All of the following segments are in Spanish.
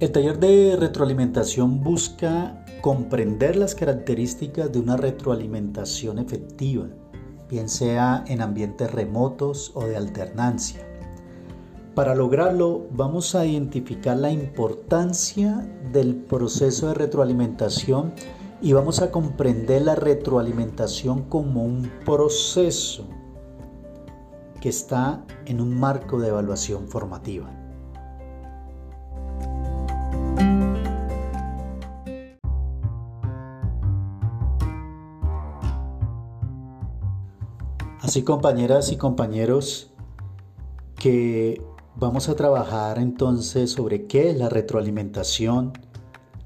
El taller de retroalimentación busca comprender las características de una retroalimentación efectiva, bien sea en ambientes remotos o de alternancia. Para lograrlo vamos a identificar la importancia del proceso de retroalimentación y vamos a comprender la retroalimentación como un proceso que está en un marco de evaluación formativa. Así compañeras y compañeros, que vamos a trabajar entonces sobre qué es la retroalimentación,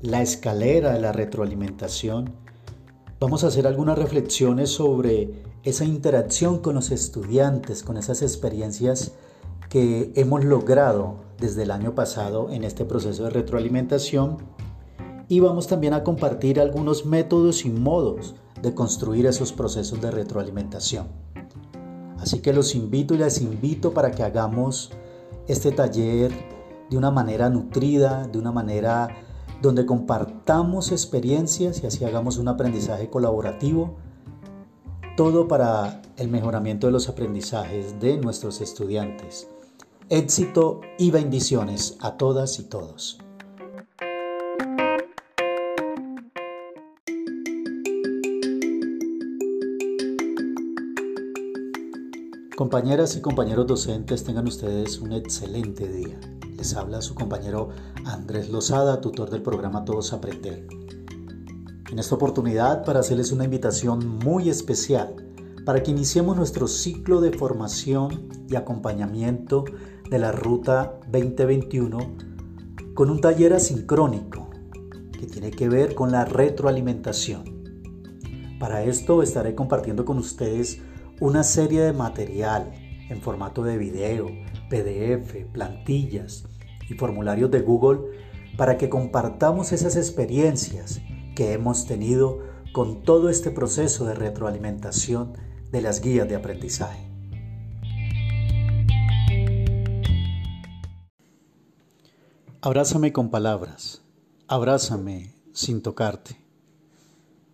la escalera de la retroalimentación. Vamos a hacer algunas reflexiones sobre esa interacción con los estudiantes, con esas experiencias que hemos logrado desde el año pasado en este proceso de retroalimentación y vamos también a compartir algunos métodos y modos de construir esos procesos de retroalimentación. Así que los invito y les invito para que hagamos este taller de una manera nutrida, de una manera donde compartamos experiencias y así hagamos un aprendizaje colaborativo, todo para el mejoramiento de los aprendizajes de nuestros estudiantes. Éxito y bendiciones a todas y todos. Compañeras y compañeros docentes, tengan ustedes un excelente día. Les habla su compañero Andrés Lozada, tutor del programa Todos Aprender. En esta oportunidad para hacerles una invitación muy especial para que iniciemos nuestro ciclo de formación y acompañamiento de la Ruta 2021 con un taller asincrónico que tiene que ver con la retroalimentación. Para esto estaré compartiendo con ustedes una serie de material en formato de video, PDF, plantillas y formularios de Google para que compartamos esas experiencias que hemos tenido con todo este proceso de retroalimentación de las guías de aprendizaje. Abrázame con palabras, abrázame sin tocarte.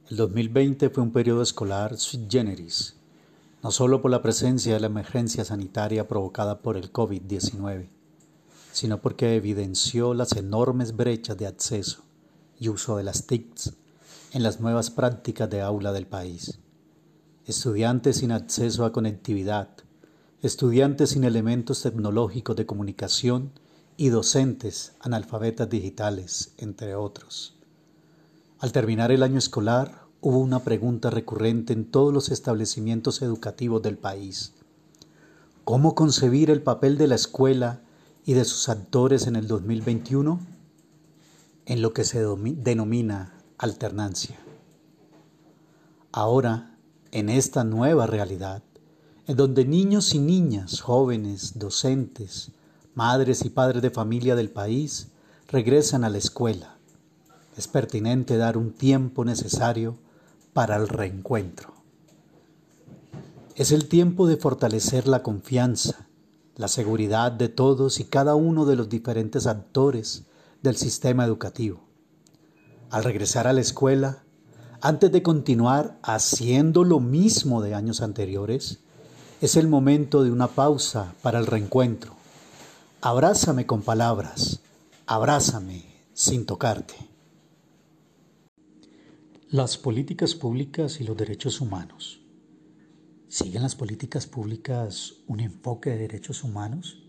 El 2020 fue un periodo escolar sui generis no solo por la presencia de la emergencia sanitaria provocada por el COVID-19, sino porque evidenció las enormes brechas de acceso y uso de las TICs en las nuevas prácticas de aula del país. Estudiantes sin acceso a conectividad, estudiantes sin elementos tecnológicos de comunicación y docentes analfabetas digitales, entre otros. Al terminar el año escolar, hubo una pregunta recurrente en todos los establecimientos educativos del país. ¿Cómo concebir el papel de la escuela y de sus actores en el 2021? En lo que se denomina alternancia. Ahora, en esta nueva realidad, en donde niños y niñas, jóvenes, docentes, madres y padres de familia del país regresan a la escuela, es pertinente dar un tiempo necesario para el reencuentro. Es el tiempo de fortalecer la confianza, la seguridad de todos y cada uno de los diferentes actores del sistema educativo. Al regresar a la escuela, antes de continuar haciendo lo mismo de años anteriores, es el momento de una pausa para el reencuentro. Abrázame con palabras, abrázame sin tocarte. Las políticas públicas y los derechos humanos. ¿Siguen las políticas públicas un enfoque de derechos humanos?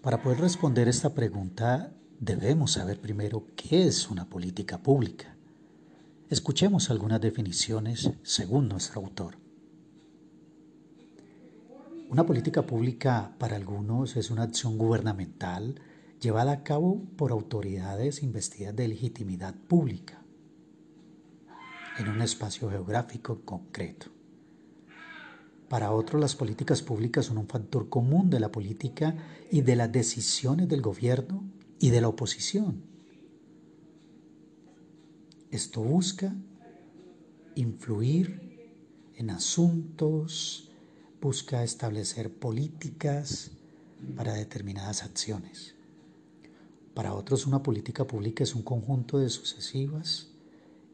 Para poder responder esta pregunta debemos saber primero qué es una política pública. Escuchemos algunas definiciones según nuestro autor. Una política pública para algunos es una acción gubernamental llevada a cabo por autoridades investidas de legitimidad pública en un espacio geográfico concreto. Para otros, las políticas públicas son un factor común de la política y de las decisiones del gobierno y de la oposición. Esto busca influir en asuntos, busca establecer políticas para determinadas acciones. Para otros una política pública es un conjunto de sucesivas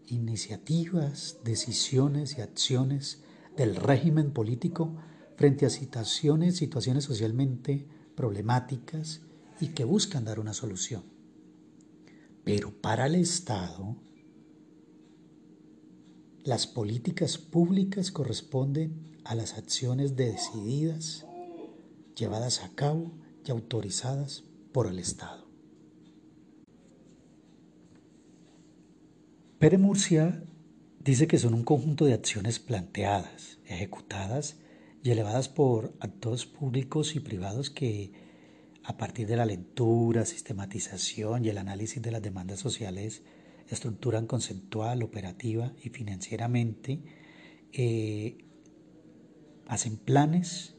iniciativas, decisiones y acciones del régimen político frente a situaciones, situaciones socialmente problemáticas y que buscan dar una solución. Pero para el Estado, las políticas públicas corresponden a las acciones decididas, llevadas a cabo y autorizadas por el Estado. Pere Murcia dice que son un conjunto de acciones planteadas, ejecutadas y elevadas por actores públicos y privados que a partir de la lectura, sistematización y el análisis de las demandas sociales estructuran conceptual, operativa y financieramente, eh, hacen planes,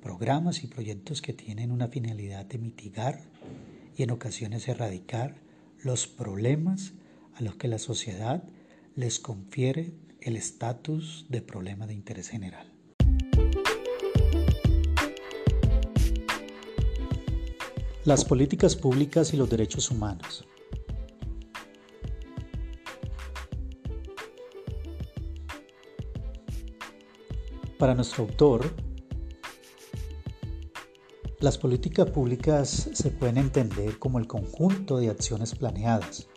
programas y proyectos que tienen una finalidad de mitigar y en ocasiones erradicar los problemas a los que la sociedad les confiere el estatus de problema de interés general. Las políticas públicas y los derechos humanos. Para nuestro autor, las políticas públicas se pueden entender como el conjunto de acciones planeadas,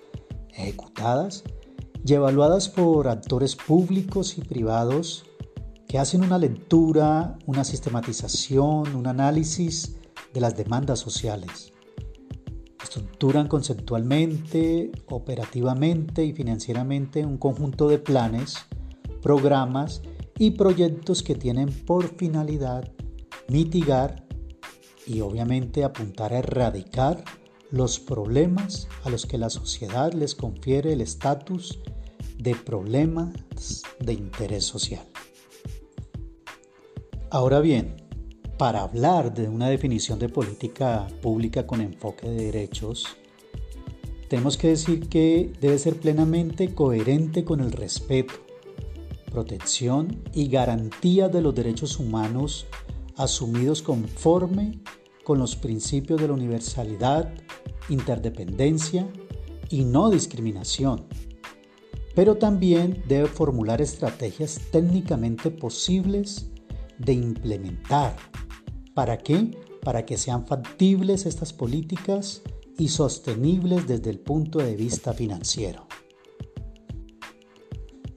ejecutadas y evaluadas por actores públicos y privados que hacen una lectura, una sistematización, un análisis de las demandas sociales. Estructuran conceptualmente, operativamente y financieramente un conjunto de planes, programas y proyectos que tienen por finalidad mitigar y obviamente apuntar a erradicar los problemas a los que la sociedad les confiere el estatus de problemas de interés social. Ahora bien, para hablar de una definición de política pública con enfoque de derechos, tenemos que decir que debe ser plenamente coherente con el respeto, protección y garantía de los derechos humanos asumidos conforme con los principios de la universalidad, interdependencia y no discriminación, pero también debe formular estrategias técnicamente posibles de implementar. ¿Para qué? Para que sean factibles estas políticas y sostenibles desde el punto de vista financiero.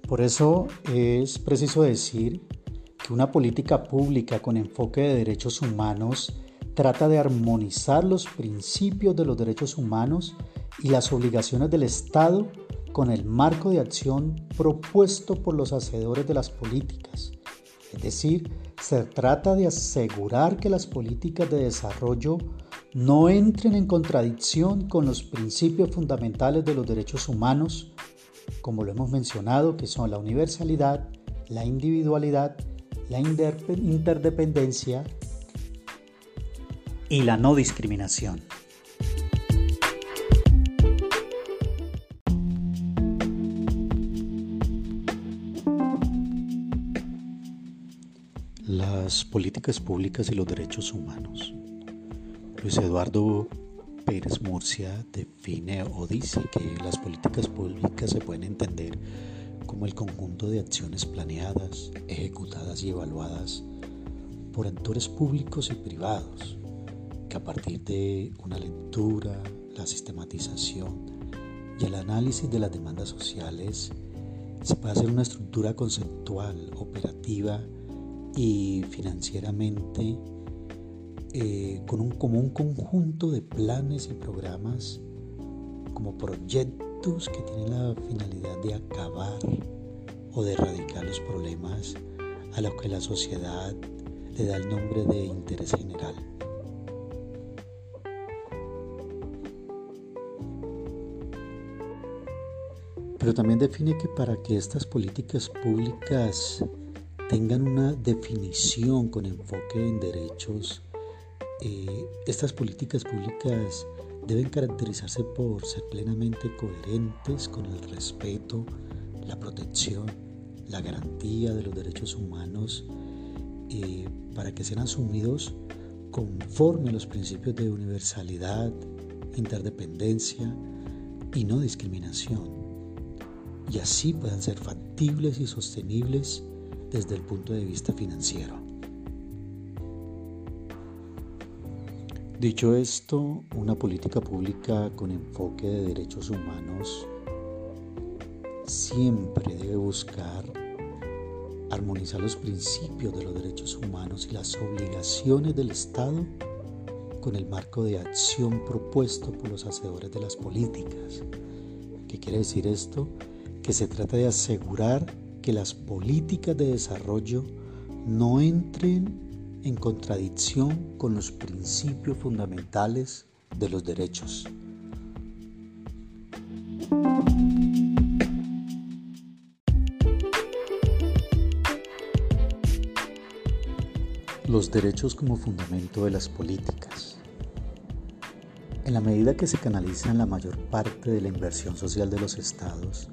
Por eso es preciso decir que una política pública con enfoque de derechos humanos trata de armonizar los principios de los derechos humanos y las obligaciones del Estado con el marco de acción propuesto por los hacedores de las políticas. Es decir, se trata de asegurar que las políticas de desarrollo no entren en contradicción con los principios fundamentales de los derechos humanos, como lo hemos mencionado, que son la universalidad, la individualidad, la interdependencia y la no discriminación. Las políticas públicas y los derechos humanos. Luis Eduardo Pérez Murcia define o dice que las políticas públicas se pueden entender como el conjunto de acciones planeadas, ejecutadas y evaluadas por actores públicos y privados que a partir de una lectura, la sistematización y el análisis de las demandas sociales se puede hacer una estructura conceptual, operativa y financieramente eh, con un, como un conjunto de planes y programas como proyectos que tienen la finalidad de acabar o de erradicar los problemas a los que la sociedad le da el nombre de interés general. Pero también define que para que estas políticas públicas tengan una definición con enfoque en derechos, eh, estas políticas públicas deben caracterizarse por ser plenamente coherentes con el respeto, la protección, la garantía de los derechos humanos, eh, para que sean asumidos conforme a los principios de universalidad, interdependencia y no discriminación, y así puedan ser factibles y sostenibles desde el punto de vista financiero. Dicho esto, una política pública con enfoque de derechos humanos siempre debe buscar armonizar los principios de los derechos humanos y las obligaciones del Estado con el marco de acción propuesto por los hacedores de las políticas. ¿Qué quiere decir esto? Que se trata de asegurar que las políticas de desarrollo no entren en contradicción con los principios fundamentales de los derechos. Los derechos como fundamento de las políticas. En la medida que se canalizan la mayor parte de la inversión social de los estados,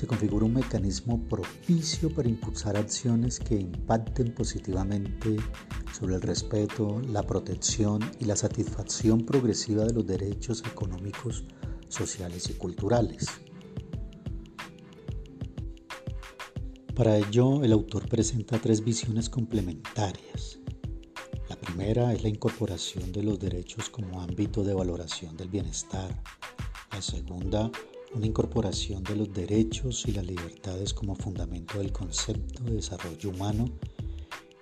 se configura un mecanismo propicio para impulsar acciones que impacten positivamente sobre el respeto, la protección y la satisfacción progresiva de los derechos económicos, sociales y culturales. Para ello, el autor presenta tres visiones complementarias. La primera es la incorporación de los derechos como ámbito de valoración del bienestar. La segunda, una incorporación de los derechos y las libertades como fundamento del concepto de desarrollo humano.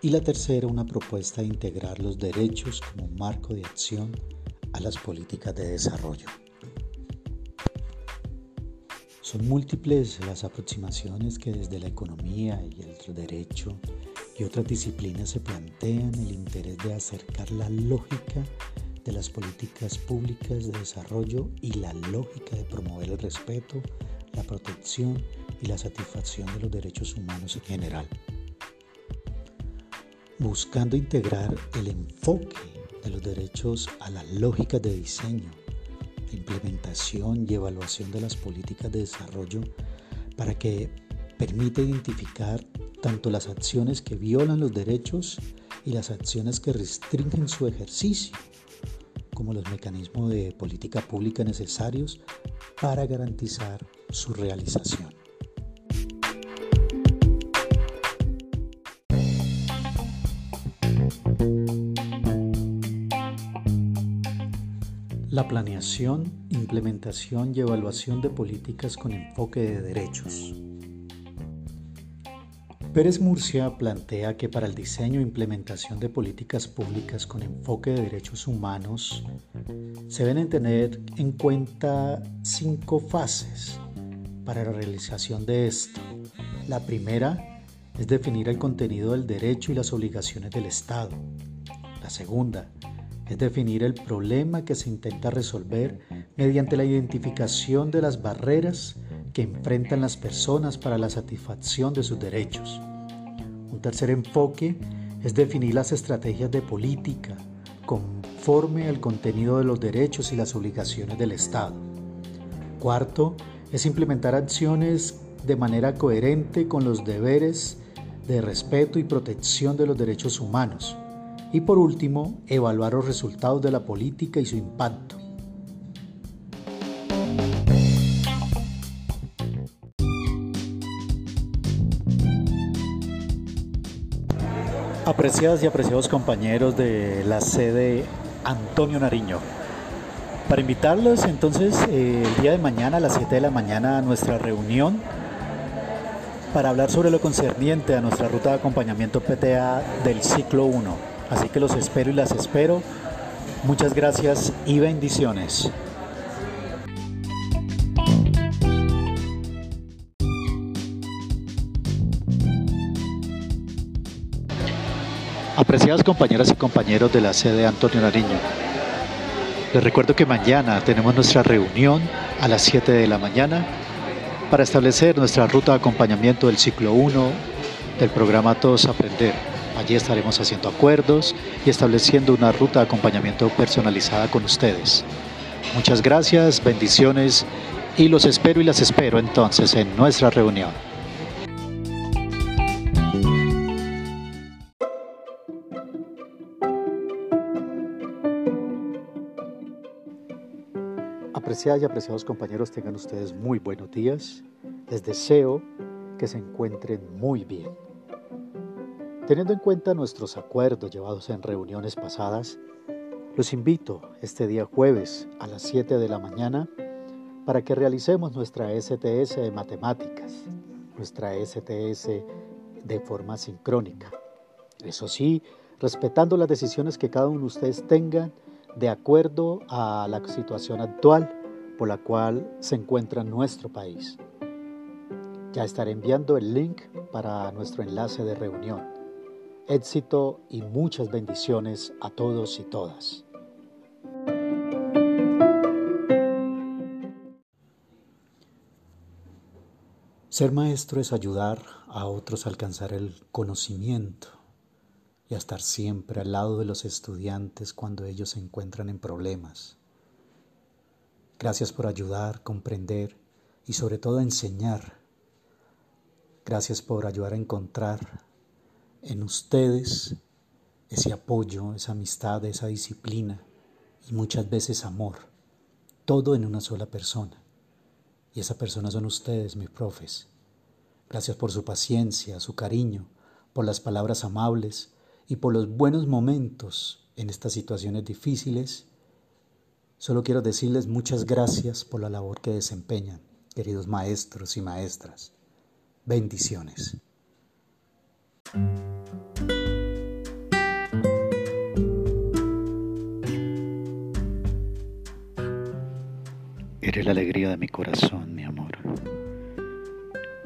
Y la tercera, una propuesta de integrar los derechos como marco de acción a las políticas de desarrollo. Son múltiples las aproximaciones que desde la economía y el derecho y otras disciplinas se plantean el interés de acercar la lógica de las políticas públicas de desarrollo y la lógica de promover el respeto, la protección y la satisfacción de los derechos humanos en general. Buscando integrar el enfoque de los derechos a la lógica de diseño implementación y evaluación de las políticas de desarrollo para que permita identificar tanto las acciones que violan los derechos y las acciones que restringen su ejercicio, como los mecanismos de política pública necesarios para garantizar su realización. La planeación, implementación y evaluación de políticas con enfoque de derechos. Pérez Murcia plantea que para el diseño e implementación de políticas públicas con enfoque de derechos humanos se deben tener en cuenta cinco fases para la realización de esto. La primera es definir el contenido del derecho y las obligaciones del Estado. La segunda, es definir el problema que se intenta resolver mediante la identificación de las barreras que enfrentan las personas para la satisfacción de sus derechos. Un tercer enfoque es definir las estrategias de política conforme al contenido de los derechos y las obligaciones del Estado. Cuarto, es implementar acciones de manera coherente con los deberes de respeto y protección de los derechos humanos y por último, evaluar los resultados de la política y su impacto. Apreciadas y apreciados compañeros de la sede Antonio Nariño, para invitarlos entonces eh, el día de mañana a las 7 de la mañana a nuestra reunión para hablar sobre lo concerniente a nuestra ruta de acompañamiento PTA del ciclo 1. Así que los espero y las espero. Muchas gracias y bendiciones. Apreciadas compañeras y compañeros de la sede Antonio Nariño, les recuerdo que mañana tenemos nuestra reunión a las 7 de la mañana para establecer nuestra ruta de acompañamiento del ciclo 1 del programa Todos Aprender Allí estaremos haciendo acuerdos y estableciendo una ruta de acompañamiento personalizada con ustedes. Muchas gracias, bendiciones y los espero y las espero entonces en nuestra reunión. Apreciadas y apreciados compañeros, tengan ustedes muy buenos días. Les deseo que se encuentren muy bien. Teniendo en cuenta nuestros acuerdos llevados en reuniones pasadas, los invito este día jueves a las 7 de la mañana para que realicemos nuestra STS de matemáticas, nuestra STS de forma sincrónica. Eso sí, respetando las decisiones que cada uno de ustedes tengan de acuerdo a la situación actual por la cual se encuentra nuestro país. Ya estaré enviando el link para nuestro enlace de reunión. Éxito y muchas bendiciones a todos y todas. Ser maestro es ayudar a otros a alcanzar el conocimiento y a estar siempre al lado de los estudiantes cuando ellos se encuentran en problemas. Gracias por ayudar, comprender y sobre todo enseñar. Gracias por ayudar a encontrar en ustedes ese apoyo, esa amistad, esa disciplina y muchas veces amor, todo en una sola persona. Y esa persona son ustedes, mis profes. Gracias por su paciencia, su cariño, por las palabras amables, y por los buenos momentos en estas situaciones difíciles. Solo quiero decirles muchas gracias por la labor que desempeñan, queridos maestros y maestras. Bendiciones. Eres la alegría de mi corazón, mi amor.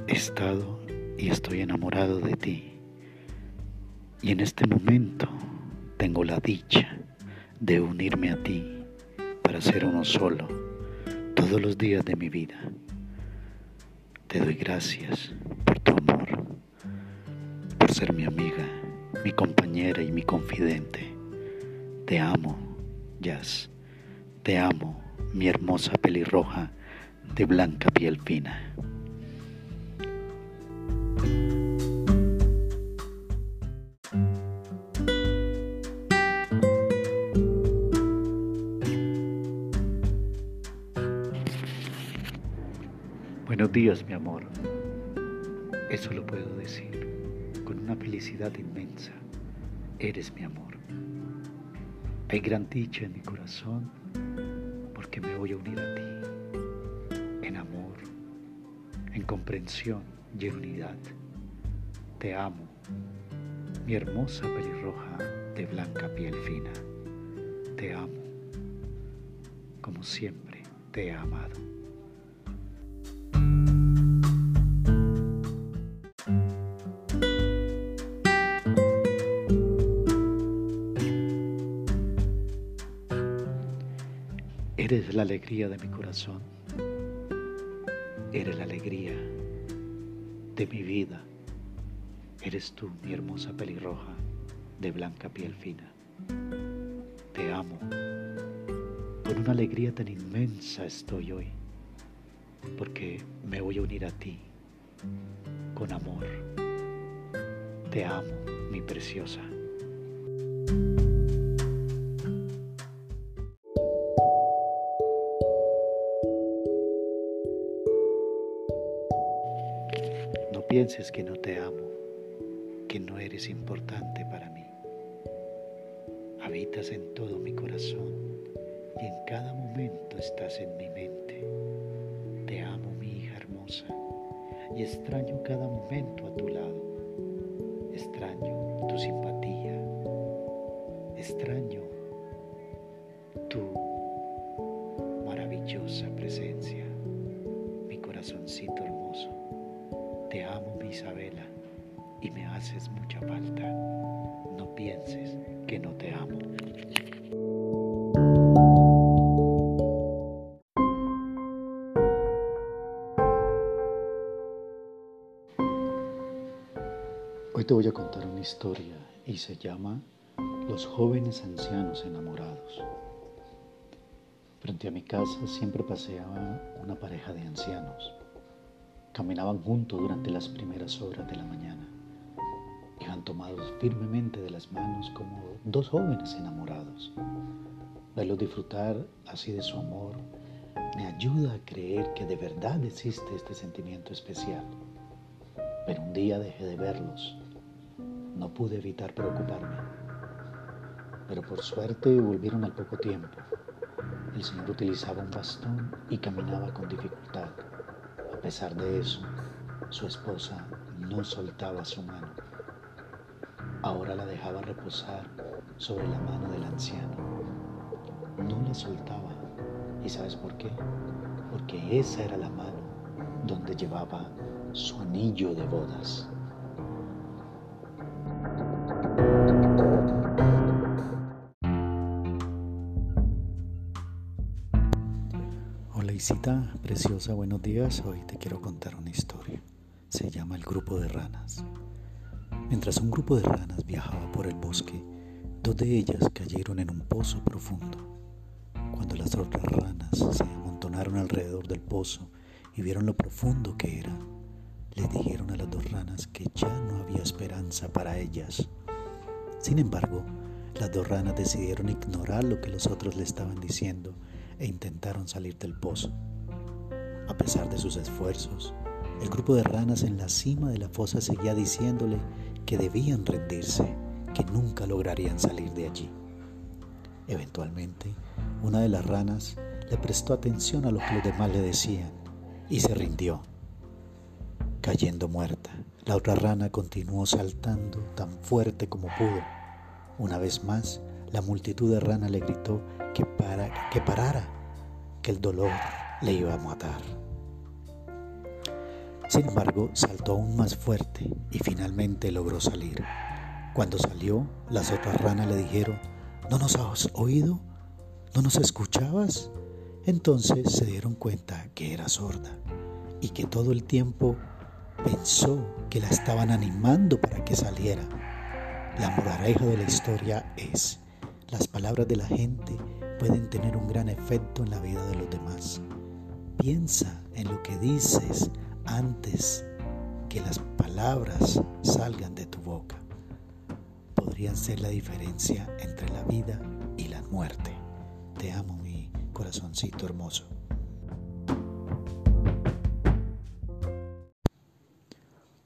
He estado y estoy enamorado de ti. Y en este momento tengo la dicha de unirme a ti para ser uno solo todos los días de mi vida. Te doy gracias por tu amor, por ser mi amiga, mi compañera y mi confidente. Te amo, Jazz. Te amo, mi hermosa pelirroja de blanca piel fina. Días, mi amor. Eso lo puedo decir con una felicidad inmensa. Eres mi amor. Hay gran dicha en mi corazón porque me voy a unir a ti en amor, en comprensión y en unidad. Te amo, mi hermosa pelirroja de blanca piel fina. Te amo, como siempre te he amado. Alegría de mi corazón. Eres la alegría de mi vida. Eres tú, mi hermosa pelirroja de blanca piel fina. Te amo. Con una alegría tan inmensa estoy hoy, porque me voy a unir a ti con amor. Te amo, mi preciosa. Que no te amo, que no eres importante para mí. Habitas en todo mi corazón y en cada momento estás en mi mente. Te amo, mi hija hermosa, y extraño cada momento a tu lado. Extraño y se llama Los jóvenes ancianos enamorados. Frente a mi casa siempre paseaba una pareja de ancianos. Caminaban juntos durante las primeras horas de la mañana. Iban tomados firmemente de las manos como dos jóvenes enamorados. Verlos disfrutar así de su amor me ayuda a creer que de verdad existe este sentimiento especial. Pero un día dejé de verlos. No pude evitar preocuparme. Pero por suerte volvieron al poco tiempo. El señor utilizaba un bastón y caminaba con dificultad. A pesar de eso, su esposa no soltaba su mano. Ahora la dejaba reposar sobre la mano del anciano. No la soltaba. ¿Y sabes por qué? Porque esa era la mano donde llevaba su anillo de bodas. Preciosa, buenos días. Hoy te quiero contar una historia. Se llama El grupo de ranas. Mientras un grupo de ranas viajaba por el bosque, dos de ellas cayeron en un pozo profundo. Cuando las otras ranas se amontonaron alrededor del pozo y vieron lo profundo que era, le dijeron a las dos ranas que ya no había esperanza para ellas. Sin embargo, las dos ranas decidieron ignorar lo que los otros le estaban diciendo e intentaron salir del pozo. A pesar de sus esfuerzos, el grupo de ranas en la cima de la fosa seguía diciéndole que debían rendirse, que nunca lograrían salir de allí. Eventualmente, una de las ranas le prestó atención a lo que los demás le decían y se rindió cayendo muerta. La otra rana continuó saltando tan fuerte como pudo. Una vez más, la multitud de ranas le gritó que, para, que parara, que el dolor le iba a matar. Sin embargo, saltó aún más fuerte y finalmente logró salir. Cuando salió, las otras ranas le dijeron, ¿no nos has oído? ¿No nos escuchabas? Entonces se dieron cuenta que era sorda y que todo el tiempo pensó que la estaban animando para que saliera. La moraleja de la historia es, las palabras de la gente pueden tener un gran efecto en la vida de los demás. Piensa en lo que dices antes que las palabras salgan de tu boca. Podrían ser la diferencia entre la vida y la muerte. Te amo, mi corazoncito hermoso.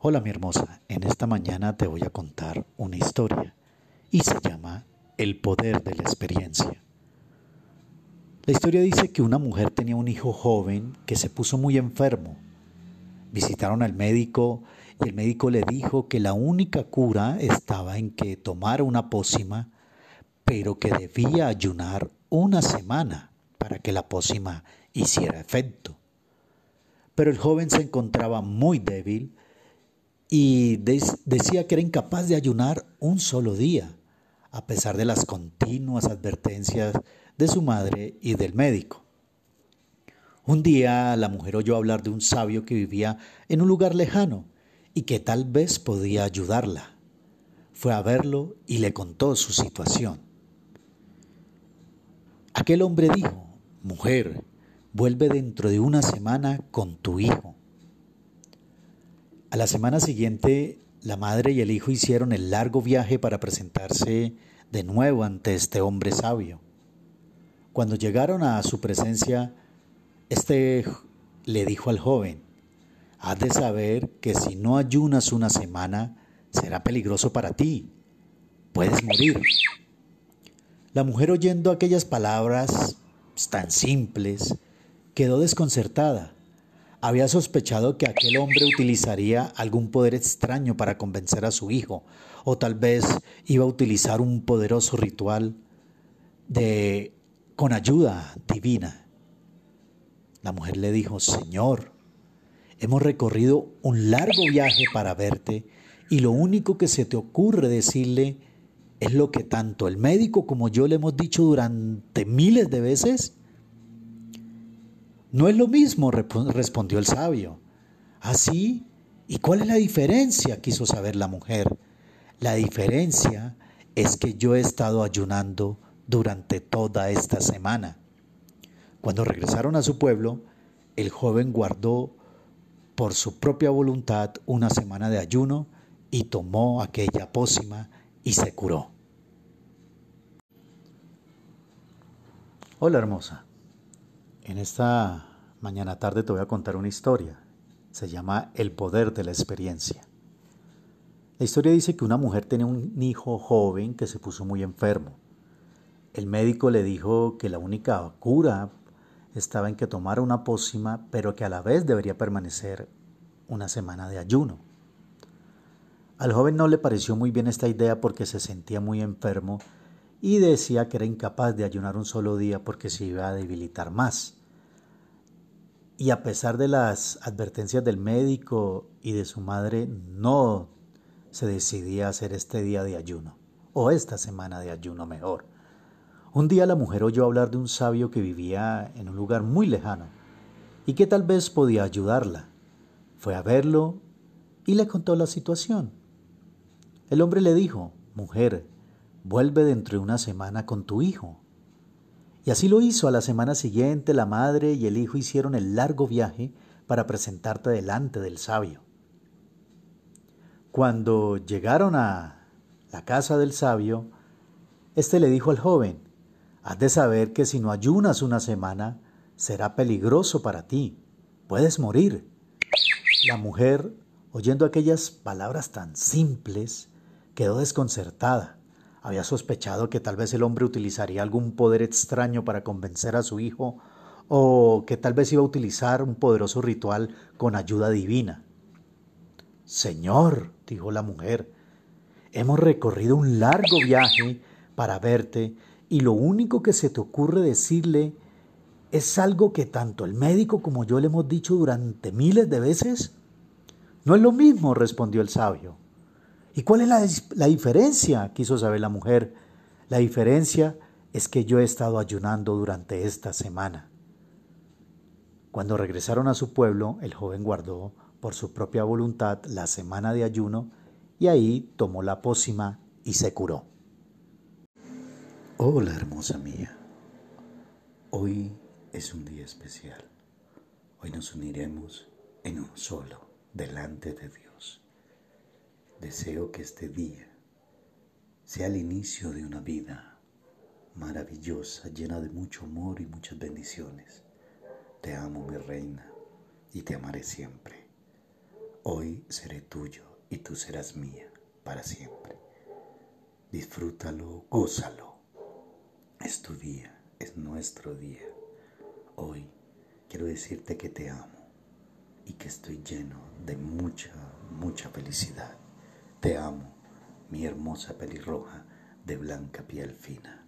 Hola mi hermosa, en esta mañana te voy a contar una historia y se llama El poder de la experiencia. La historia dice que una mujer tenía un hijo joven que se puso muy enfermo. Visitaron al médico y el médico le dijo que la única cura estaba en que tomara una pócima, pero que debía ayunar una semana para que la pócima hiciera efecto. Pero el joven se encontraba muy débil y decía que era incapaz de ayunar un solo día, a pesar de las continuas advertencias de su madre y del médico. Un día la mujer oyó hablar de un sabio que vivía en un lugar lejano y que tal vez podía ayudarla. Fue a verlo y le contó su situación. Aquel hombre dijo, mujer, vuelve dentro de una semana con tu hijo a la semana siguiente, la madre y el hijo hicieron el largo viaje para presentarse de nuevo ante este hombre sabio. Cuando llegaron a su presencia, este le dijo al joven, has de saber que si no ayunas una semana, será peligroso para ti. Puedes morir. La mujer oyendo aquellas palabras tan simples, quedó desconcertada había sospechado que aquel hombre utilizaría algún poder extraño para convencer a su hijo, o tal vez iba a utilizar un poderoso ritual de con ayuda divina. La mujer le dijo, Señor, hemos recorrido un largo viaje para verte y lo único que se te ocurre decirle es lo que tanto el médico como yo le hemos dicho durante miles de veces. No es lo mismo, respondió el sabio. ¿Así? ¿Y cuál es la diferencia? quiso saber la mujer. La diferencia es que yo he estado ayunando durante toda esta semana. Cuando regresaron a su pueblo, el joven guardó por su propia voluntad una semana de ayuno y tomó aquella pócima y se curó. Hola hermosa. En esta mañana tarde te voy a contar una historia. Se llama El poder de la experiencia. La historia dice que una mujer tenía un hijo joven que se puso muy enfermo. El médico le dijo que la única cura estaba en que tomara una pócima, pero que a la vez debería permanecer una semana de ayuno. Al joven no le pareció muy bien esta idea porque se sentía muy enfermo y decía que era incapaz de ayunar un solo día porque se iba a debilitar más. Y a pesar de las advertencias del médico y de su madre, no se decidía hacer este día de ayuno, o esta semana de ayuno mejor. Un día la mujer oyó hablar de un sabio que vivía en un lugar muy lejano y que tal vez podía ayudarla. Fue a verlo y le contó la situación. El hombre le dijo, Mujer, vuelve dentro de una semana con tu hijo. Y así lo hizo. A la semana siguiente la madre y el hijo hicieron el largo viaje para presentarte delante del sabio. Cuando llegaron a la casa del sabio, éste le dijo al joven, Has de saber que si no ayunas una semana, será peligroso para ti. Puedes morir. La mujer, oyendo aquellas palabras tan simples, quedó desconcertada. Había sospechado que tal vez el hombre utilizaría algún poder extraño para convencer a su hijo o que tal vez iba a utilizar un poderoso ritual con ayuda divina. Señor, dijo la mujer, hemos recorrido un largo viaje para verte y lo único que se te ocurre decirle es algo que tanto el médico como yo le hemos dicho durante miles de veces. No es lo mismo, respondió el sabio. ¿Y cuál es la, diferencia? quiso saber la mujer. La diferencia es que yo he estado ayunando durante esta semana. Cuando regresaron a su pueblo, el joven guardó por su propia voluntad la semana de ayuno y ahí tomó la pócima y se curó. Hola hermosa mía, hoy es un día especial. Hoy nos uniremos en un solo delante de Dios. Deseo que este día sea el inicio de una vida maravillosa, llena de mucho amor y muchas bendiciones. Te amo, mi reina, y te amaré siempre. Hoy seré tuyo y tú serás mía para siempre. Disfrútalo, gózalo. Es tu día, es nuestro día. Hoy quiero decirte que te amo y que estoy lleno de mucha, mucha felicidad. Te amo, mi hermosa pelirroja de blanca piel fina.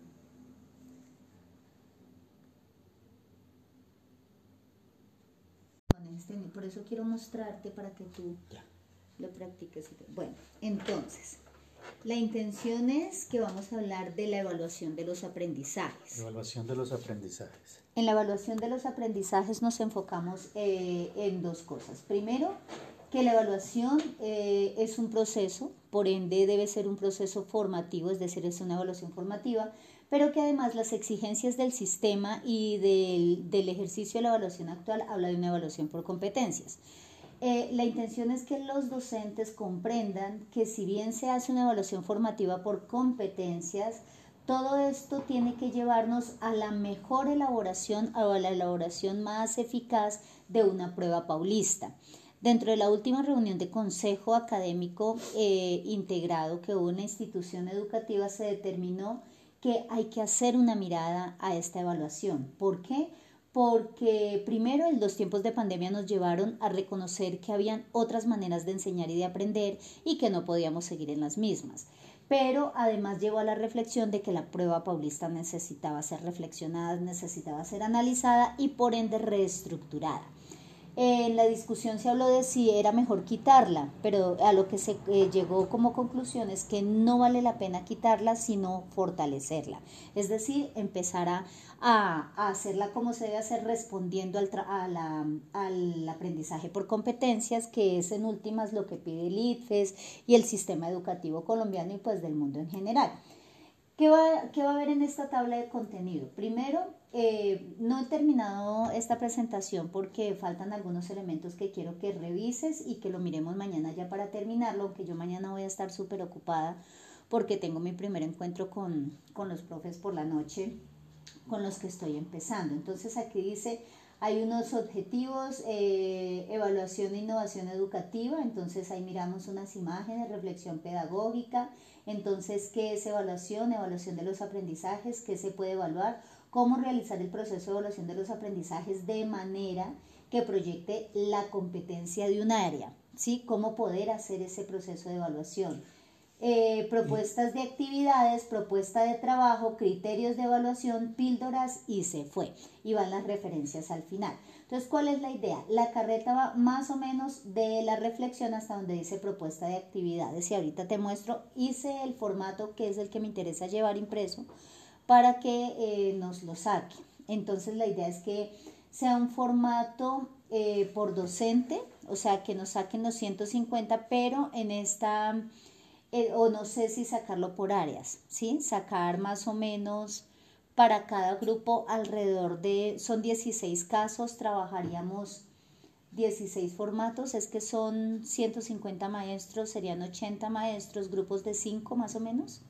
Por eso quiero mostrarte para que tú lo practiques. Bueno, entonces, la intención es que vamos a hablar de la evaluación de los aprendizajes. Evaluación de los aprendizajes. En la evaluación de los aprendizajes nos enfocamos eh, en dos cosas. Primero, que la evaluación eh, es un proceso, por ende debe ser un proceso formativo, es decir, es una evaluación formativa, pero que además las exigencias del sistema y del, del ejercicio de la evaluación actual habla de una evaluación por competencias. Eh, la intención es que los docentes comprendan que si bien se hace una evaluación formativa por competencias, todo esto tiene que llevarnos a la mejor elaboración o a la elaboración más eficaz de una prueba paulista. Dentro de la última reunión de consejo académico eh, integrado que hubo en la institución educativa se determinó que hay que hacer una mirada a esta evaluación. ¿Por qué? Porque primero los tiempos de pandemia nos llevaron a reconocer que habían otras maneras de enseñar y de aprender y que no podíamos seguir en las mismas pero además llevó a la reflexión de que la prueba paulista necesitaba ser reflexionada, necesitaba ser analizada y por ende reestructurada. En la discusión se habló de si era mejor quitarla, pero a lo que se eh, llegó como conclusión es que no vale la pena quitarla, sino fortalecerla. Es decir, empezar a, hacerla como se debe hacer respondiendo al, al aprendizaje por competencias, que es en últimas lo que pide el ITFES y el sistema educativo colombiano y pues del mundo en general. ¿Qué va, ¿Qué va, a haber en esta tabla de contenido? Primero, eh, no he terminado esta presentación porque faltan algunos elementos que quiero que revises y que lo miremos mañana ya para terminarlo, aunque yo mañana voy a estar súper ocupada porque tengo mi primer encuentro con, con los profes por la noche con los que estoy empezando. Entonces aquí dice, hay unos objetivos, eh, evaluación e innovación educativa, entonces ahí miramos unas imágenes, reflexión pedagógica, entonces, ¿qué es evaluación? Evaluación de los aprendizajes, ¿qué se puede evaluar? ¿Cómo realizar el proceso de evaluación de los aprendizajes de manera que proyecte la competencia de un área? ¿Sí? ¿Cómo poder hacer ese proceso de evaluación? Eh, propuestas de actividades, propuesta de trabajo, criterios de evaluación, píldoras y se fue. Y van las referencias al final. Entonces, ¿cuál es la idea? La carreta va más o menos de la reflexión hasta donde dice propuesta de actividades. Y ahorita te muestro, hice el formato que es el que me interesa llevar impreso para que eh, nos lo saque. Entonces, la idea es que sea un formato eh, por docente, o sea, que nos saquen los 150, pero en esta o no sé si sacarlo por áreas, ¿sí? Sacar más o menos para cada grupo alrededor de, son 16 casos, trabajaríamos 16 formatos, es que son 150 maestros, serían 80 maestros, grupos de 5 más o menos.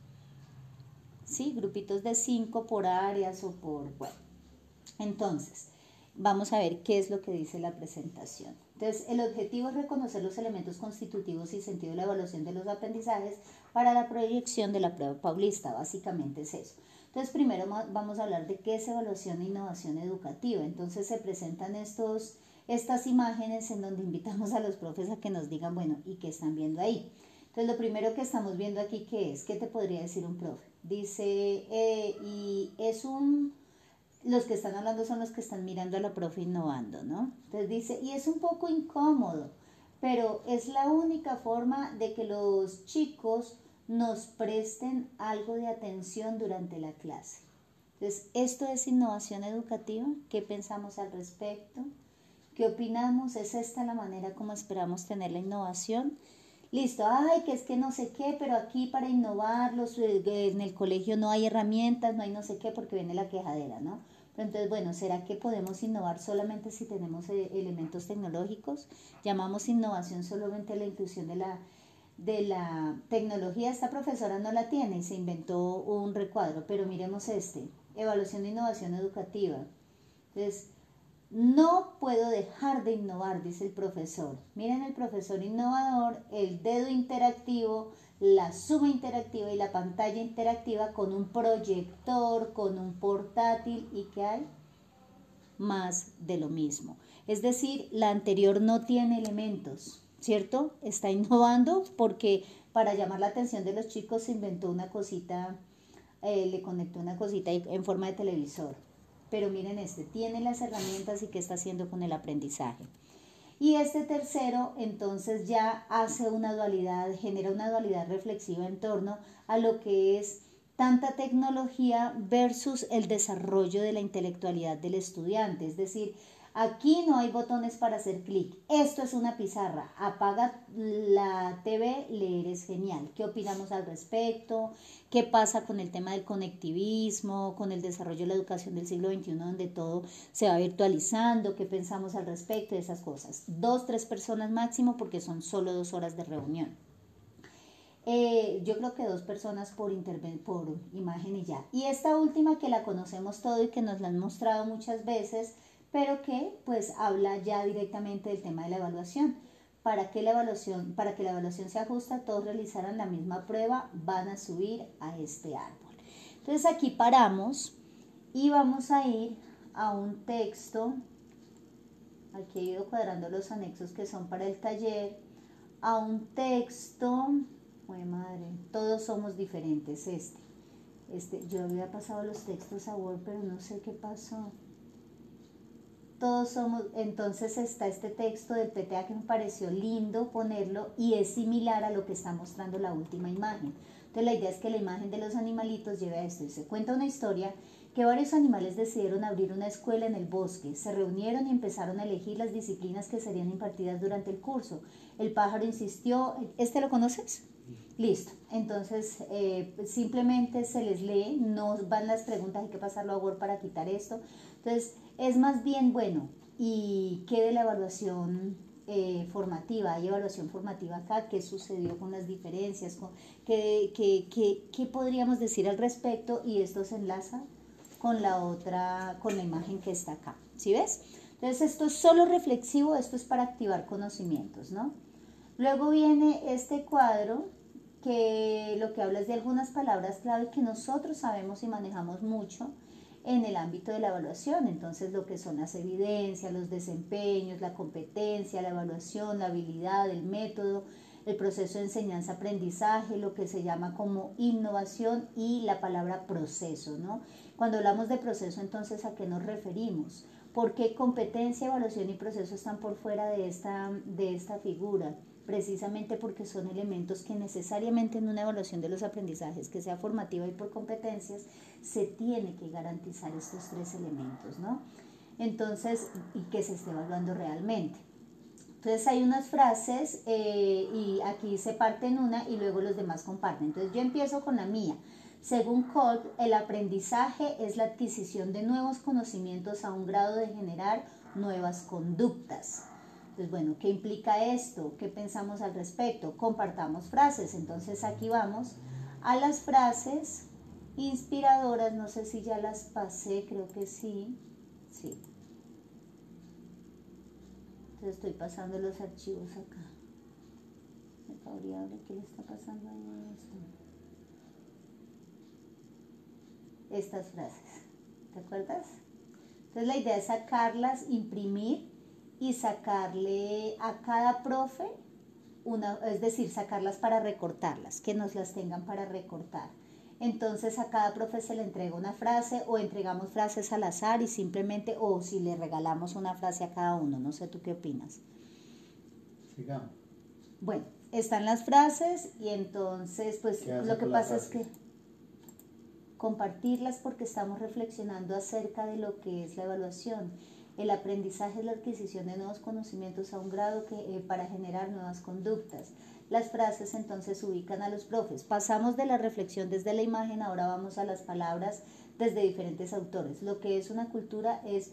Sí, grupitos de 5 por áreas o por, bueno. Entonces, vamos a ver qué es lo que dice la presentación. Entonces, el objetivo es reconocer los elementos constitutivos y sentido de la evaluación de los aprendizajes para la proyección de la prueba paulista. Básicamente es eso. Entonces, primero vamos a hablar de qué es evaluación e innovación educativa. Entonces, se presentan estos, estas imágenes en donde invitamos a los profes a que nos digan, bueno, ¿y qué están viendo ahí? Entonces, lo primero que estamos viendo aquí, ¿qué es? ¿Qué te podría decir un profe? Dice, eh, y es un los que están hablando son los que están mirando a la profe innovando, ¿no? Entonces dice, y es un poco incómodo, pero es la única forma de que los chicos nos presten algo de atención durante la clase. Entonces, ¿esto es innovación educativa? ¿Qué pensamos al respecto? ¿Qué opinamos? ¿Es esta la manera como esperamos tener la innovación? Listo, ay, que es que no sé qué, pero aquí para innovar eh, en el colegio no hay herramientas, no hay no sé qué, porque viene la quejadera, ¿no? entonces, bueno, ¿será que podemos innovar solamente si tenemos eh, elementos tecnológicos? Llamamos innovación solamente la inclusión de la, de la tecnología. Esta profesora no la tiene y se inventó un recuadro, pero miremos este, evaluación de innovación educativa. Entonces, no puedo dejar de innovar, dice el profesor. Miren el profesor innovador, el dedo interactivo, la suma interactiva y la pantalla interactiva con un proyector, con un portátil y que hay más de lo mismo. Es decir, la anterior no tiene elementos, ¿cierto? Está innovando porque para llamar la atención de los chicos se inventó una cosita, eh, le conectó una cosita en forma de televisor pero miren este, tiene las herramientas y qué está haciendo con el aprendizaje. Y este tercero entonces ya hace una dualidad, genera una dualidad reflexiva en torno a lo que es tanta tecnología versus el desarrollo de la intelectualidad del estudiante. Es decir, Aquí no hay botones para hacer clic. Esto es una pizarra. Apaga la TV, leer es genial. ¿Qué opinamos al respecto? ¿Qué pasa con el tema del conectivismo, con el desarrollo de la educación del siglo XXI, donde todo se va virtualizando? ¿Qué pensamos al respecto de esas cosas? Dos, tres personas máximo porque son solo dos horas de reunión. Eh, yo creo que dos personas por, por imagen y ya. Y esta última que la conocemos todo y que nos la han mostrado muchas veces pero que pues habla ya directamente del tema de la evaluación. Para que la evaluación, para que la evaluación sea justa, todos realizaran la misma prueba, van a subir a este árbol. Entonces aquí paramos y vamos a ir a un texto. Aquí he ido cuadrando los anexos que son para el taller. A un texto. Uy, madre, todos somos diferentes. Este. Este, yo había pasado los textos a Word, pero no sé qué pasó todos somos, entonces está este texto del PTA que me pareció lindo ponerlo y es similar a lo que está mostrando la última imagen. Entonces la idea es que la imagen de los animalitos lleve a esto y se cuenta una historia que varios animales decidieron abrir una escuela en el bosque, se reunieron y empezaron a elegir las disciplinas que serían impartidas durante el curso. El pájaro insistió, ¿este lo conoces? Listo, entonces eh, simplemente se les lee, no van las preguntas, hay que pasarlo a Word para quitar esto. Entonces, es más bien bueno y qué de la evaluación eh, formativa, hay evaluación formativa acá, qué sucedió con las diferencias, qué, qué, qué, qué, podríamos decir al respecto y esto se enlaza con la otra, con la imagen que está acá. ¿Sí ves? Entonces esto es solo reflexivo, esto es para activar conocimientos, ¿no? Luego viene este cuadro que lo que habla es de algunas palabras clave que nosotros sabemos y manejamos mucho en el ámbito de la evaluación. Entonces, lo que son las evidencias, los desempeños, la competencia, la evaluación, la habilidad, el método, el proceso de enseñanza-aprendizaje, lo que se llama como innovación y la palabra proceso, ¿no? Cuando hablamos de proceso, entonces, ¿a qué nos referimos? ¿Por qué competencia, evaluación y proceso están por fuera de esta, de esta figura? precisamente porque son elementos que necesariamente en una evaluación de los aprendizajes, que sea formativa y por competencias, se tiene que garantizar estos tres elementos, ¿no? Entonces, y que se esté evaluando realmente. Entonces hay unas frases eh, y aquí se parte en una y luego los demás comparten. Entonces yo empiezo con la mía. Según Colt, el aprendizaje es la adquisición de nuevos conocimientos a un grado de generar nuevas conductas. Entonces, bueno, ¿qué implica esto? ¿Qué pensamos al respecto? Compartamos frases. Entonces aquí vamos a las frases inspiradoras. No sé si ya las pasé, creo que sí. Sí. Entonces estoy pasando los archivos acá. ¿qué le está pasando a esto? Estas frases. ¿Te acuerdas? Entonces la idea es sacarlas, imprimir y sacarle a cada profe una, es decir, sacarlas para recortarlas, que nos las tengan para recortar. Entonces a cada profe se le entrega una frase o entregamos frases al azar y simplemente, o si le regalamos una frase a cada uno, no sé tú qué opinas. Sigamos. Bueno, están las frases y entonces pues lo que pasa es que compartirlas porque estamos reflexionando acerca de lo que es la evaluación el aprendizaje es la adquisición de nuevos conocimientos a un grado que, eh, para generar nuevas conductas. Las frases entonces ubican a los profes. Pasamos de la reflexión desde la imagen, ahora vamos a las palabras desde diferentes autores. Lo que es una cultura es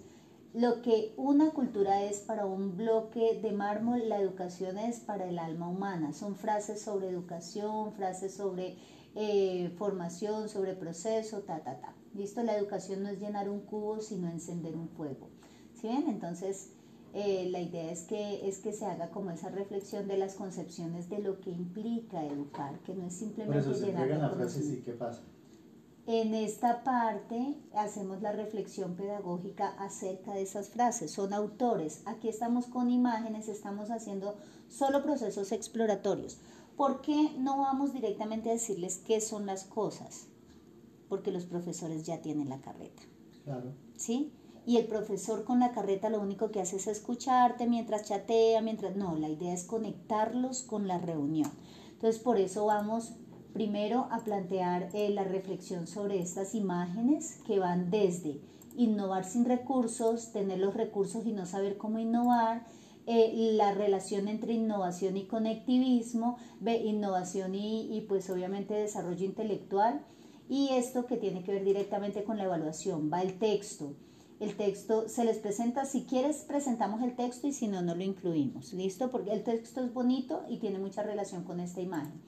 lo que una cultura es para un bloque de mármol, la educación es para el alma humana. Son frases sobre educación, frases sobre eh, formación, sobre proceso, ta, ta, ta. Listo, la educación no es llenar un cubo, sino encender un fuego. Entonces, eh, la idea es que, es que se haga como esa reflexión de las concepciones de lo que implica educar, que no es simplemente Por eso llenar la frase, sí, ¿qué pasa? En esta parte hacemos la reflexión pedagógica acerca de esas frases. Son autores. Aquí estamos con imágenes, estamos haciendo solo procesos exploratorios. ¿Por qué no vamos directamente a decirles qué son las cosas? Porque los profesores ya tienen la carreta. Claro. ¿Sí? Y el profesor con la carreta lo único que hace es escucharte mientras chatea, mientras... No, la idea es conectarlos con la reunión. Entonces, por eso vamos primero a plantear eh, la reflexión sobre estas imágenes que van desde innovar sin recursos, tener los recursos y no saber cómo innovar, eh, la relación entre innovación y conectivismo, innovación y, y pues obviamente desarrollo intelectual, y esto que tiene que ver directamente con la evaluación, va el texto, el texto se les presenta, si quieres presentamos el texto y si no, no lo incluimos, ¿listo? Porque el texto es bonito y tiene mucha relación con esta imagen.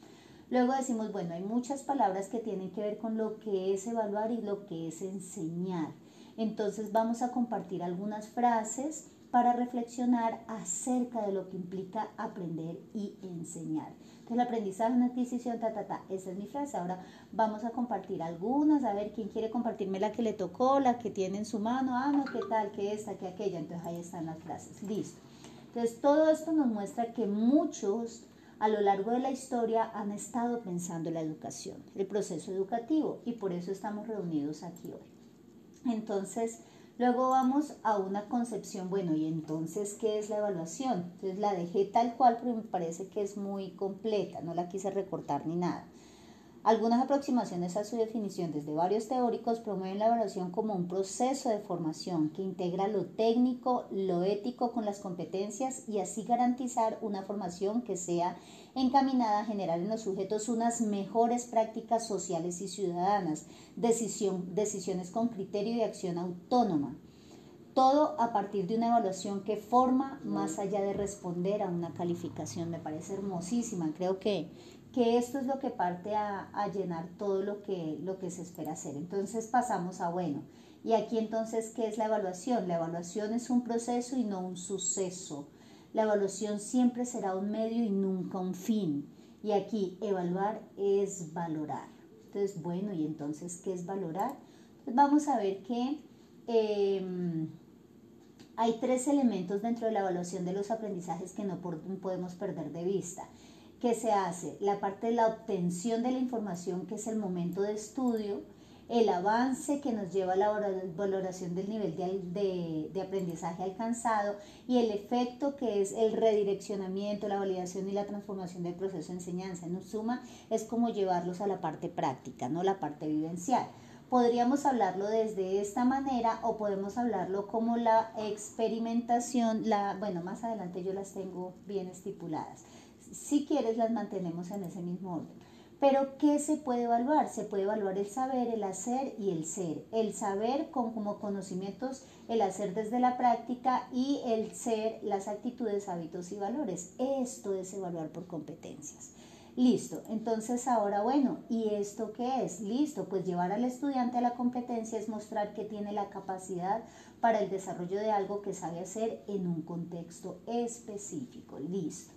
Luego decimos, bueno, hay muchas palabras que tienen que ver con lo que es evaluar y lo que es enseñar. Entonces vamos a compartir algunas frases para reflexionar acerca de lo que implica aprender y enseñar. Entonces, el aprendizaje, una adquisición, ta, ta, ta. Esa es mi frase. Ahora vamos a compartir algunas, a ver quién quiere compartirme la que le tocó, la que tiene en su mano. Ah, no, qué tal, qué esta, qué aquella. Entonces, ahí están las frases. Listo. Entonces, todo esto nos muestra que muchos a lo largo de la historia han estado pensando en la educación, el proceso educativo, y por eso estamos reunidos aquí hoy. Entonces, Luego vamos a una concepción, bueno, y entonces, ¿qué es la evaluación? Entonces la dejé tal cual, pero me parece que es muy completa, no la quise recortar ni nada. Algunas aproximaciones a su definición desde varios teóricos promueven la evaluación como un proceso de formación que integra lo técnico, lo ético con las competencias y así garantizar una formación que sea encaminada a generar en los sujetos unas mejores prácticas sociales y ciudadanas, decisión, decisiones con criterio y acción autónoma. Todo a partir de una evaluación que forma más allá de responder a una calificación. Me parece hermosísima. Creo que que esto es lo que parte a, llenar todo lo que, lo que se espera hacer. Entonces pasamos a, bueno, y aquí entonces, ¿qué es la evaluación? La evaluación es un proceso y no un suceso. La evaluación siempre será un medio y nunca un fin. Y aquí, evaluar es valorar. Entonces, bueno, ¿y entonces qué es valorar? Pues vamos a ver que em, hay tres elementos dentro de la evaluación de los aprendizajes que no podemos perder de vista. ¿Qué se hace? La parte de la obtención de la información, que es el momento de estudio, el avance que nos lleva a la valoración del nivel de, de, aprendizaje alcanzado y el efecto que es el redireccionamiento, la validación y la transformación del proceso de enseñanza. En suma, es como llevarlos a la parte práctica, no la parte vivencial. Podríamos hablarlo desde esta manera o podemos hablarlo como la experimentación, la, bueno, más adelante yo las tengo bien estipuladas. Si quieres, las mantenemos en ese mismo orden. Pero, ¿qué se puede evaluar? Se puede evaluar el saber, el hacer y el ser. El saber con, como conocimientos, el hacer desde la práctica y el ser, las actitudes, hábitos y valores. Esto es evaluar por competencias. Listo, entonces ahora bueno, ¿y esto qué es? Listo, pues llevar al estudiante a la competencia es mostrar que tiene la capacidad para el desarrollo de algo que sabe hacer en un contexto específico. Listo.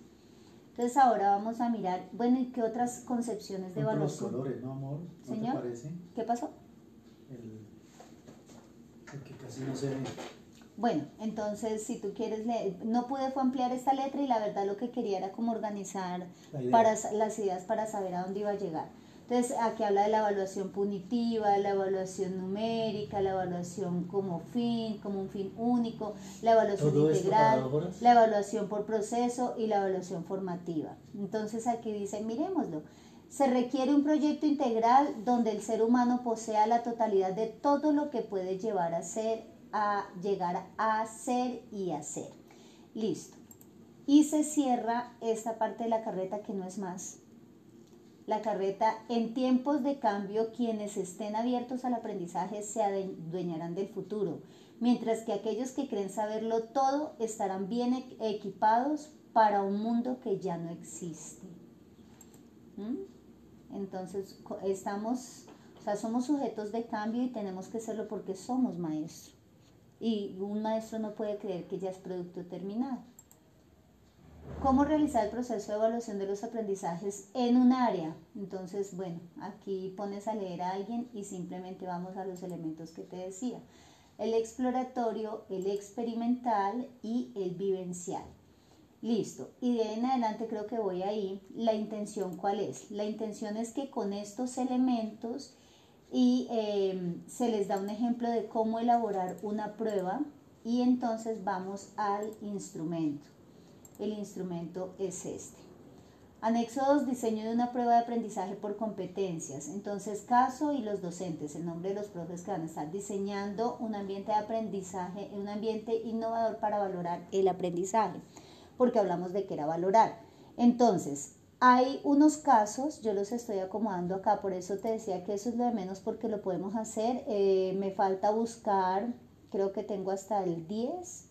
Entonces ahora vamos a mirar, bueno, ¿y qué otras concepciones de valor? Los colores, ¿no, amor? ¿No Señor, te parece? ¿Qué pasó? El, que casi no se ve. Bueno, entonces si tú quieres leer, no pude fue ampliar esta letra y la verdad lo que quería era como organizar para las ideas para saber a dónde iba a llegar. Entonces, aquí habla de la evaluación punitiva, la evaluación numérica, la evaluación como fin, como un fin único, la evaluación integral, la evaluación por proceso y la evaluación formativa. Entonces, aquí dice, miremoslo. Se requiere un proyecto integral donde el ser humano posea la totalidad de todo lo que puede llevar a ser, a llegar a ser y a ser. Listo. Y se cierra esta parte de la carreta que no es más la carreta, en tiempos de cambio, quienes estén abiertos al aprendizaje se adueñarán del futuro, mientras que aquellos que creen saberlo todo estarán bien equipados para un mundo que ya no existe. ¿Mm? Entonces, estamos, o sea, somos sujetos de cambio y tenemos que serlo porque somos maestros. Y un maestro no puede creer que ya es producto terminado. ¿Cómo realizar el proceso de evaluación de los aprendizajes en un área? Entonces, bueno, aquí pones a leer a alguien y simplemente vamos a los elementos que te decía. El exploratorio, el experimental y el vivencial. Listo. Y de ahí en adelante creo que voy ahí. La intención, ¿cuál es? La intención es que con estos elementos y eh, se les da un ejemplo de cómo elaborar una prueba y entonces vamos al instrumento el instrumento es este. Anexo 2, diseño de una prueba de aprendizaje por competencias. Entonces, caso y los docentes, el nombre de los profes que van a estar diseñando un ambiente de aprendizaje, un ambiente innovador para valorar el aprendizaje, porque hablamos de que era valorar. Entonces, hay unos casos, yo los estoy acomodando acá, por eso te decía que eso es lo de menos porque lo podemos hacer. Eh, me falta buscar, creo que tengo hasta el 10.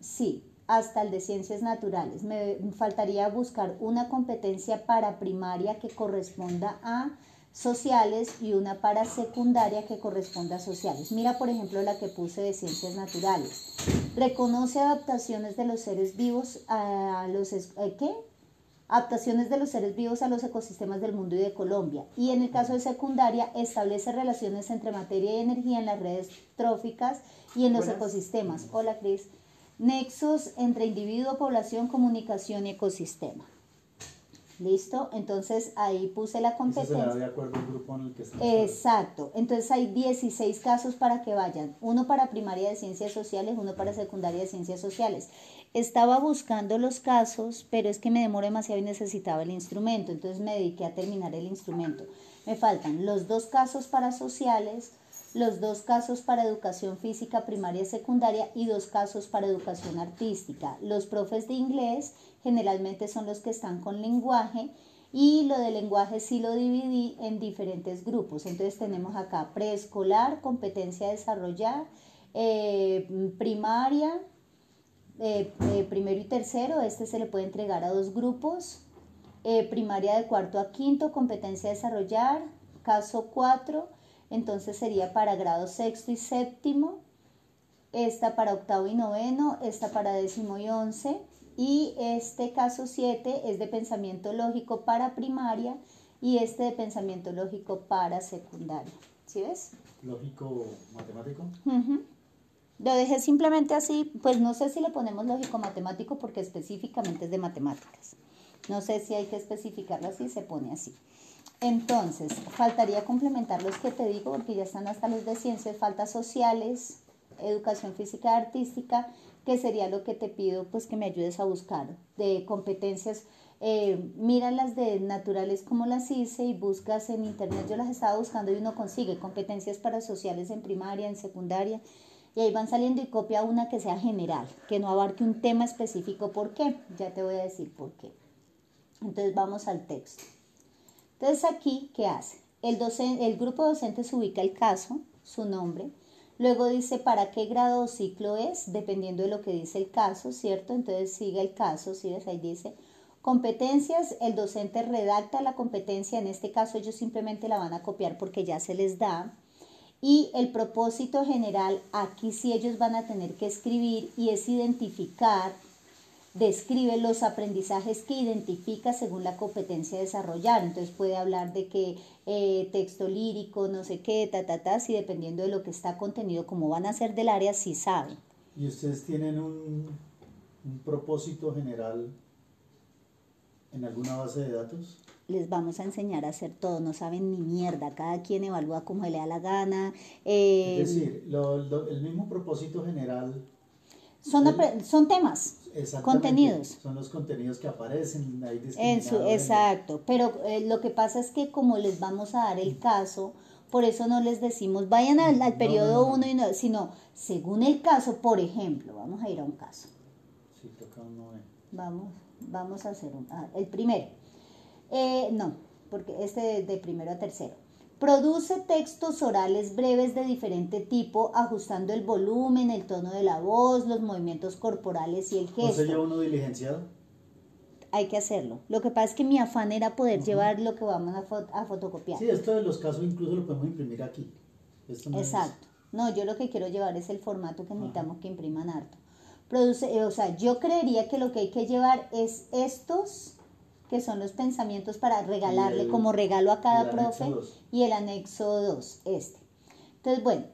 Sí, hasta el de ciencias naturales. Me faltaría buscar una competencia para primaria que corresponda a sociales y una para secundaria que corresponda a sociales. Mira, por ejemplo, la que puse de ciencias naturales. Reconoce adaptaciones de los seres vivos a los... ¿eh, ¿Qué? Adaptaciones de los seres vivos a los ecosistemas del mundo y de Colombia. Y en el caso de secundaria, establece relaciones entre materia y energía en las redes tróficas y en los ecosistemas. Hola, Cris Nexos entre individuo, población, comunicación y ecosistema. ¿Listo? Entonces ahí puse la competencia. de acuerdo al grupo en el que Exacto. Entonces hay 16 casos para que vayan. Uno para primaria de ciencias sociales, uno para secundaria de ciencias sociales. Estaba buscando los casos, pero es que me demoró demasiado y necesitaba el instrumento. Entonces me dediqué a terminar el instrumento. Me faltan los dos casos para sociales, los dos casos para educación física primaria y secundaria y dos casos para educación artística. Los profes de inglés generalmente son los que están con lenguaje y lo de lenguaje sí lo dividí en diferentes grupos. Entonces tenemos acá preescolar, competencia desarrollar, eh, primaria, eh, eh, primero y tercero, este se le puede entregar a dos grupos, primaria de cuarto a quinto, competencia a desarrollar, caso 4, entonces sería para grado sexto y séptimo, esta para octavo y noveno, esta para décimo y once, y este caso 7 es de pensamiento lógico para primaria y este de pensamiento lógico para secundaria. ¿Sí ves? Lógico matemático. Lo dejé simplemente así, pues no sé si le ponemos lógico matemático porque específicamente es de matemáticas. No sé si hay que especificarlo así, se pone así. Entonces, faltaría complementar los que te digo porque ya están hasta los de ciencias, faltas sociales, educación física artística, que sería lo que te pido pues que me ayudes a buscar de competencias. Eh, mira las de naturales como las hice y buscas en internet, yo las estaba buscando y uno consigue competencias para sociales en primaria, en secundaria y ahí van saliendo y copia una que sea general, que no abarque un tema específico. ¿Por qué? Ya te voy a decir por qué. Entonces vamos al texto. Entonces aquí, ¿qué hace? El, el grupo docente se ubica el caso, su nombre, luego dice para qué grado o ciclo es, dependiendo de lo que dice el caso, ¿cierto? Entonces sigue el caso, ¿sí? Ahí dice competencias, el docente redacta la competencia, en este caso ellos simplemente la van a copiar porque ya se les da. Y el propósito general, aquí sí ellos van a tener que escribir y es identificar, describe los aprendizajes que identifica según la competencia a desarrollar. Entonces puede hablar de que eh, texto lírico, no sé qué, ta, ta, ta, si dependiendo de lo que está contenido, como van a ser del área, sí saben. ¿Y ustedes tienen un, un propósito general en alguna base de datos? les vamos a enseñar a hacer todo, no saben ni mierda, cada quien evalúa como le da la gana. es decir, el mismo propósito general. Son, son temas, contenidos. Son los contenidos que aparecen ahí en su, Exacto, pero eh, lo que pasa es que como les vamos a dar el caso, por eso no les decimos vayan al, periodo 1 y no, sino según el caso, por ejemplo, vamos a ir a un caso. Sí, toca uno, Vamos, vamos a hacer un, ah, el primero. Eh, no, porque este de, primero a tercero. Produce textos orales breves de diferente tipo, ajustando el volumen, el tono de la voz, los movimientos corporales y el gesto. ¿No se lleva uno diligenciado? Hay que hacerlo. Lo que pasa es que mi afán era poder llevar lo que vamos a, fotocopiar. Sí, esto de los casos incluso lo podemos imprimir aquí. Exacto. No, yo lo que quiero llevar es el formato que necesitamos que impriman harto. Produce, eh, o sea, yo creería que lo que hay que llevar es estos que son los pensamientos para regalarle como regalo a cada profe, y el anexo 2, este. Entonces, bueno,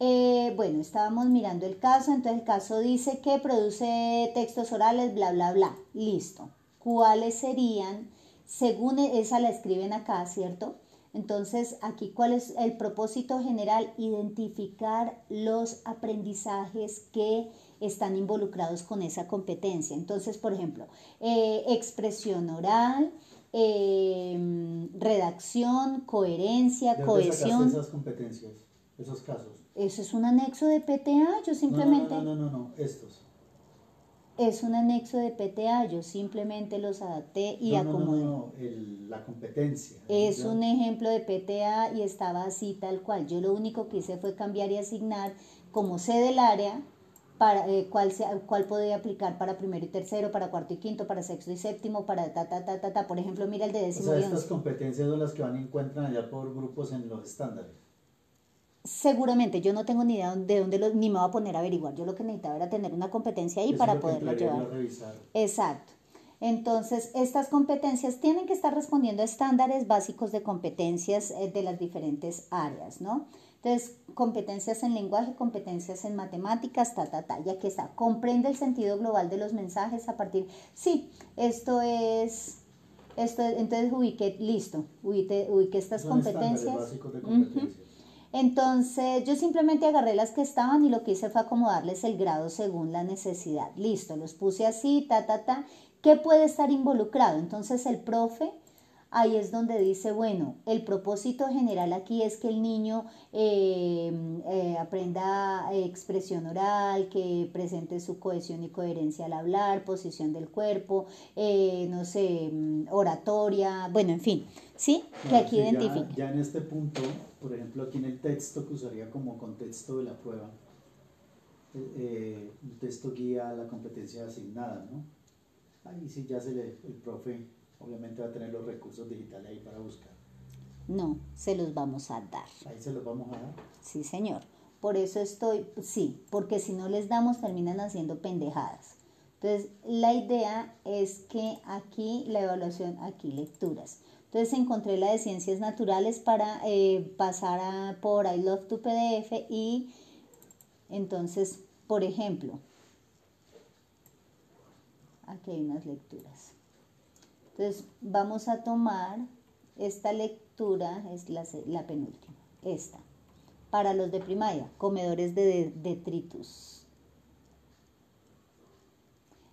eh, bueno, estábamos mirando el caso, entonces el caso dice que produce textos orales, bla, bla, bla, listo. ¿Cuáles serían? Según e, esa la escriben acá, ¿cierto? Entonces, aquí, ¿cuál es el propósito general? Identificar los aprendizajes que están involucrados con esa competencia. Entonces, por ejemplo, eh, expresión oral, em, redacción, coherencia, ¿De cohesión. esas competencias, esos casos? Eso es un anexo de PTA, yo simplemente... No, no, no, no, no, estos. Es un anexo de PTA, yo simplemente los adapté y acomodé. No, no, la competencia. Es un ejemplo de PTA y estaba así tal cual. Yo lo único que hice fue cambiar y asignar como sé del área, para, eh, cuál, cuál podría aplicar para primero y tercero, para cuarto y quinto, para sexto y séptimo, para ta, ta, ta, ta, ta. Por ejemplo, mira el de décimo o sea, estas competencias son las que van y encuentran allá por grupos en los estándares. Seguramente, yo no tengo ni idea de dónde ni me voy a poner a averiguar. Yo lo que necesitaba era tener una competencia ahí para poderla llevar. Exacto. Entonces, estas competencias tienen que estar respondiendo a estándares básicos de competencias eh, de las diferentes áreas, ¿no? Entonces, competencias en lenguaje, competencias en matemáticas, ta, ta, ta, ya que está. Comprende el sentido global de los mensajes a partir, sí, esto es, esto, entonces ubique, listo, ubique, estas competencias. Entonces, yo simplemente agarré las que estaban y lo que hice fue acomodarles el grado según la necesidad. Listo, los puse así, ta, ta, ta. ¿Qué puede estar involucrado? Entonces, el profe ahí es donde dice, bueno, el propósito general aquí es que el niño eh, eh, aprenda expresión oral, que presente su cohesión y coherencia al hablar, posición del cuerpo, eh, no sé, mm, oratoria, bueno, en fin, ¿sí? que aquí identifica. Ya, en este punto, por ejemplo, aquí en el texto que usaría como contexto de la prueba, el texto guía la competencia asignada, ¿no? Ahí sí ya se le, el profe Obviamente va a tener los recursos digitales ahí para buscar. No, se los vamos a dar. Ahí se los vamos a dar. Sí, señor. Por eso estoy, sí, porque si no les damos terminan haciendo pendejadas. Entonces, la idea es que aquí la evaluación, aquí lecturas. Entonces encontré la de ciencias naturales para eh, pasar a, por I Love to PDF y entonces, por ejemplo, aquí hay unas lecturas. Entonces vamos a tomar esta lectura, es la, penúltima, esta, para los de primaria, comedores de detritus.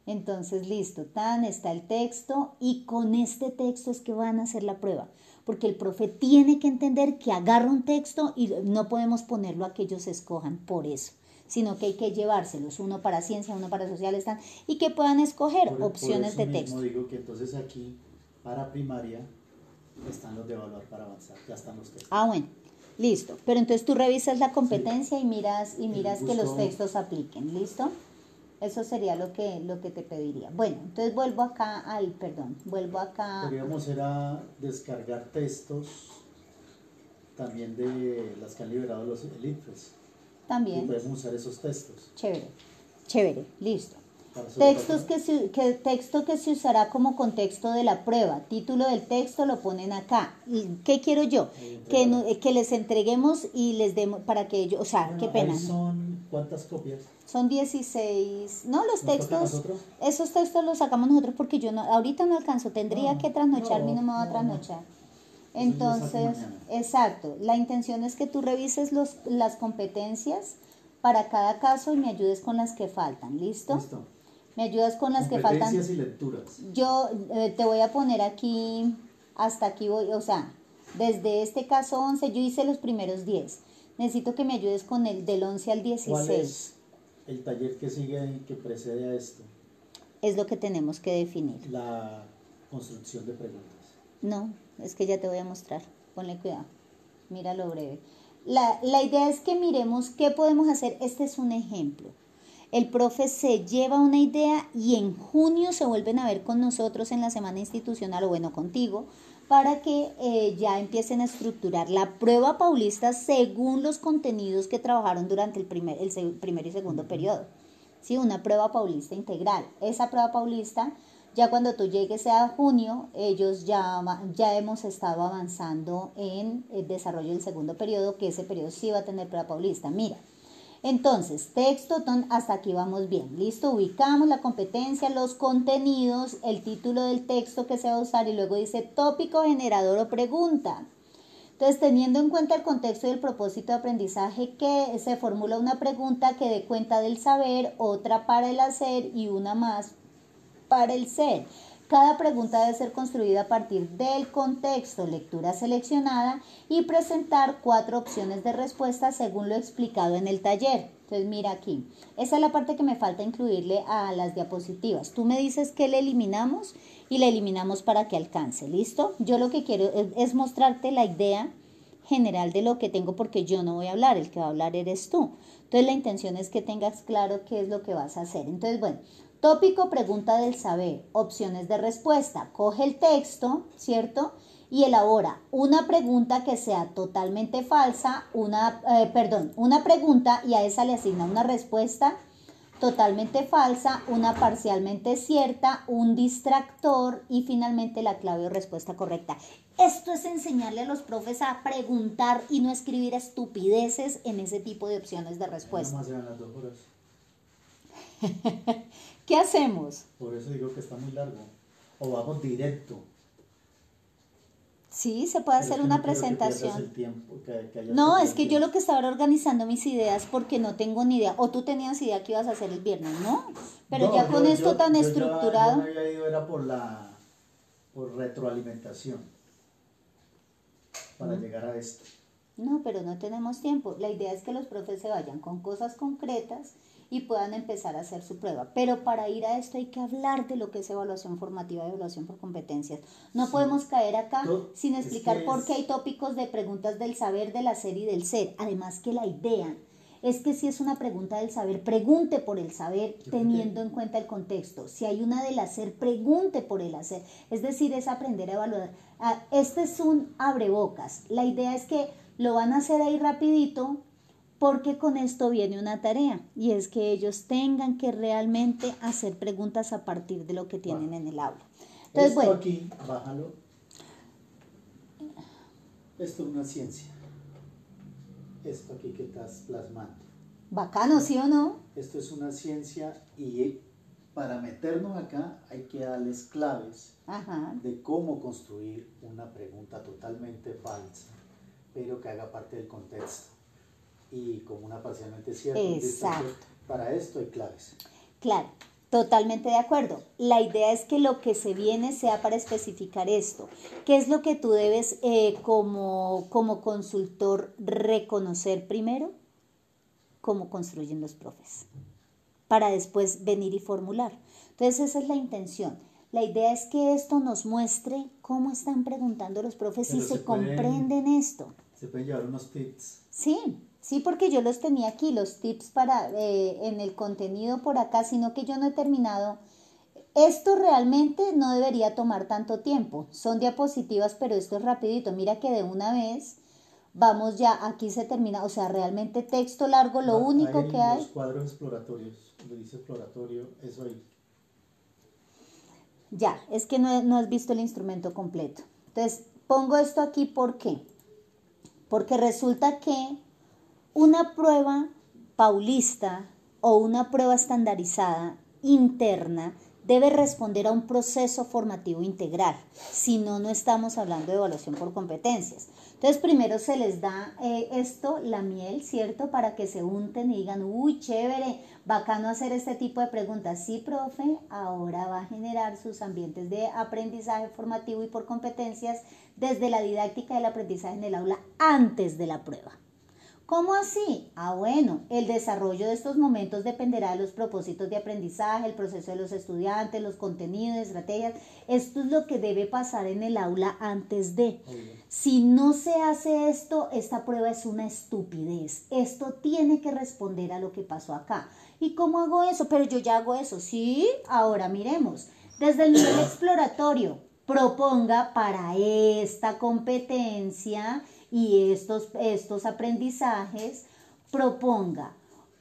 Entonces, listo, tan está el texto y con este texto es que van a hacer la prueba, porque el profe tiene que entender que agarra un texto y no podemos ponerlo a que ellos escojan por eso, sino que hay que llevárselos, uno para ciencia, uno para sociales, y que puedan escoger opciones de texto. digo que entonces aquí, para primaria, están los de evaluar para avanzar, ya están los textos. Ah, bueno. Listo, pero entonces tú revisas la competencia y miras y miras que los textos apliquen, ¿listo? Eso sería lo que, lo que te pediría. Bueno, entonces vuelvo acá al, perdón, vuelvo acá. Podríamos era descargar textos también de las que han liberado los elites. También. Y podemos usar esos textos. Chévere, chévere, listo. Textos que, que texto que se usará como contexto de la prueba. Título del texto lo ponen acá. ¿Qué quiero yo? Que, que les entreguemos y les demos para que ellos, o sea, qué pena. Son cuántas copias? Son 16. No, los textos. Esos textos los sacamos nosotros porque yo no, ahorita no alcanzo. Tendría que trasnochar, no, no me va a trasnochar. Entonces, exacto. La intención es que tú revises los, las competencias para cada caso y me ayudes con las que faltan. ¿Listo? Listo. Me ayudas con las que faltan. y lecturas. Yo eh, te voy a poner aquí, hasta aquí voy, o sea, desde este caso 11, yo hice los primeros 10. Necesito que me ayudes con el del 11 al 16 el taller que sigue y que precede a esto? Es lo que tenemos que definir. La construcción de preguntas. No, es que ya te voy a mostrar. Ponle cuidado. Míralo breve. La, la idea es que miremos qué podemos hacer. Este es un ejemplo. El profe se lleva una idea y en junio se vuelven a ver con nosotros en la semana institucional o bueno contigo para que eh, ya empiecen a estructurar la prueba paulista según los contenidos que trabajaron durante el primer, el primer y segundo periodo. ¿Sí? Una prueba paulista integral. Esa prueba paulista, ya cuando tú llegues a junio, ellos ya, ya hemos estado avanzando en el desarrollo del segundo periodo, que ese periodo sí va a tener prueba paulista. Mira, entonces, texto, hasta aquí vamos bien. Listo, ubicamos la competencia, los contenidos, el título del texto que se va a usar y luego dice tópico generador o pregunta. Entonces, teniendo en cuenta el contexto y el propósito de aprendizaje, que se formula una pregunta que dé cuenta del saber, otra para el hacer y una más el ser. Cada pregunta debe ser construida a partir del contexto, lectura seleccionada y presentar cuatro opciones de respuesta según lo explicado en el taller. Entonces mira aquí, esa es la parte que me falta incluirle a las diapositivas. Tú me dices que le eliminamos y le eliminamos para que alcance, ¿listo? Yo lo que quiero es mostrarte la idea general de lo que tengo porque yo no voy a hablar, el que va a hablar eres tú. Entonces la intención es que tengas claro qué es lo que vas a hacer. Entonces, bueno, Tópico, pregunta del saber. Opciones de respuesta. Coge el texto, ¿cierto? Y elabora una pregunta que sea totalmente falsa, una, eh, perdón, una pregunta y a esa le asigna una respuesta totalmente falsa, una parcialmente cierta, un distractor y finalmente la clave o respuesta correcta. Esto es enseñarle a los profes a preguntar y no escribir estupideces en ese tipo de opciones de respuesta. ¿Qué hacemos? Por eso digo que está muy largo. O vamos directo. Sí, se puede hacer una presentación. no, es que yo lo que estaba organizando mis ideas porque no tengo ni idea. O tú tenías idea que ibas a hacer el viernes, ¿no? Pero ya con esto tan estructurado. yo me había ido era por la por retroalimentación para llegar a esto. No, pero no tenemos tiempo. La idea es que los profes se vayan con cosas concretas y puedan empezar a hacer su prueba. Pero para ir a esto hay que hablar de lo que es evaluación formativa y evaluación por competencias. No podemos caer acá sin explicar por qué hay tópicos de preguntas del saber, del hacer y del ser. Además que la idea es que si es una pregunta del saber, pregunte por el saber teniendo en cuenta el contexto. Si hay una del hacer, pregunte por el hacer. Es decir, es aprender a evaluar. Ah, este es un abrebocas. La idea es que lo van a hacer ahí rapidito porque con esto viene una tarea y es que ellos tengan que realmente hacer preguntas a partir de lo que tienen en el aula. Entonces, esto aquí, bájalo. Esto es una ciencia esto aquí que estás plasmando. Bacano, ¿sí o no? Esto es una ciencia y para meternos acá hay que darles claves de cómo construir una pregunta totalmente falsa, pero que haga parte del contexto y como una parcialmente cierta. Exacto. Para esto hay claves. Claro. Totalmente de acuerdo. La idea es que lo que se viene sea para especificar esto. ¿Qué es lo que tú debes eh, como, como consultor reconocer primero? Cómo construyen los profes, para después venir y formular. Entonces esa es la intención. La idea es que esto nos muestre cómo están preguntando los profes y se, comprenden esto. Se pueden llevar unos tips. Sí, Sí, porque yo los tenía aquí, los tips para eh, en el contenido por acá, sino que yo no he terminado. Esto realmente no debería tomar tanto tiempo. Son diapositivas, pero esto es rapidito. Mira que de una vez vamos ya, aquí se termina, o sea, realmente texto largo, lo único que hay. Los cuadros exploratorios, donde dice exploratorio, eso ahí. Ya, es que no, no has visto el instrumento completo. Entonces, pongo esto aquí, ¿por qué? Porque resulta que una prueba paulista o una prueba estandarizada interna debe responder a un proceso formativo integral, si no, no estamos hablando de evaluación por competencias. Entonces, primero se les da eh, esto, la miel, ¿cierto? Para que se unten y digan, uy, chévere, bacano hacer este tipo de preguntas. Sí, profe, ahora va a generar sus ambientes de aprendizaje formativo y por competencias desde la didáctica del aprendizaje en el aula antes de la prueba. ¿Cómo así? Ah, bueno, el desarrollo de estos momentos dependerá de los propósitos de aprendizaje, el proceso de los estudiantes, los contenidos, estrategias. Esto es lo que debe pasar en el aula antes de. Si no se hace esto, esta prueba es una estupidez. Esto tiene que responder a lo que pasó acá. ¿Y cómo hago eso? Pero yo ya hago eso. Sí, ahora miremos. Desde el nivel exploratorio, proponga para esta competencia y estos, estos aprendizajes, proponga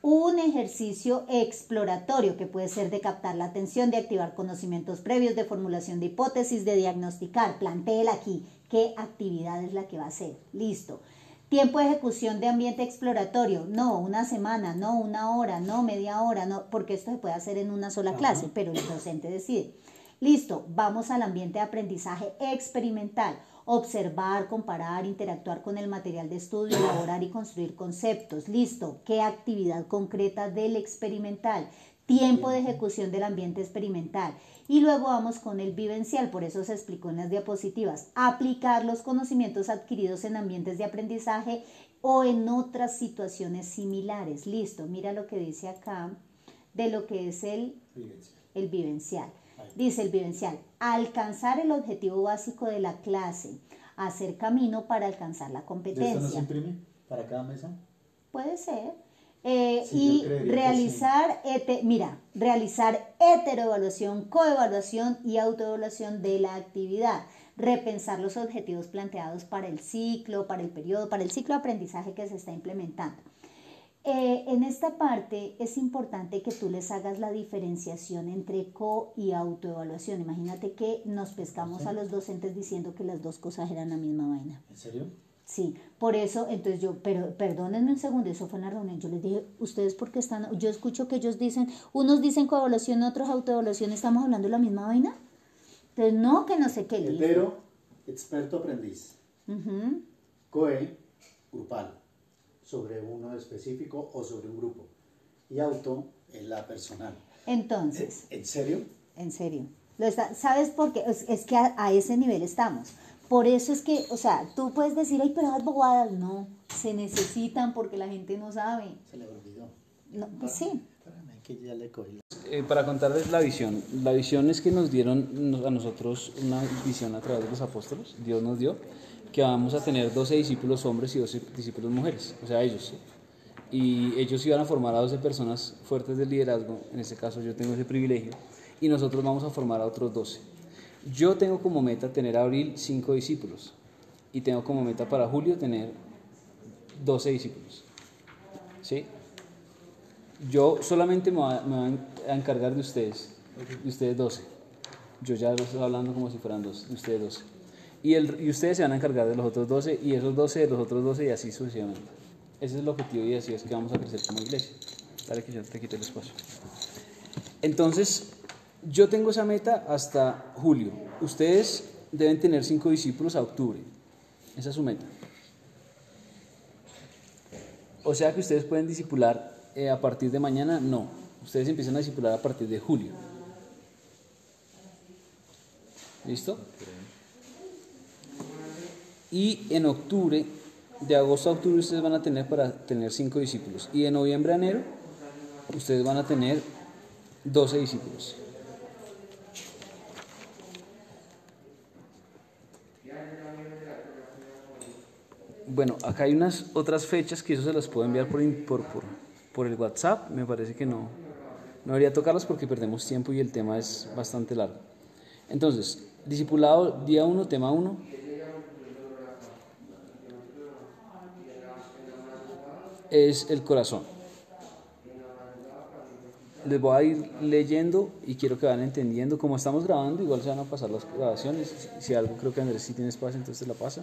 un ejercicio exploratorio que puede ser de captar la atención, de activar conocimientos previos, de formulación de hipótesis, de diagnosticar. Plantéela aquí. ¿Qué actividad es la que va a hacer? Listo. Tiempo de ejecución de ambiente exploratorio. No, una semana, no, una hora, no, media hora, no, porque esto se puede hacer en una sola clase, pero el docente decide. Listo, vamos al ambiente de aprendizaje experimental observar, comparar, interactuar con el material de estudio, elaborar y construir conceptos. Listo, ¿qué actividad concreta del experimental? Tiempo de ejecución del ambiente experimental. Y luego vamos con el vivencial, por eso se explicó en las diapositivas. Aplicar los conocimientos adquiridos en ambientes de aprendizaje o en otras situaciones similares. Listo, mira lo que dice acá de lo que es el El vivencial. Dice el vivencial, alcanzar el objetivo básico de la clase, hacer camino para alcanzar la competencia. ¿Esto no se imprime para cada mesa? Puede ser. Eh, y realizar, mira, realizar heteroevaluación, coevaluación y autoevaluación de la actividad. Repensar los objetivos planteados para el ciclo, para el periodo, para el ciclo de aprendizaje que se está implementando. Eh, en esta parte es importante que tú les hagas la diferenciación entre co y autoevaluación. Imagínate que nos pescamos a los docentes diciendo que las dos cosas eran la misma vaina. ¿En serio? Sí, por eso, entonces yo, pero perdónenme un segundo, eso fue en la reunión, yo les dije, ustedes porque están, yo escucho que ellos dicen, unos dicen coevaluación, otros autoevaluación, ¿estamos hablando de la misma vaina? Entonces, no, que no sé qué. Pero, experto aprendiz. COE, grupal sobre uno específico o sobre un grupo. Y auto es la personal. Entonces. ¿En serio? En serio. Lo está, ¿Sabes por qué? Es, que a, ese nivel estamos. Por eso es que, o sea, tú puedes decir, ay, pero las bobadas, no, se necesitan porque la gente no sabe. Se le olvidó. No, pues sí. Que ya le eh, para contarles la visión, la visión es que nos dieron a nosotros una visión a través de los apóstoles, Dios nos dio, que vamos a tener 12 discípulos hombres y 12 discípulos mujeres, o sea, ellos. y ellos iban a formar a 12 personas fuertes de liderazgo, en este caso yo tengo ese privilegio, y nosotros vamos a formar a otros 12. Yo tengo como meta tener a abril 5 discípulos y tengo como meta para julio tener 12 discípulos. ¿Sí? Yo solamente me voy, a, encargar de ustedes, de ustedes 12. Yo ya los estoy hablando como si fueran dos, de ustedes 12. Y, el, y ustedes se van a encargar de los otros 12 y esos 12 de los otros 12 y así sucesivamente. Ese es el objetivo y así es que vamos a crecer como iglesia. Dale que yo te quite el espacio. Entonces, yo tengo esa meta hasta julio. Ustedes deben tener cinco discípulos a octubre. Esa es su meta. O sea que ustedes pueden discipular eh, a partir de mañana, no. Ustedes empiezan a discipular a partir de julio. ¿Listo? Y en octubre, de agosto a octubre, ustedes van a tener para tener cinco discípulos. Y de noviembre a enero, ustedes van a tener 12 discípulos. Bueno, acá hay unas otras fechas que eso se las puedo enviar por, por, por, el WhatsApp. Me parece que no, no debería tocarlas porque perdemos tiempo y el tema es bastante largo. Entonces, discipulado día 1, tema 1. Es el corazón. Les voy a ir leyendo y quiero que vayan entendiendo. Como estamos grabando, igual se van a pasar las grabaciones. Si algo creo que Andrés sí tiene espacio, entonces la pasa.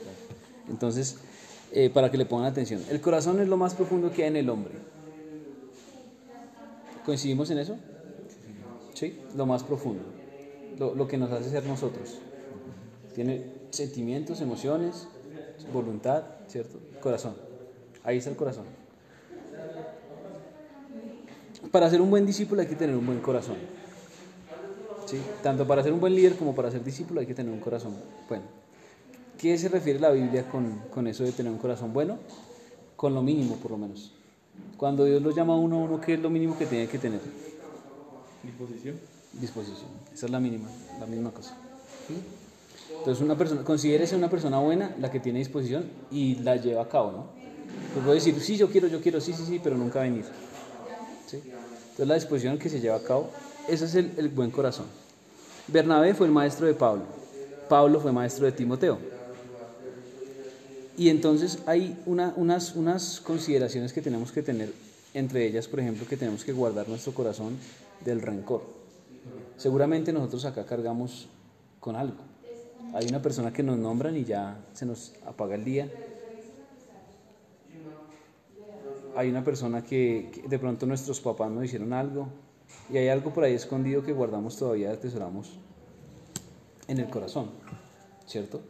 Entonces, eh, para que le pongan atención. El corazón es lo más profundo que hay en el hombre. ¿Coincidimos en eso? Sí, lo más profundo. Lo, lo que nos hace ser nosotros. Tiene sentimientos, emociones, voluntad, ¿cierto? Corazón. Ahí está el corazón. Para ser un buen discípulo hay que tener un buen corazón. ¿Sí? Tanto para ser un buen líder como para ser discípulo hay que tener un corazón bueno. ¿Qué se refiere la Biblia con, con, eso de tener un corazón bueno? Con lo mínimo, por lo menos. Cuando Dios lo llama a uno, uno, ¿qué es lo mínimo que tiene que tener? Disposición. Disposición. Esa es la mínima, la misma cosa. Entonces, una persona, considérese una persona buena la que tiene disposición y la lleva a cabo, ¿no? Pues puede decir, sí, yo quiero, yo quiero, sí, sí, sí, pero nunca venir. ¿Sí? Entonces, la disposición que se lleva a cabo, ese es el, el buen corazón. Bernabé fue el maestro de Pablo. Pablo fue maestro de Timoteo. Y entonces hay unas, unas consideraciones que tenemos que tener, entre ellas, por ejemplo, que tenemos que guardar nuestro corazón del rencor. Seguramente nosotros acá cargamos con algo. Hay una persona que nos nombran y ya se nos apaga el día. Hay una persona que, de pronto nuestros papás nos hicieron algo y hay algo por ahí escondido que guardamos todavía, atesoramos en el corazón, ¿cierto?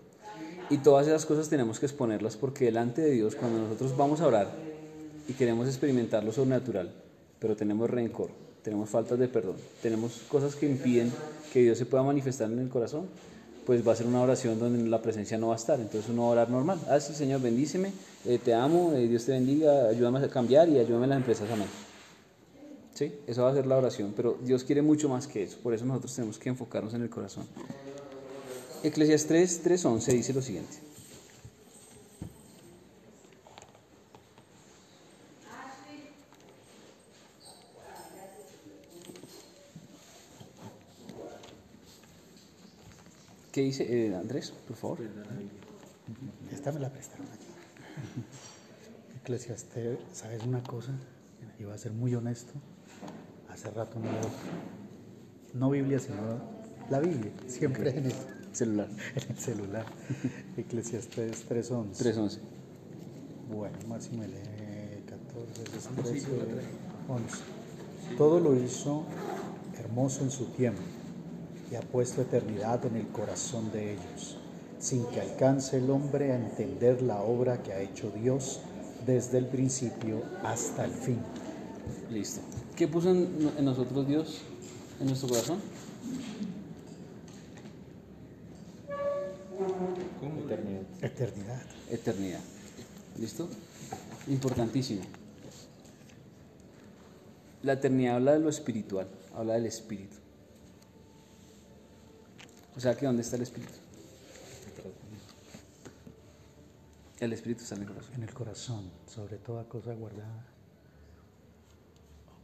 Y todas esas cosas tenemos que exponerlas porque delante de Dios, cuando nosotros vamos a orar y queremos experimentar lo sobrenatural, pero tenemos rencor, tenemos faltas de perdón, tenemos cosas que impiden que Dios se pueda manifestar en el corazón, pues va a ser una oración donde la presencia no va a estar. Entonces uno va a orar normal. Ah, sí, Señor, bendíceme, eh, te amo, eh, Dios te bendiga, ayúdame a cambiar y ayúdame en las empresas, amén. Sí, esa va a ser la oración, pero Dios quiere mucho más que eso. Por eso nosotros tenemos que enfocarnos en el corazón. Eclesias 3, 3, 11 dice lo siguiente. ¿Qué dice eh, Andrés, por favor? Esta me la prestaron aquí. Eclesiastes, ¿sabes una cosa? Iba a ser muy honesto. Hace rato no no Biblia, sino la Biblia, siempre en eso. Celular. En el celular. Eclesiastes 3.11. 3.11. Bueno, Máximo lee 14, 13, 11. Todo lo hizo hermoso en su tiempo y ha puesto eternidad en el corazón de ellos, sin que alcance el hombre a entender la obra que ha hecho Dios desde el principio hasta el fin. Listo. ¿Qué puso en, en nosotros Dios, en nuestro corazón? Eternidad. Eternidad. Eternidad. ¿Listo? Importantísimo. La eternidad habla de lo espiritual, habla del espíritu. O sea que ¿dónde está el espíritu? El Espíritu está en el corazón. En el corazón, sobre toda cosa guardada.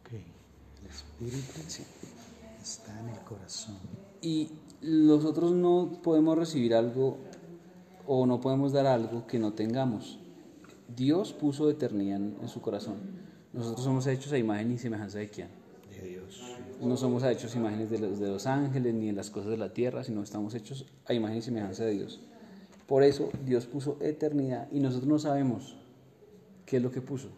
Ok, el Espíritu Sí. está en el corazón. Y nosotros no podemos recibir algo o no podemos dar algo que no tengamos. Dios puso eternidad en, en su corazón. Nosotros somos hechos a imagen y semejanza de quién? De Dios. No somos hechos imágenes de los, de los ángeles ni de las cosas de la tierra, sino estamos hechos a imagen y semejanza de Dios. Por eso Dios puso eternidad y nosotros no sabemos qué es lo que puso.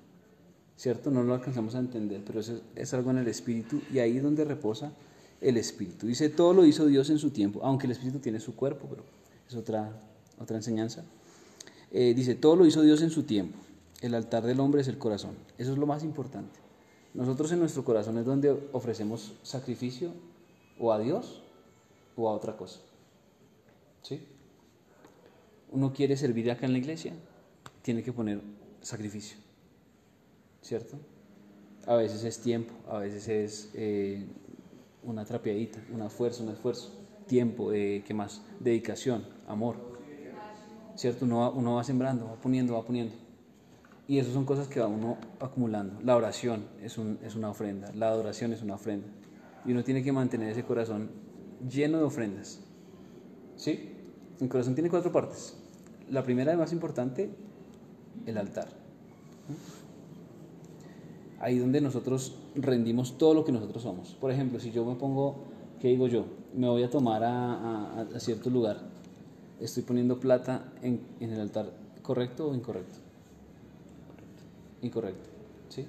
¿Cierto? No lo alcanzamos a entender, pero eso es, es algo en el Espíritu y ahí es donde reposa el Espíritu. Dice, todo lo hizo Dios en su tiempo, aunque el Espíritu tiene su cuerpo, pero es otra, otra enseñanza. Eh, dice, todo lo hizo Dios en su tiempo. El altar del hombre es el corazón. Eso es lo más importante. Nosotros en nuestro corazón es donde ofrecemos sacrificio o a Dios o a otra cosa. ¿Sí? Uno quiere servir acá en la iglesia, tiene que poner sacrificio. ¿Cierto? A veces es tiempo, a veces es eh, una trapeadita, un esfuerzo, un esfuerzo. Tiempo, eh, ¿qué más? Dedicación, amor. ¿Cierto? Uno va sembrando, va poniendo, va poniendo. Y eso son cosas que va uno acumulando. La oración es, un- es una ofrenda, la adoración es una ofrenda. Y uno tiene que mantener ese corazón lleno de ofrendas. ¿Sí? El corazón tiene cuatro partes. La primera y más importante, el altar. Ahí donde nosotros rendimos todo lo que nosotros somos. Por ejemplo, si yo me pongo, ¿qué digo yo? Me voy a tomar a, a- a cierto lugar. Estoy poniendo plata en, en el altar, ¿correcto o incorrecto? Incorrecto, ¿sí?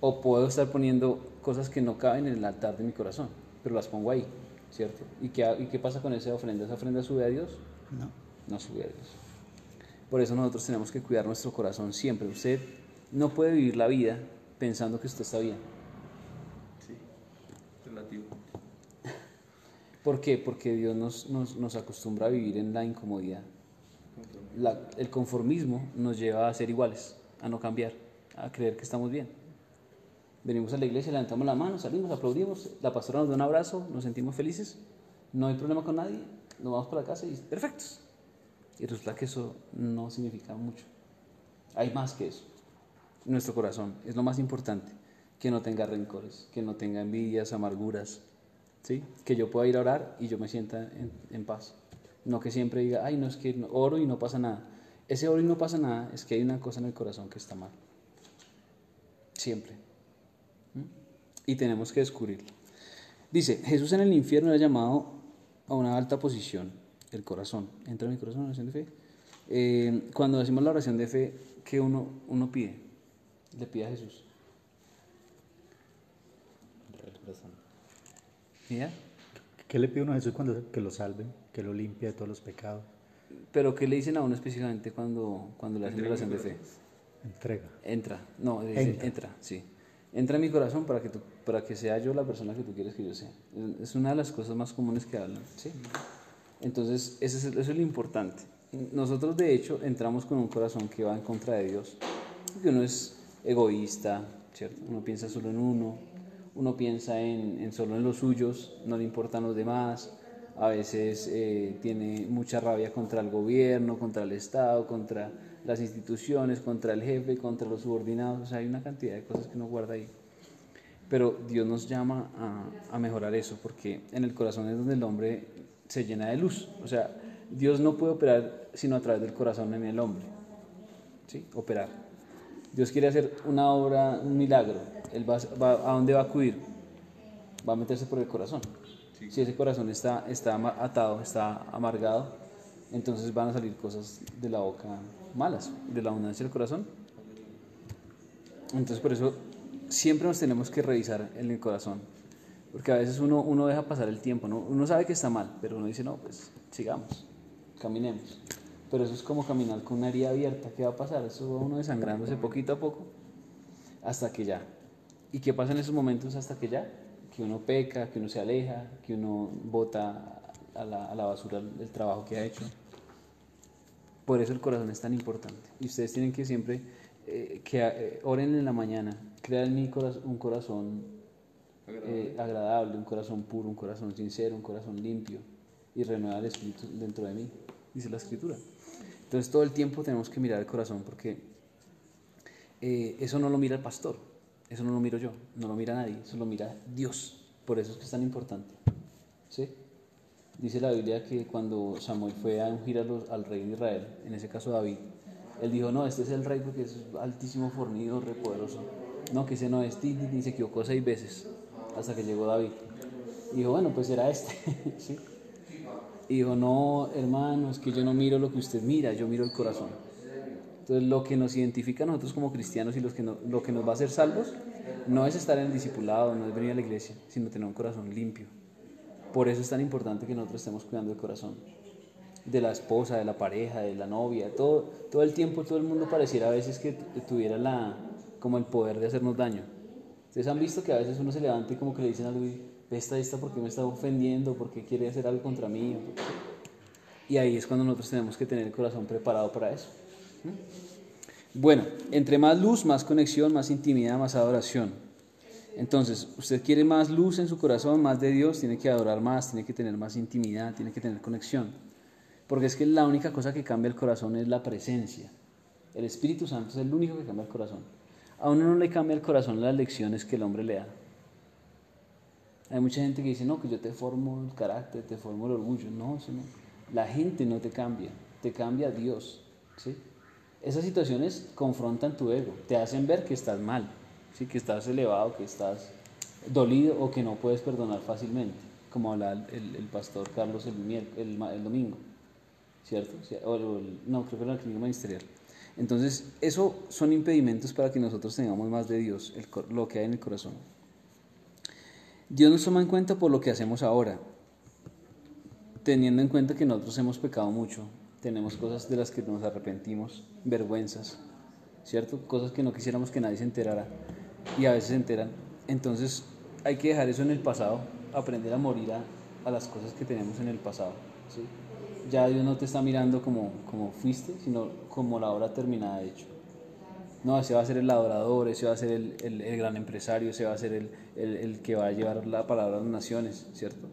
O puedo estar poniendo cosas que no caben en el altar de mi corazón, pero las pongo ahí, ¿cierto? ¿Y qué, y qué pasa con esa ofrenda? ¿Esa ofrenda sube a Dios? No. No sube a Dios. Por eso nosotros tenemos que cuidar nuestro corazón siempre. Usted no puede vivir la vida pensando que usted está bien. Sí, relativo. ¿Por qué? Porque Dios nos, nos, nos acostumbra a vivir en la incomodidad. La- el conformismo nos lleva a ser iguales, a no cambiar, a creer que estamos bien. Venimos a la iglesia, levantamos la mano, salimos, aplaudimos, la pastora nos da un abrazo, nos sentimos felices, no hay problema con nadie, nos vamos para la casa y perfectos. Y resulta que eso no significa mucho. Hay más que eso. Nuestro corazón es lo más importante, que no tenga rencores, que no tenga envidias, amarguras, ¿sí? Que yo pueda ir a orar y yo me sienta en, en paz. No que siempre diga, ay, no es que oro y no pasa nada. Ese oro y no pasa nada es que hay una cosa en el corazón que está mal. Siempre. Y tenemos que descubrirlo. Dice, Jesús en el infierno era llamado a una alta posición, el corazón. Entra en mi corazón la oración de fe. Eh, cuando decimos la oración de fe, ¿qué uno, uno pide? Le pide a Jesús. ¿Y ya? ¿Qué le pide uno a Jesús cuando que lo salve, que lo limpie de todos los pecados? Pero ¿qué le dicen a uno específicamente cuando, cuando le hacen la oración de fe? Entrega. Entra, no, dice, entra. Entra. sí. Entra en mi corazón para que, tú- para que sea yo la persona que tú quieres que yo sea. Es una de las cosas más comunes que hablan, ¿sí? Entonces, eso es, eso es lo importante. Nosotros, de hecho, entramos con un corazón que va en contra de Dios. Porque uno es egoísta, ¿cierto? Uno piensa solo en uno, uno piensa en, en solo en los suyos, no le importan los demás. A veces eh, tiene mucha rabia contra el gobierno, contra el Estado, contra las instituciones, contra el jefe, contra los subordinados. O sea, hay una cantidad de cosas que uno guarda ahí. Pero Dios nos llama a, a mejorar eso, porque en el corazón es donde el hombre se llena de luz. O sea, Dios no puede operar sino a través del corazón en el hombre. ¿Sí? Operar. Dios quiere hacer una obra, un milagro. Él va, va- ¿A dónde va a acudir? Va a meterse por el corazón. Si ese corazón está, está atado, está amargado, entonces van a salir cosas de la boca malas, de la abundancia del corazón. Entonces por eso siempre nos tenemos que revisar en el corazón, porque a veces uno, uno deja pasar el tiempo, ¿no? uno sabe que está mal, pero uno dice, no, pues sigamos, caminemos. Pero eso es como caminar con una herida abierta, ¿qué va a pasar? Eso va uno desangrándose poquito a poco hasta que ya. ¿Y qué pasa en esos momentos hasta que ya? Que uno peca, que uno se aleja, que uno bota a la, a la basura el trabajo que ha hecho. Por eso el corazón es tan importante. Y ustedes tienen que siempre, eh, que eh, oren en la mañana, crear en mí coraz- un corazón eh, agradable, un corazón puro, un corazón sincero, un corazón limpio y renueva el espíritu dentro de mí, dice la escritura. Entonces todo el tiempo tenemos que mirar el corazón porque eh, eso no lo mira el pastor, eso no lo miro yo, no lo mira nadie, eso lo mira Dios. Por eso es que es tan importante. ¿Sí? Dice la Biblia que cuando Samuel fue a ungir al rey de Israel, en ese caso David, él dijo, no, este es el rey porque es altísimo, fornido, repoderoso. No, que ese no es, y se equivocó seis veces hasta que llegó David. Y dijo, bueno, pues era este. ¿Sí? Y dijo, no, hermano, es que yo no miro lo que usted mira, yo miro el corazón. Entonces, lo que nos identifica a nosotros como cristianos y los que lo que nos va a hacer salvos no es estar en el discipulado, no es venir a la iglesia, sino tener un corazón limpio. Por eso es tan importante que nosotros estemos cuidando el corazón de la esposa, de la pareja, de la novia, todo, todo el tiempo, todo el mundo pareciera a veces que tuviera la, como el poder de hacernos daño. Ustedes han visto que a veces uno se levanta y como que le dicen algo y esta, esta, ¿por qué me está ofendiendo? ¿Por qué quiere hacer algo contra mí? Y ahí es cuando nosotros tenemos que tener el corazón preparado para eso. Bueno, entre más luz, más conexión, más intimidad, más adoración. Entonces, usted quiere más luz en su corazón, más de Dios, tiene que adorar más, tiene que tener más intimidad, tiene que tener conexión. Porque es que la única cosa que cambia el corazón es la presencia. El Espíritu Santo es el único que cambia el corazón. A uno no le cambia el corazón las lecciones que el hombre le da. Hay mucha gente que dice, no, que yo te formo el carácter, te formo el orgullo. No. La gente no te cambia, te cambia Dios. ¿sí? Esas situaciones confrontan tu ego, te hacen ver que estás mal, ¿sí? que estás elevado, que estás dolido o que no puedes perdonar fácilmente, como habla el, pastor Carlos el, el, domingo, ¿cierto? no, creo que era el clínico ministerial. Entonces, eso son impedimentos para que nosotros tengamos más de Dios, lo que hay en el corazón. Dios nos toma en cuenta por lo que hacemos ahora, teniendo en cuenta que nosotros hemos pecado mucho, tenemos cosas de las que nos arrepentimos, vergüenzas, ¿cierto? Cosas que no quisiéramos que nadie se enterara y a veces se enteran. Entonces hay que dejar eso en el pasado, aprender a morir a, las cosas que tenemos en el pasado. ¿sí? Ya Dios no te está mirando como, como fuiste, sino como la obra terminada de hecho. No, ese va a ser el adorador, ese va a ser el, el, gran empresario, ese va a ser el, el, que va a llevar la palabra a las naciones, ¿cierto?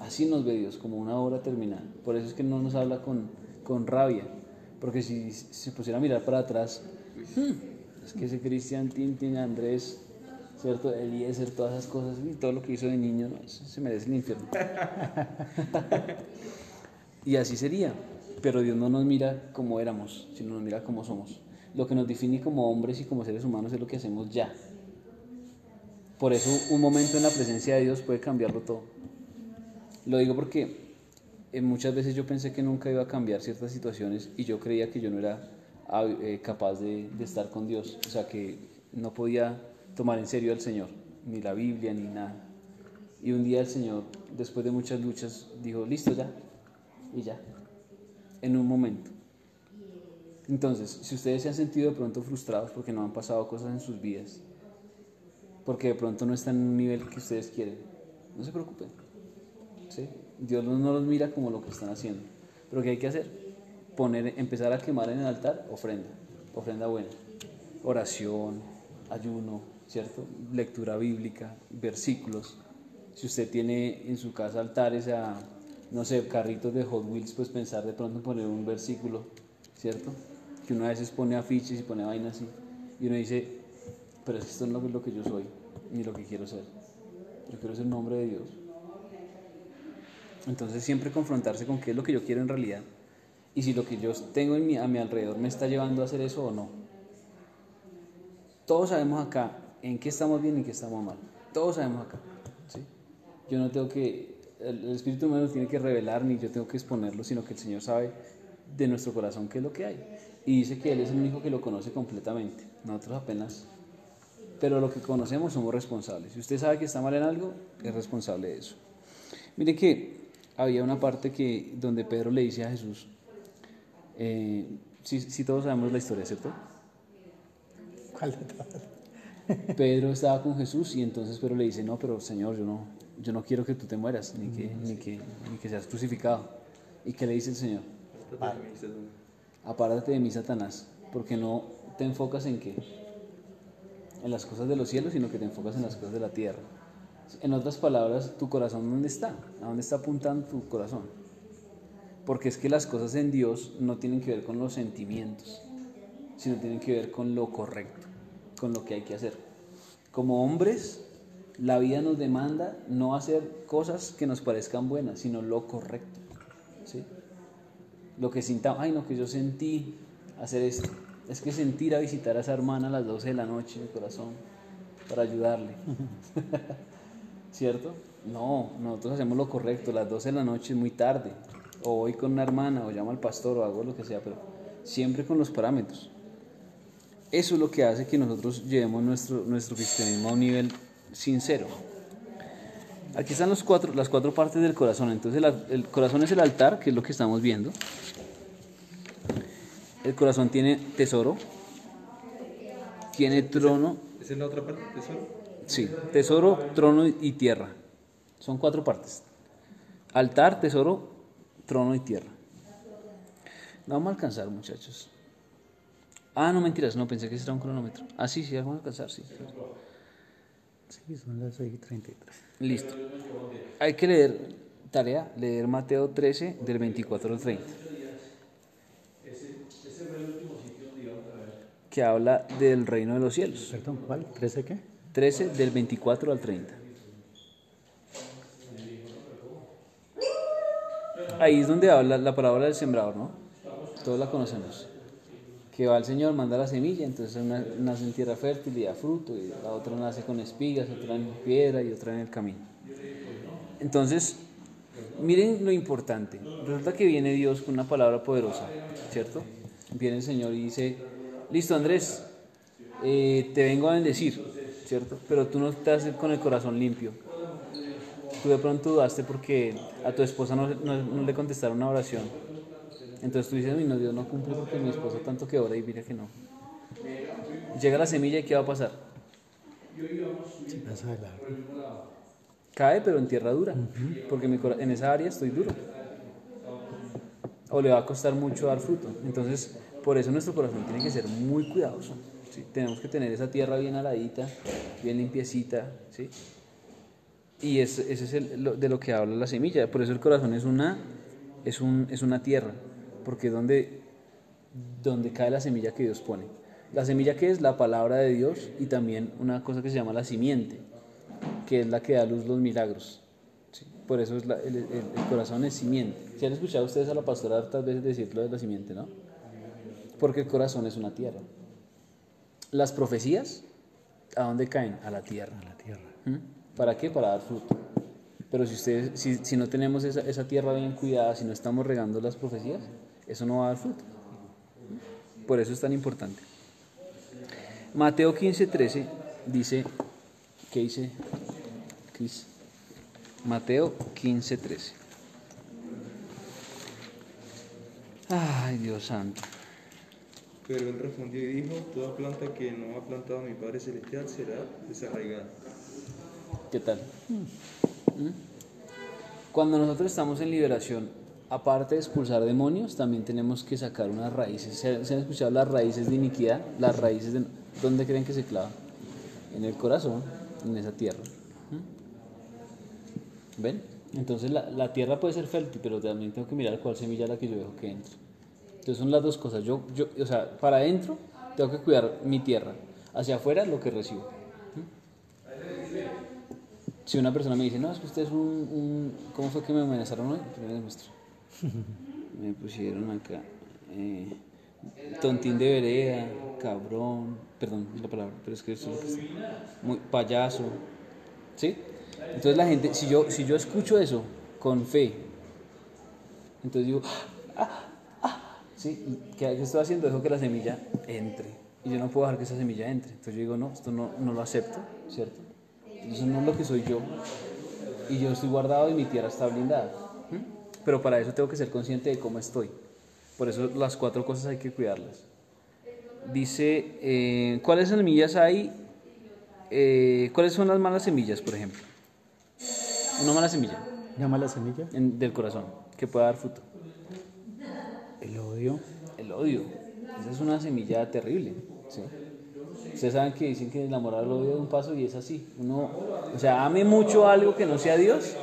Así nos ve Dios, como una obra terminada. Por eso es que no nos habla con, con rabia, porque si se pusiera a mirar para atrás, hmm, es que ese Cristian Tintin, Andrés, ¿cierto? Eliezer, todas esas cosas, y todo lo que hizo de niño, no, se merece el infierno. y así sería, pero Dios no nos mira como éramos, sino nos mira como somos. Lo que nos define como hombres y como seres humanos es lo que hacemos ya. Por eso un momento en la presencia de Dios puede cambiarlo todo. Lo digo porque eh, muchas veces yo pensé que nunca iba a cambiar ciertas situaciones y yo creía que yo no era capaz de, estar con Dios, o sea que no podía tomar en serio al Señor, ni la Biblia, ni nada. Y un día el Señor, después de muchas luchas, dijo, listo ya, y ya, en un momento. Entonces, si ustedes se han sentido de pronto frustrados porque no han pasado cosas en sus vidas, porque de pronto no están en un nivel que ustedes quieren, no se preocupen. ¿sí? Dios no los mira como lo que están haciendo. Pero ¿qué hay que hacer? Empezar a quemar en el altar ofrenda, ofrenda buena, oración, ayuno, ¿cierto? Lectura bíblica, versículos. Si usted tiene en su casa altares a, no sé, carritos de Hot Wheels, pues pensar de pronto en poner un versículo, ¿cierto? Que uno a veces pone afiches y pone vainas así. Y uno dice, pero esto no es lo que yo soy, ni lo que quiero ser. Yo quiero ser el nombre de Dios. Entonces siempre confrontarse con qué es lo que yo quiero en realidad y si lo que yo tengo en mi, a mi alrededor me está llevando a hacer eso o no. Todos sabemos acá en qué estamos bien y en qué estamos mal. Todos sabemos acá. ¿sí? Yo no tengo que, el, Espíritu humano tiene que revelar ni yo tengo que exponerlo, sino que el Señor sabe de nuestro corazón qué es lo que hay. Y dice que Él es el único que lo conoce completamente. Nosotros apenas pero lo que conocemos somos responsables. Si usted sabe que está mal en algo, es responsable de eso. Mire que había una parte que, donde Pedro le dice a Jesús, eh, si, todos sabemos la historia, ¿cierto? ¿Cuál de Pedro estaba con Jesús y entonces Pedro le dice, no, pero Señor, yo no, yo no quiero que tú te mueras, ni que, ni que, ni que seas crucificado. ¿Y qué le dice el Señor? Apártate de mí, Satanás, porque no te enfocas en qué? En las cosas de los cielos, sino que te enfocas en las cosas de la tierra. En otras palabras, tu corazón, ¿dónde está? ¿A dónde está apuntando tu corazón? Porque es que las cosas en Dios no tienen que ver con los sentimientos, sino tienen que ver con lo correcto, con lo que hay que hacer. Como hombres, la vida nos demanda no hacer cosas que nos parezcan buenas, sino lo correcto. ¿sí? Lo que sintamos, ay no, que yo sentí hacer esto. Es que sentir a visitar a esa hermana a las 12 de la noche el corazón para ayudarle. ¿Cierto? No, nosotros hacemos lo correcto, las 12 de la noche es muy tarde. O voy con una hermana, o llamo al pastor, o hago lo que sea, pero siempre con los parámetros. Eso es lo que hace que nosotros llevemos nuestro, nuestro cristianismo a un nivel sincero. Aquí están los cuatro, las cuatro partes del corazón. Entonces el, el corazón es el altar, que es lo que estamos viendo. El corazón tiene tesoro, tiene trono, ¿Esa es la otra parte? ¿Tesoro? sí, tesoro, trono y tierra. Son cuatro partes. Altar, tesoro, trono y tierra. Vamos a alcanzar, muchachos. Ah, no mentiras, no pensé que ese era un cronómetro. Ah, sí, sí, vamos a alcanzar, sí. Sí, son las 6 y 33. Listo. Hay que leer, tarea, leer Mateo 13 del 24 al 30. Que habla del reino de los cielos. Perdón, ¿cuál? ¿13 qué? 13 del 24 al 30. Ahí es donde habla la palabra del sembrador, ¿no? Todos la conocemos. Que va el Señor, manda la semilla, entonces una nace en tierra fértil y da fruto, y la otra nace con espigas, otra en piedra y otra en el camino. Entonces, miren lo importante. Resulta que viene Dios con una palabra poderosa, ¿cierto? Viene el Señor y dice, listo Andrés, eh, te vengo a bendecir, ¿cierto? Pero tú no estás con el corazón limpio. Tú de pronto dudaste porque a tu esposa no, no- no le contestaron una oración. Entonces tú dices, "Uy, no, Dios no cumple porque mi esposa tanto que ora y mira que no. Llega la semilla y ¿qué va a pasar? Cae, pero en tierra dura, porque mi en esa área estoy duro. O le va a costar mucho dar fruto. Entonces, por eso nuestro corazón tiene que ser muy cuidadoso. ¿sí? Tenemos que tener esa tierra bien aladita, bien limpiecita. ¿sí? Y es- ese es el- lo- de lo que habla la semilla. Por eso el corazón es una, es un, es una tierra, porque es donde, donde cae la semilla que Dios pone. La semilla que es la palabra de Dios y también una cosa que se llama la simiente que es la que da luz los milagros. ¿sí? Por eso es la- el, el- el corazón es simiente. Si han escuchado ustedes a la pastora hartas veces decir lo de la simiente, ¿no? Porque el corazón es una tierra. Las profecías, ¿a dónde caen? A la tierra. A la tierra. ¿Mm? ¿Para qué? Para dar fruto. Pero si, ustedes, si, no tenemos esa, tierra bien cuidada, si no estamos regando las profecías, eso no va a dar fruto. Por eso es tan importante. Mateo 15, 13 dice, ¿qué dice? Cris? Mateo 15, 13. Ay, Dios santo. Pero él respondió y dijo, toda planta que no ha plantado mi Padre Celestial será desarraigada. ¿Qué tal? ¿Mm? Cuando nosotros estamos en liberación, aparte de expulsar demonios, también tenemos que sacar unas raíces. ¿Se, han escuchado las raíces de iniquidad? Las raíces de... ¿Dónde creen que se clavan? En el corazón, en esa tierra. ¿Mm? ¿Ven? Entonces la, la tierra puede ser fértil, pero también tengo que mirar cuál semilla la que yo dejo que entre. Entonces son las dos cosas. Yo, yo, o sea, para adentro tengo que cuidar mi tierra. Hacia afuera lo que recibo. Si una persona me dice, no, es que usted es un, un- ¿cómo fue que me amenazaron hoy? Me pusieron acá, eh, tontín de vereda, cabrón, perdón la palabra, pero es que eso es lo que está. Muy, payaso, ¿sí? Entonces la gente, si yo, si yo escucho eso con fe, entonces digo, ah, ah, ¿sí? ¿Y ¿Qué, qué estoy haciendo? Dejo que la semilla entre. Y yo no puedo dejar que esa semilla entre. Entonces yo digo, no, esto no, no lo acepto, ¿cierto? Eso no es lo que soy yo. Y yo estoy guardado y mi tierra está blindada. Pero para eso tengo que ser consciente de cómo estoy. Por eso las cuatro cosas hay que cuidarlas. Dice, eh, ¿cuáles semillas hay? Eh, ¿Cuáles son las malas semillas, por ejemplo? Una mala semilla Llama la semilla. en- del corazón que pueda dar fruto. El odio. El odio. Esa es una semilla terrible. ¿sí? Ustedes saben que dicen que el amor al odio de un paso y es así. Uno, o sea, ame mucho algo que no sea Dios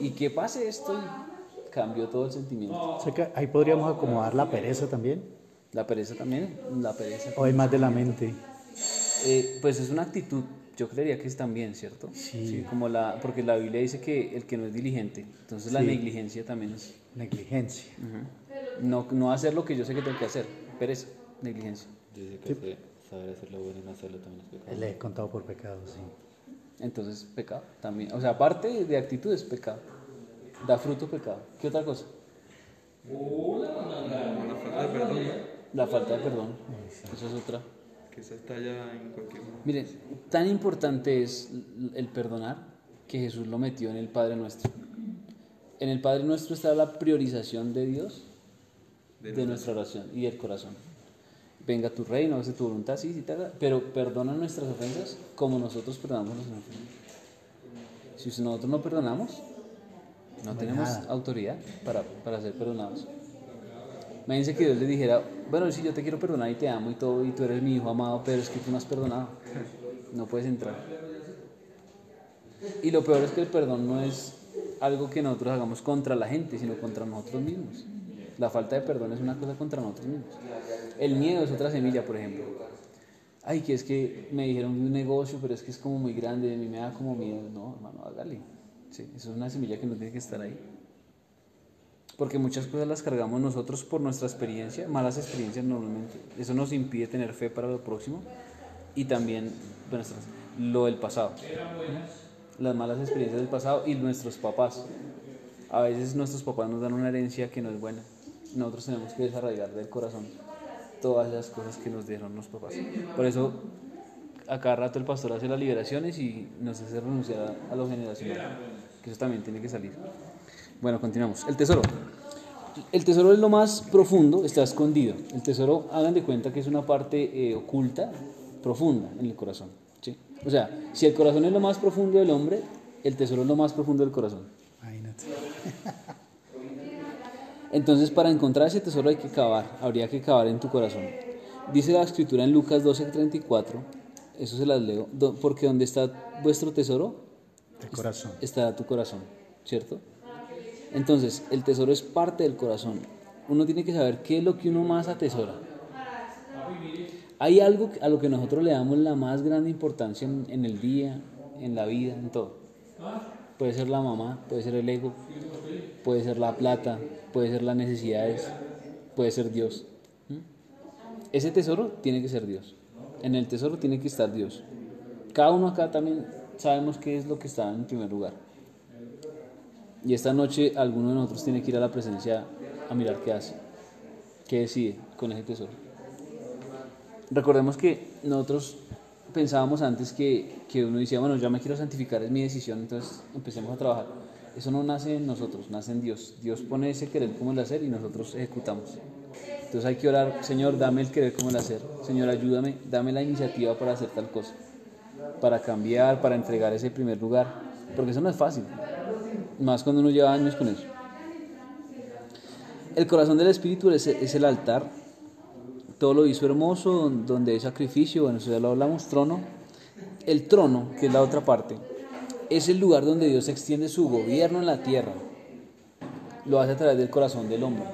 y que pase esto y cambió todo el sentimiento. O sea que ahí podríamos acomodar la pereza también. La pereza también, la pereza. O hay más de la mente. Eh, pues es una actitud, yo creería que es también, ¿cierto? Sí. como la, porque la Biblia dice que el que no es diligente, entonces la negligencia también es Negligencia. no, no hacer lo que yo sé que tengo que hacer, pereza, negligencia. Dice que hacer- saber hacer lo bueno y no hacerlo también es pecado. Le he contado por pecado, sí. Entonces, pecado también. O sea, aparte de actitud es pecado. Da fruto pecado. ¿Qué otra cosa? La falta de perdón, ¿no? La falta de perdón. Eso es otra. Que esa está ya en cualquier momento. Miren, tan importante es el perdonar que Jesús lo metió en el Padre Nuestro. En el Padre Nuestro está la priorización de Dios de, nuestra oración y del corazón. Venga tu reino, hágase tu voluntad, sí, sí, tal, pero perdona nuestras ofensas como nosotros perdonamos las ofensas. Si nosotros no perdonamos, no tenemos nada. autoridad para, para ser perdonados. Imagínense que Dios le dijera, bueno, si yo te quiero perdonar y te amo y todo, y tú eres mi hijo amado, pero es que tú no has perdonado. No puedes entrar. Y lo peor es que el perdón no es algo que nosotros hagamos contra la gente, sino contra nosotros mismos. La falta de perdón es una cosa contra nosotros mismos. El miedo es otra semilla, por ejemplo. Ay, que es que me dijeron un negocio, pero es que es como muy grande, a mí me da como miedo. No, hermano, hágale. Sí, eso es una semilla que no tiene que estar ahí. Porque muchas cosas las cargamos nosotros por nuestra experiencia, malas experiencias normalmente. Eso nos impide tener fe para lo próximo y también lo del pasado. Las malas experiencias del pasado y nuestros papás. A veces nuestros papás nos dan una herencia que no es buena. Nosotros tenemos que desarraigar del corazón todas las cosas que nos dieron los papás. Por eso a cada rato el pastor hace las liberaciones y nos hace renunciar a, a lo generacional. Que eso también tiene que salir. Bueno, continuamos. El tesoro. El tesoro es lo más profundo, está escondido. El tesoro, hagan de cuenta que es una parte eh, oculta, profunda en el corazón. ¿sí? O sea, si el corazón es lo más profundo del hombre, el tesoro es lo más profundo del corazón. Imagínate. Entonces, para encontrar ese tesoro hay que cavar, habría que cavar en tu corazón. Dice la escritura en Lucas 12:34, eso se las leo, porque donde está vuestro tesoro, El corazón. estará tu corazón, ¿cierto? Entonces, el tesoro es parte del corazón. Uno tiene que saber qué es lo que uno más atesora. Hay algo a lo que nosotros le damos la más grande importancia en, en el día, en la vida, en todo. Puede ser la mamá, puede ser el ego, puede ser la plata, puede ser las necesidades, puede ser Dios. ¿Mm? Ese tesoro tiene que ser Dios. En el tesoro tiene que estar Dios. Cada uno acá también sabemos qué es lo que está en primer lugar. Y esta noche alguno de nosotros tiene que ir a la presencia a mirar qué hace, qué decide con ese tesoro. Recordemos que nosotros pensábamos antes que, que uno decía, bueno, ya me quiero santificar, es mi decisión, entonces empecemos a trabajar. Eso no nace en nosotros, nace en Dios. Dios pone ese querer como el hacer y nosotros ejecutamos. Entonces hay que orar, Señor, dame el querer como el hacer. Señor, ayúdame, dame la iniciativa para hacer tal cosa, para cambiar, para entregar ese primer lugar, porque eso no es fácil, más cuando uno lleva años con eso. El corazón del Espíritu es, es el altar, todo lo hizo hermoso, donde hay sacrificio, bueno, eso ya lo hablamos, trono. El trono, que es la otra parte, es el lugar donde Dios extiende su gobierno en la tierra. Lo hace a través del corazón del hombre.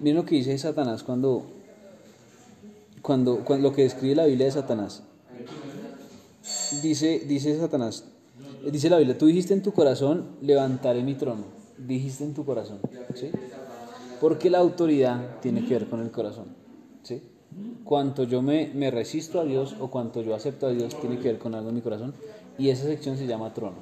Miren lo que dice Satanás cuando, cuando, cuando lo que describe la Biblia de Satanás. Dice, dice Satanás, dice la Biblia, tú dijiste en tu corazón, levantaré mi trono. Dijiste en tu corazón, ¿sí? Porque la autoridad tiene que ver con el corazón, ¿sí? Cuanto yo me, me resisto a Dios o cuanto yo acepto a Dios tiene que ver con algo en mi corazón y esa sección se llama trono.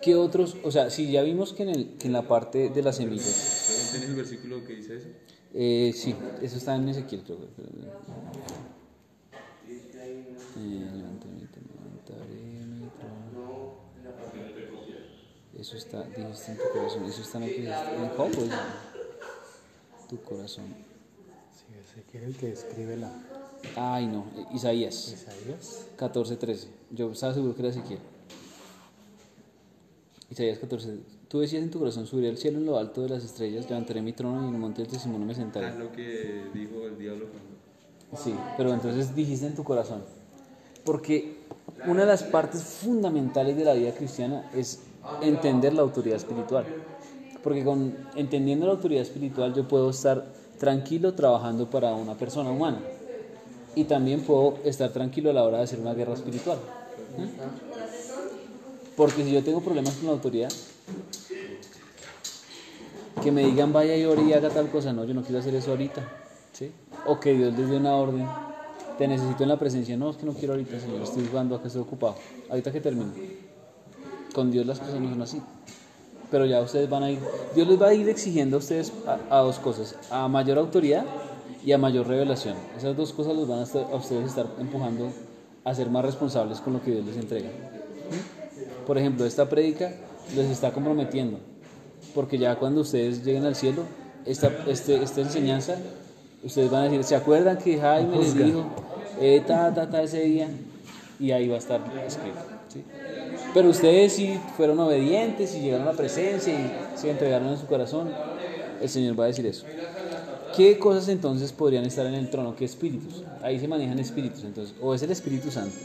¿Qué otros? O sea, si ya vimos que en, el, que en la parte de las semillas, ¿También tienes el versículo que dice eso? eh, sí, eso está en Ezequiel, creo que. Eh. Eso está, dijiste en tu corazón, eso está en dijiste, en Job, pues, tu corazón. Sí, ese quiere el que describe la Ay, no, Isaías Isaías. 14:13. Yo estaba seguro que era Ezequiel. Isaías 14. Tú decías en tu corazón, subiré al cielo en lo alto de las estrellas, levantaré mi trono y en el monte del testimonio me Ah, sentaré. es lo que dijo el diablo cuando... Sí, pero entonces dijiste en tu corazón. Porque una de las partes fundamentales de la vida cristiana es entender la autoridad espiritual. Porque con entendiendo la autoridad espiritual yo puedo estar tranquilo trabajando para una persona humana. Y también puedo estar tranquilo a la hora de hacer una guerra espiritual. ¿Mm? Porque si yo tengo problemas con la autoridad, que me digan vaya y ore y haga tal cosa, no, yo no quiero hacer eso ahorita, ¿sí? O que Dios les dé una orden, te necesito en la presencia, no, es que no quiero ahorita, Señor, estoy jugando, acá estoy ocupado, ahorita que termine. Con Dios las cosas no son así. Pero ya ustedes van a ir, Dios les va a ir exigiendo a ustedes a, a dos cosas, a mayor autoridad y a mayor revelación. Esas dos cosas los van a, estar- a ustedes estar empujando a ser más responsables con lo que Dios les entrega. ¿Mm? Por ejemplo, esta prédica les está comprometiendo, porque ya cuando ustedes lleguen al cielo, esta, este, esta enseñanza, ustedes van a decir, ¿se acuerdan que Jaime les dijo, eh, ta, ta, ta, ese día? Y ahí va a estar escrito. ¿sí? Pero ustedes si fueron obedientes y llegaron a la presencia y se entregaron en su corazón, el Señor va a decir eso. ¿Qué cosas entonces podrían estar en el trono? ¿Qué espíritus? Ahí se manejan espíritus, entonces, o es el Espíritu Santo,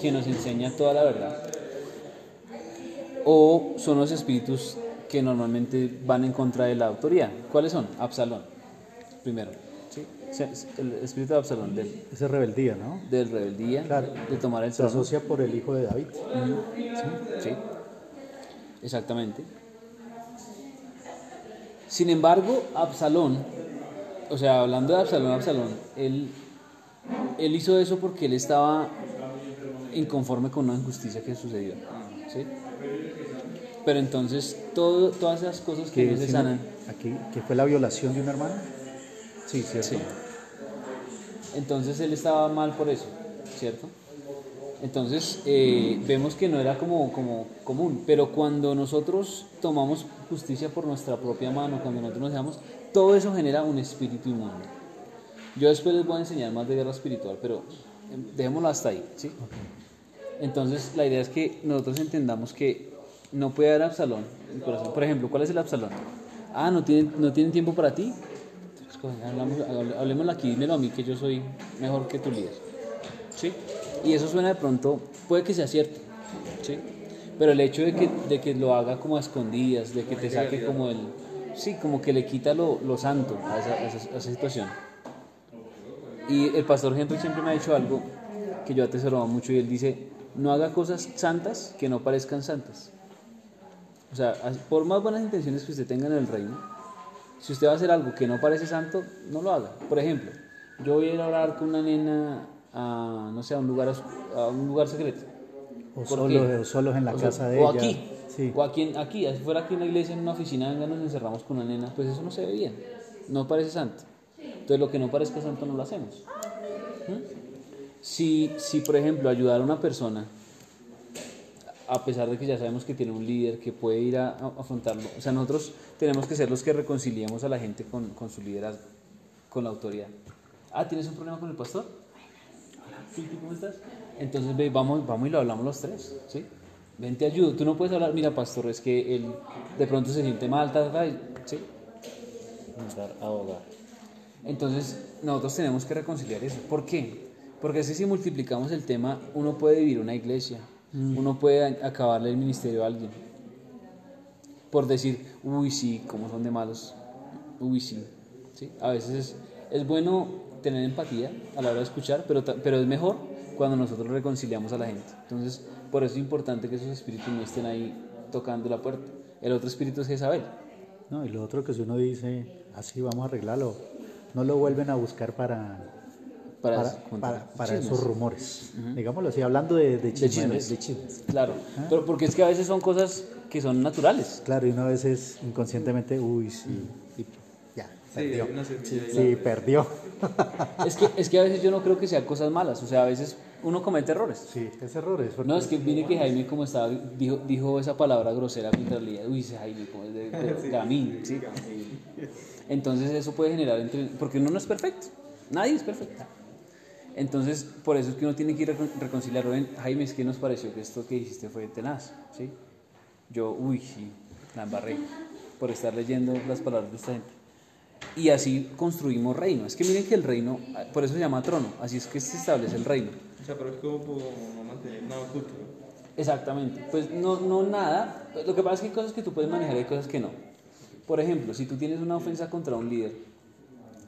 que nos enseña toda la verdad, o son los espíritus que normalmente van en contra de la autoridad. ¿Cuáles son? Absalón, primero. ¿sí? Se- se- El espíritu de Absalón, del, Esa es rebeldía, ¿no? del rebeldía, Claro. de tomar el Se trono. asocia por el hijo de David. Sí, exactamente. Sin embargo, Absalón, o sea, hablando de Absalón, Absalón, él, él hizo eso porque él estaba inconforme con una injusticia que sucedió. ¿sí? Pero entonces, todo, todas esas cosas que no se sanan, Aquí, que fue la violación de un hermano. Sí, cierto. Sí. Entonces él estaba mal por eso, ¿cierto? Entonces eh, vemos que no era como, como común, pero cuando nosotros tomamos justicia por nuestra propia mano, cuando nosotros nos dejamos, todo eso genera un espíritu inmundo. Yo después les voy a enseñar más de guerra espiritual, pero eh, dejémoslo hasta ahí, ¿sí? Entonces la idea es que nosotros entendamos que no puede haber Absalón en el corazón. Por ejemplo, ¿cuál es el Absalón? Ah, ¿no tienen, ¿no tienen tiempo para ti? Pues, coño, hablamos, hable- hablemoslo aquí, dímelo a mí que yo soy mejor que tu líder. ¿Sí? Y eso suena de pronto, puede que sea cierto. ¿Sí? Pero el hecho de que, de que lo haga como a escondidas, de que te saque como el... Sí, como que le quita lo, lo santo a esa, a esa- a esa situación. Y el pastor Henry siempre me ha dicho algo que yo atesoraba mucho y él dice, no haga cosas santas que no parezcan santas. O sea, por más buenas intenciones que usted tenga en el reino, si usted va a hacer algo que no parece santo, no lo haga. Por ejemplo, yo voy a ir a orar con una nena a, no sé, a un lugar, a un lugar secreto. O, ¿Por solo, o solos en la O sea, casa de o ella. aquí, Sí. o aquí, en- aquí, si fuera aquí en la iglesia, en una oficina, venga, nos encerramos con una nena, pues eso no se ve bien, no parece santo. Entonces lo que no parezca santo no lo hacemos. ¿Mm? Si, si, por ejemplo, ayudar a una persona, a pesar de que ya sabemos que tiene un líder que puede ir a, a afrontarlo, o sea, nosotros tenemos que ser los que reconciliemos a la gente con, con su liderazgo, con la autoridad. Ah, ¿tienes un problema con el pastor? Filipe, ¿cómo estás? Entonces ve, vamos, vamos y lo hablamos los tres, ¿sí? Ven, te ayudo. Tú no puedes hablar, mira, pastor, es que él de pronto se siente mal, tal, tal, ¿sí? Ahogar. Entonces, nosotros tenemos que reconciliar eso. ¿Por qué? Porque así si multiplicamos el tema, uno puede vivir una iglesia, uno puede acabarle el ministerio a alguien. Por decir, uy, sí, cómo son de malos, uy, sí. ¿Sí? A veces es, es bueno tener empatía a la hora de escuchar, pero, pero es mejor cuando nosotros reconciliamos a la gente. Entonces, por eso es importante que esos espíritus no estén ahí tocando la puerta. El otro espíritu es Jezabel. No, y lo otro que si uno dice, así vamos a arreglarlo, no lo vuelven a buscar para, Para, para, contar para- para chismes. esos rumores. Digámoslo así, hablando de, de De chismes. de chismes. Claro, pero porque es que a veces son cosas que son naturales. Claro, y uno a veces inconscientemente, uy, sí, ya, Sí, perdió. Sí, perdió. Es que, es que a veces yo no creo que sean cosas malas, o sea, a veces uno comete errores. Sí, es errores. No, es que mire que Jaime como estaba, dijo, dijo esa palabra grosera mientras leía, uy, ese Jaime como es de, de gamín, ¿sí? Entonces eso puede generar, entre, porque uno no es perfecto, nadie es perfecto. Entonces, por eso es que uno tiene que ir a recon- reconciliar. Jaime, es que nos pareció que esto que hiciste fue tenaz, ¿sí? Yo, uy, sí, la embarré por estar leyendo las palabras de esta gente. Y así construimos reino. Es que miren que el reino, por eso se llama trono, así es que se establece el reino. O sea, pero es como no mantener nada oculto. Exactamente. Pues no, no nada. Lo que pasa es que hay cosas que tú puedes manejar y hay cosas que no. Por ejemplo, si tú tienes una ofensa contra un líder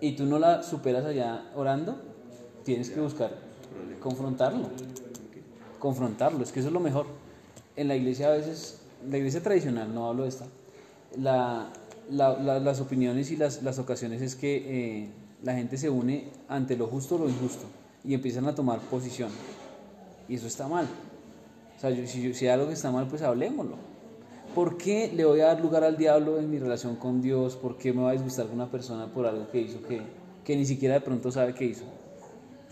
y tú no la superas allá orando, tienes que buscar confrontarlo. Confrontarlo, es que eso es lo mejor. En la iglesia a veces, la iglesia tradicional, no hablo de esta, la, la- la- las opiniones y las, las ocasiones es que eh, la gente se une ante lo justo o lo injusto y empiezan a tomar posición. Y eso está mal. O sea, yo- si, si hay algo que está mal, pues hablemoslo. ¿Por qué le voy a dar lugar al diablo en mi relación con Dios? ¿Por qué me va a disgustar con una persona por algo que hizo que, que ni siquiera de pronto sabe que hizo?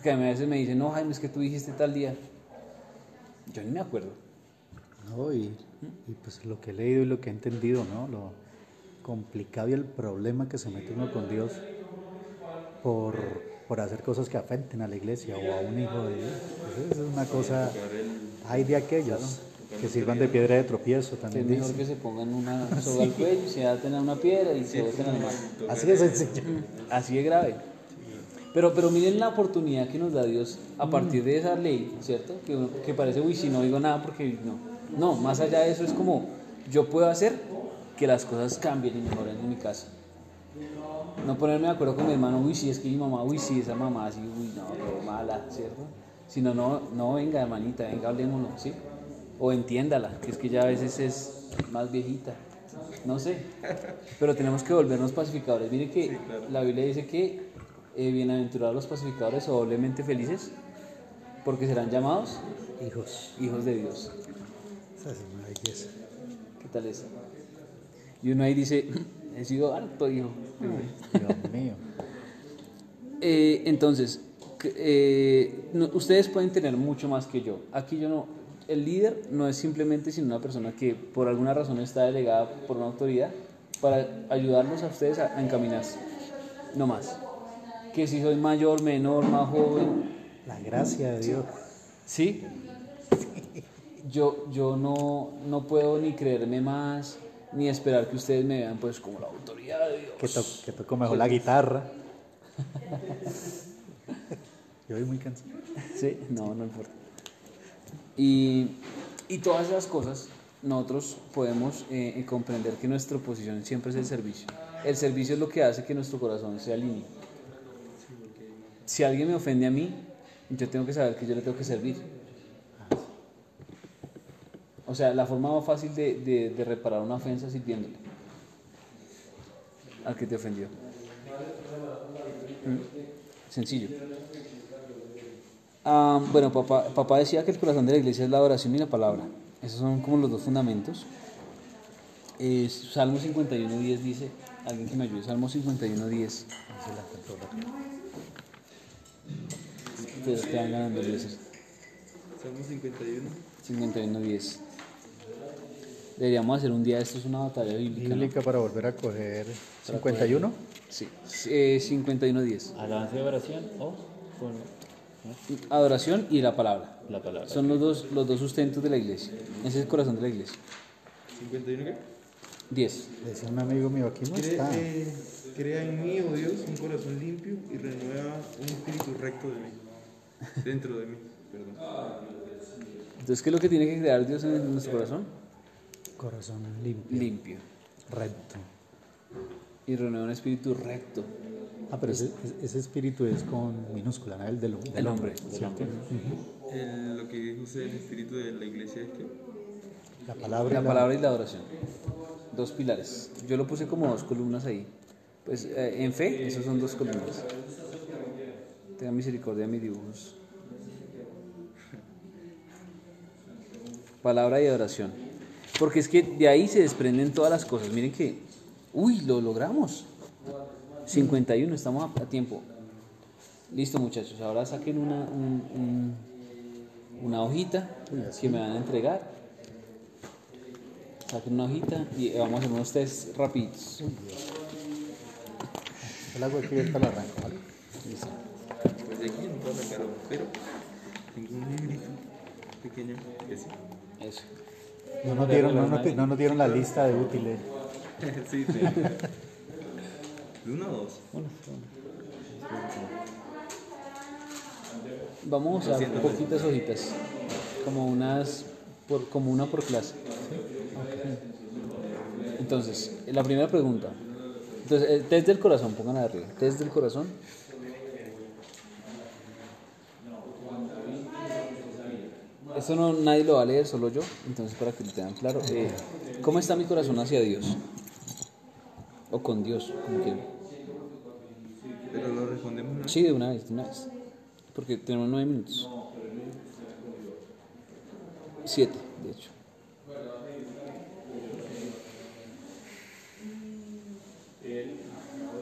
Porque a veces me dicen, no, Jaime, es que tú dijiste tal día. Yo ni me acuerdo. ¿no? Y, y pues lo que he leído y lo que he entendido, ¿no? Lo complicado y el problema que se mete uno con Dios por, por hacer cosas que afecten a la iglesia o a un hijo de Dios. Pues es una cosa, hay de aquellos que sirvan de piedra de tropiezo Es también. mejor dice. que se pongan una soga al cuello, se aten a una piedra y se boten al mar. Así de sencillo. Así de grave. Pero, pero miren la oportunidad que nos da Dios a partir de esa ley, ¿cierto? Que, que parece, uy, si no digo nada porque no. No, más allá de eso es como, yo puedo hacer que las cosas cambien y mejoren en mi casa. No ponerme de acuerdo con mi hermano, uy, si es que mi mamá, uy, si esa mamá, así, uy, no, qué mala, ¿cierto? Sino, no, no, venga, hermanita, venga, hablemoslo, ¿sí? O entiéndala, que es que ya a veces es más viejita, no sé. Pero tenemos que volvernos pacificadores. Mire que la Biblia dice que eh, bienaventurados los pacificadores o doblemente felices, porque serán llamados Hijos, hijos de Dios. esa es una belleza. ¿Qué tal? Y uno ahí dice, he sido harto hijo. Dios mío. Eh, entonces, eh, no- ustedes pueden tener mucho más que yo. Aquí yo no, el líder no es simplemente sino una persona que por alguna razón está delegada por una autoridad para ayudarlos a ustedes a, a encaminarse. No más. Que si soy mayor, menor, más joven, La gracia de Dios. ¿sí? Yo, yo no, no puedo ni creerme más, ni esperar que ustedes me vean pues como la autoridad de Dios. Que, to- que toco mejor la guitarra. Yo voy muy cansado. Sí, no, no importa. Y, y todas esas cosas, nosotros podemos eh, eh, comprender que nuestra posición siempre es el servicio. El servicio es lo que hace que nuestro corazón se alinee. Si alguien me ofende a mí, yo tengo que saber que yo le tengo que servir. O sea, la forma más fácil de, de- reparar una ofensa es sirviéndole al que te ofendió. ¿Mm? Sencillo. Ah, bueno, papá, papá decía que el corazón de la iglesia es la oración y la palabra. Esos son como los dos fundamentos. Eh, Salmo 51.10 dice, alguien que me ayude, Salmo 51.10. Te van ganando, Eliezer. Salmo 51. 51.10. Deberíamos hacer un día, esto es una batalla bíblica. ¿no? Bíblica para volver a coger 51. Sí, eh, 51.10. Alabanza y oración o con Adoración y la palabra. la palabra. Son los dos, los dos sustentos de la iglesia. Ese es el corazón de la iglesia. ¿51 qué? 10. Decía un amigo mío, aquí no está. Crea, eh, crea en mí, oh Dios, un corazón limpio y renueva un espíritu recto de mí. Dentro de mí, perdón. Entonces, ¿qué es lo que tiene que crear Dios en nuestro corazón? Corazón limpio, Limpio. recto. Y renueva un espíritu recto. Ah, pero ese, ese espíritu es con minúscula, ¿no? El del, del El hombre. hombre, ¿cierto? El- lo que dijo usted, el espíritu de la iglesia es que La palabra. y La palabra y la adoración. Dos pilares. Yo lo puse como dos columnas ahí. Pues eh, en fe, esos son dos columnas. Tenga misericordia de mis dibujos. Palabra y adoración. Porque es que de ahí se desprenden todas las cosas. Miren que, uy, lo logramos. 51, estamos a, tiempo. Listo, muchachos. Ahora saquen una, un- un- una hojita que me van a entregar. Saquen una hojita y vamos a hacer unos test rapiditos. El agua aquí ahorita la arranco, ¿vale? Listo. Pues de aquí no puedo sacar agua, pero tengo un librito pequeño que sí. Eso. No nos dieron, no nos, no nos dieron la lista de útiles. sí, sí. ¿De uno o dos? Bueno, Vamos a Doscientos. poquitas hojitas, como unas, por, como una por clase. Entonces, la primera pregunta. Entonces, el test del corazón, pongan arriba. Test del corazón. Esto no nadie lo va a leer, solo yo. Entonces, para que lo tengan claro. eh, ¿Cómo está mi corazón hacia Dios? O con Dios, como quieran. Pero lo respondemos una vez. Sí, de una vez, de una vez. Porque tenemos nueve minutos. Siete, de hecho.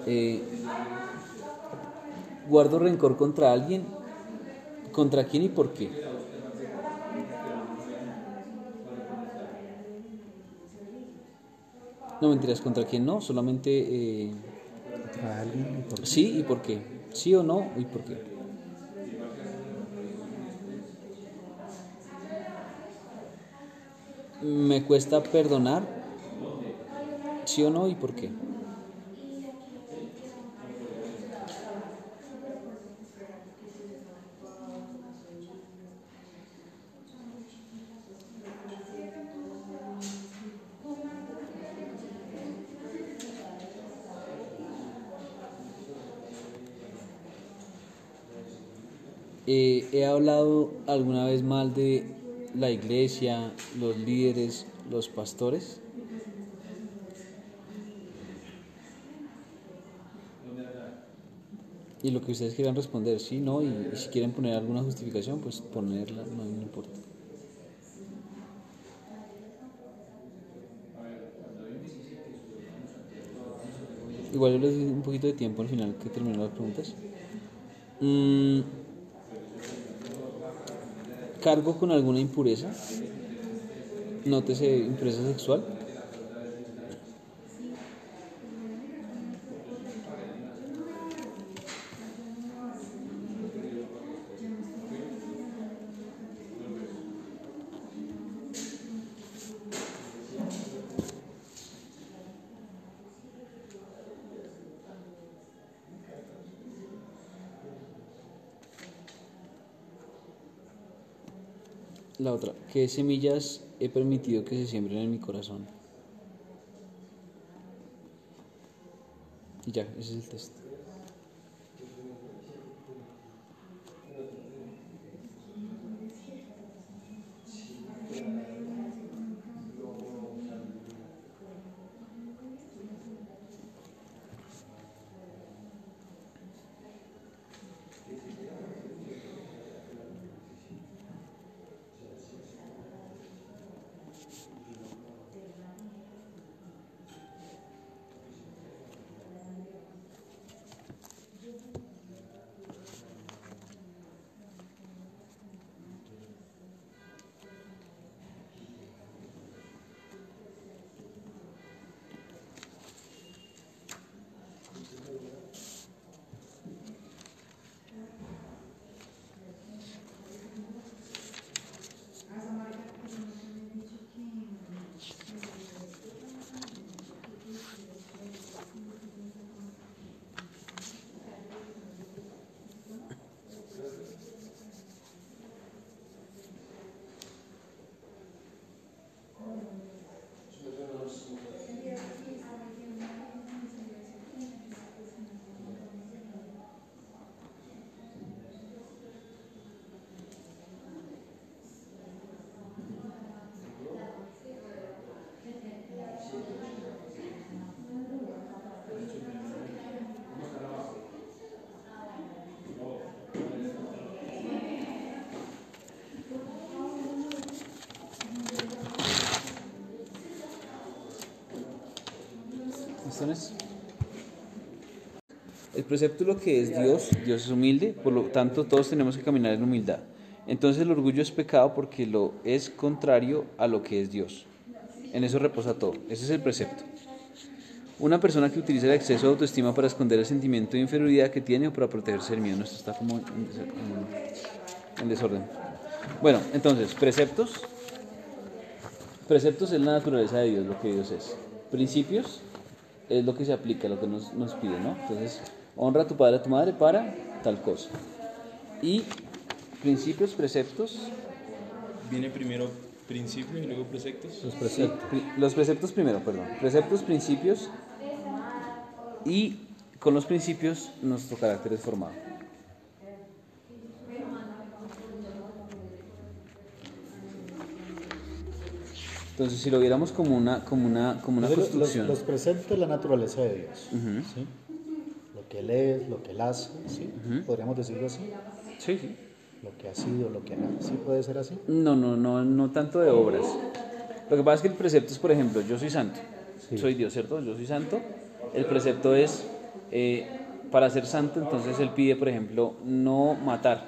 Eh, ¿Guardo rencor contra alguien? ¿Contra quién y por qué? No mentiras, ¿contra quién no? Solamente eh, ¿Contra alguien? Sí y por qué. Sí o no y por qué. ¿Me cuesta perdonar? ¿Sí o no y por qué? Hablado alguna vez mal de la iglesia, los líderes, los pastores. Y lo que ustedes quieran responder, sí, no, y, si quieren poner alguna justificación, pues ponerla, no importa. Igual yo les doy un poquito de tiempo al final que terminen las preguntas. Mm, cargo con alguna impureza, nótese impureza sexual. La otra, ¿qué semillas he permitido que se siembren en mi corazón? Y ya, ese es el test. El precepto lo que es Dios, Dios es humilde, por lo tanto todos tenemos que caminar en humildad. Entonces el orgullo es pecado porque lo es contrario a lo que es Dios. En eso reposa todo. Ese es el precepto. Una persona que utiliza el exceso de autoestima para esconder el sentimiento de inferioridad que tiene o para protegerse del miedo. Esto está como en desorden. Bueno, entonces, preceptos. Preceptos es la naturaleza de Dios, lo que Dios es. Principios es lo que se aplica, lo que nos, nos pide, ¿no? Entonces, honra a tu padre y a tu madre para tal cosa. Y principios, preceptos, Viene primero principio y luego preceptos. Los Sí, preceptos. los preceptos primero, perdón. Preceptos, principios y con los principios nuestro carácter es formado. Entonces, si lo viéramos como una, como una, como una Los- los, construcción. los preceptos de la naturaleza de Dios. Lo que Él es, lo que Él hace, ¿sí? podríamos decirlo así. Sí, sí. Lo que ha sido, lo que hará. ¿Sí puede ser así? No, no, no, no tanto de obras. Lo que pasa es que el precepto es, por ejemplo, yo soy santo, Sí. soy Dios, ¿cierto? Yo soy santo. El precepto es, eh, para ser santo, entonces él pide, por ejemplo, no matar,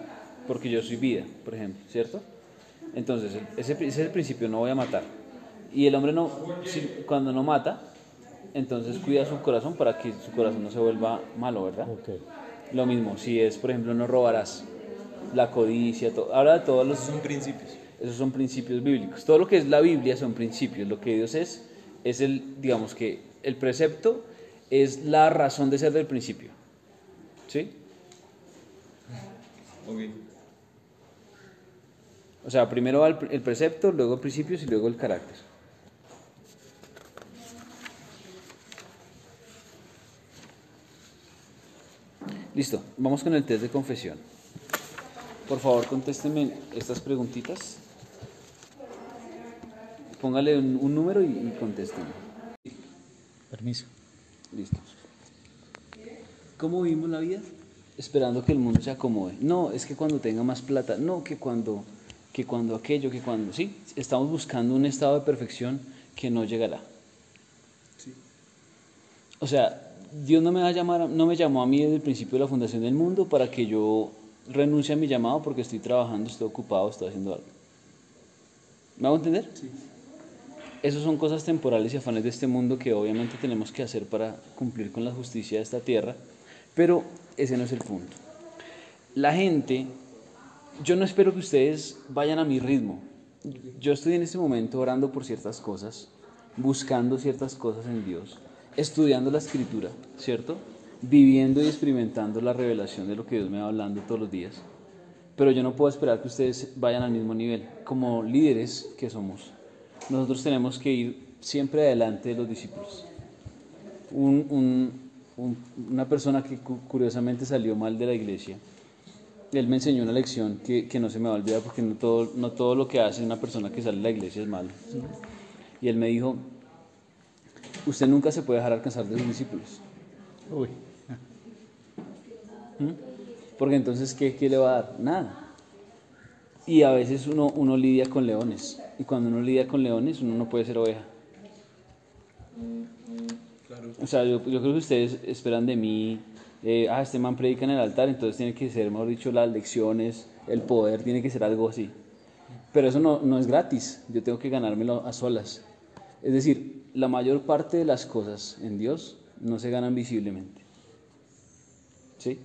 porque yo soy vida, por ejemplo, ¿cierto? Entonces, ese es el principio, no voy a matar. Y el hombre no, si- cuando no mata, entonces cuida su corazón para que su corazón no se vuelva malo, ¿verdad? Lo mismo, si es, por ejemplo, no robarás, la codicia, todo, de todos los Son principios. esos son principios bíblicos. Todo lo que es la Biblia son principios. Lo que Dios es, es el, digamos que el precepto es la razón de ser del principio. ¿Sí? O sea, primero va el, el precepto, luego principios y luego el carácter. Listo, vamos con el test de confesión. Por favor, contéstenme estas preguntitas. Póngale un, un número y, y contéstenme. Permiso. Listo. ¿Cómo vivimos la vida? Esperando que el mundo se acomode. No, es que cuando tenga más plata. No, que cuando, que cuando aquello, que cuando... Sí, estamos buscando un estado de perfección que no llegará. Sí. O sea, Dios no me va a llamar, no me llamó a mí desde el principio de la fundación del mundo para que yo renuncie a mi llamado porque estoy trabajando, estoy ocupado, estoy haciendo algo. ¿Me hago entender? Sí. Esas son cosas temporales y afanes de este mundo que obviamente tenemos que hacer para cumplir con la justicia de esta tierra, pero ese no es el punto. La gente, yo no espero que ustedes vayan a mi ritmo. Yo estoy en este momento orando por ciertas cosas, buscando ciertas cosas en Dios, estudiando la escritura, ¿cierto? Viviendo y experimentando la revelación de lo que Dios me va hablando todos los días. Pero yo no puedo esperar que ustedes vayan al mismo nivel. Como líderes que somos, nosotros tenemos que ir siempre adelante de los discípulos. Un- un- un- una persona que cu- curiosamente salió mal de la iglesia, él me enseñó una lección que, que no se me va a olvidar porque no todo, no todo lo que hace una persona que sale de la iglesia es malo. Y él me dijo, usted nunca se puede dejar alcanzar de sus discípulos. Uy. Porque entonces, ¿qué, qué le va a dar? Nada. Y a veces uno, uno lidia con leones. Y cuando uno lidia con leones, uno no puede ser oveja. Claro. O sea, yo, yo creo que ustedes esperan de mí, eh, ah, este man predica en el altar, entonces tiene que ser, mejor dicho, las lecciones, el poder, tiene que ser algo así. Pero eso no, no es gratis, yo tengo que ganármelo a solas. Es decir, la mayor parte de las cosas en Dios no se ganan visiblemente. ¿Sí?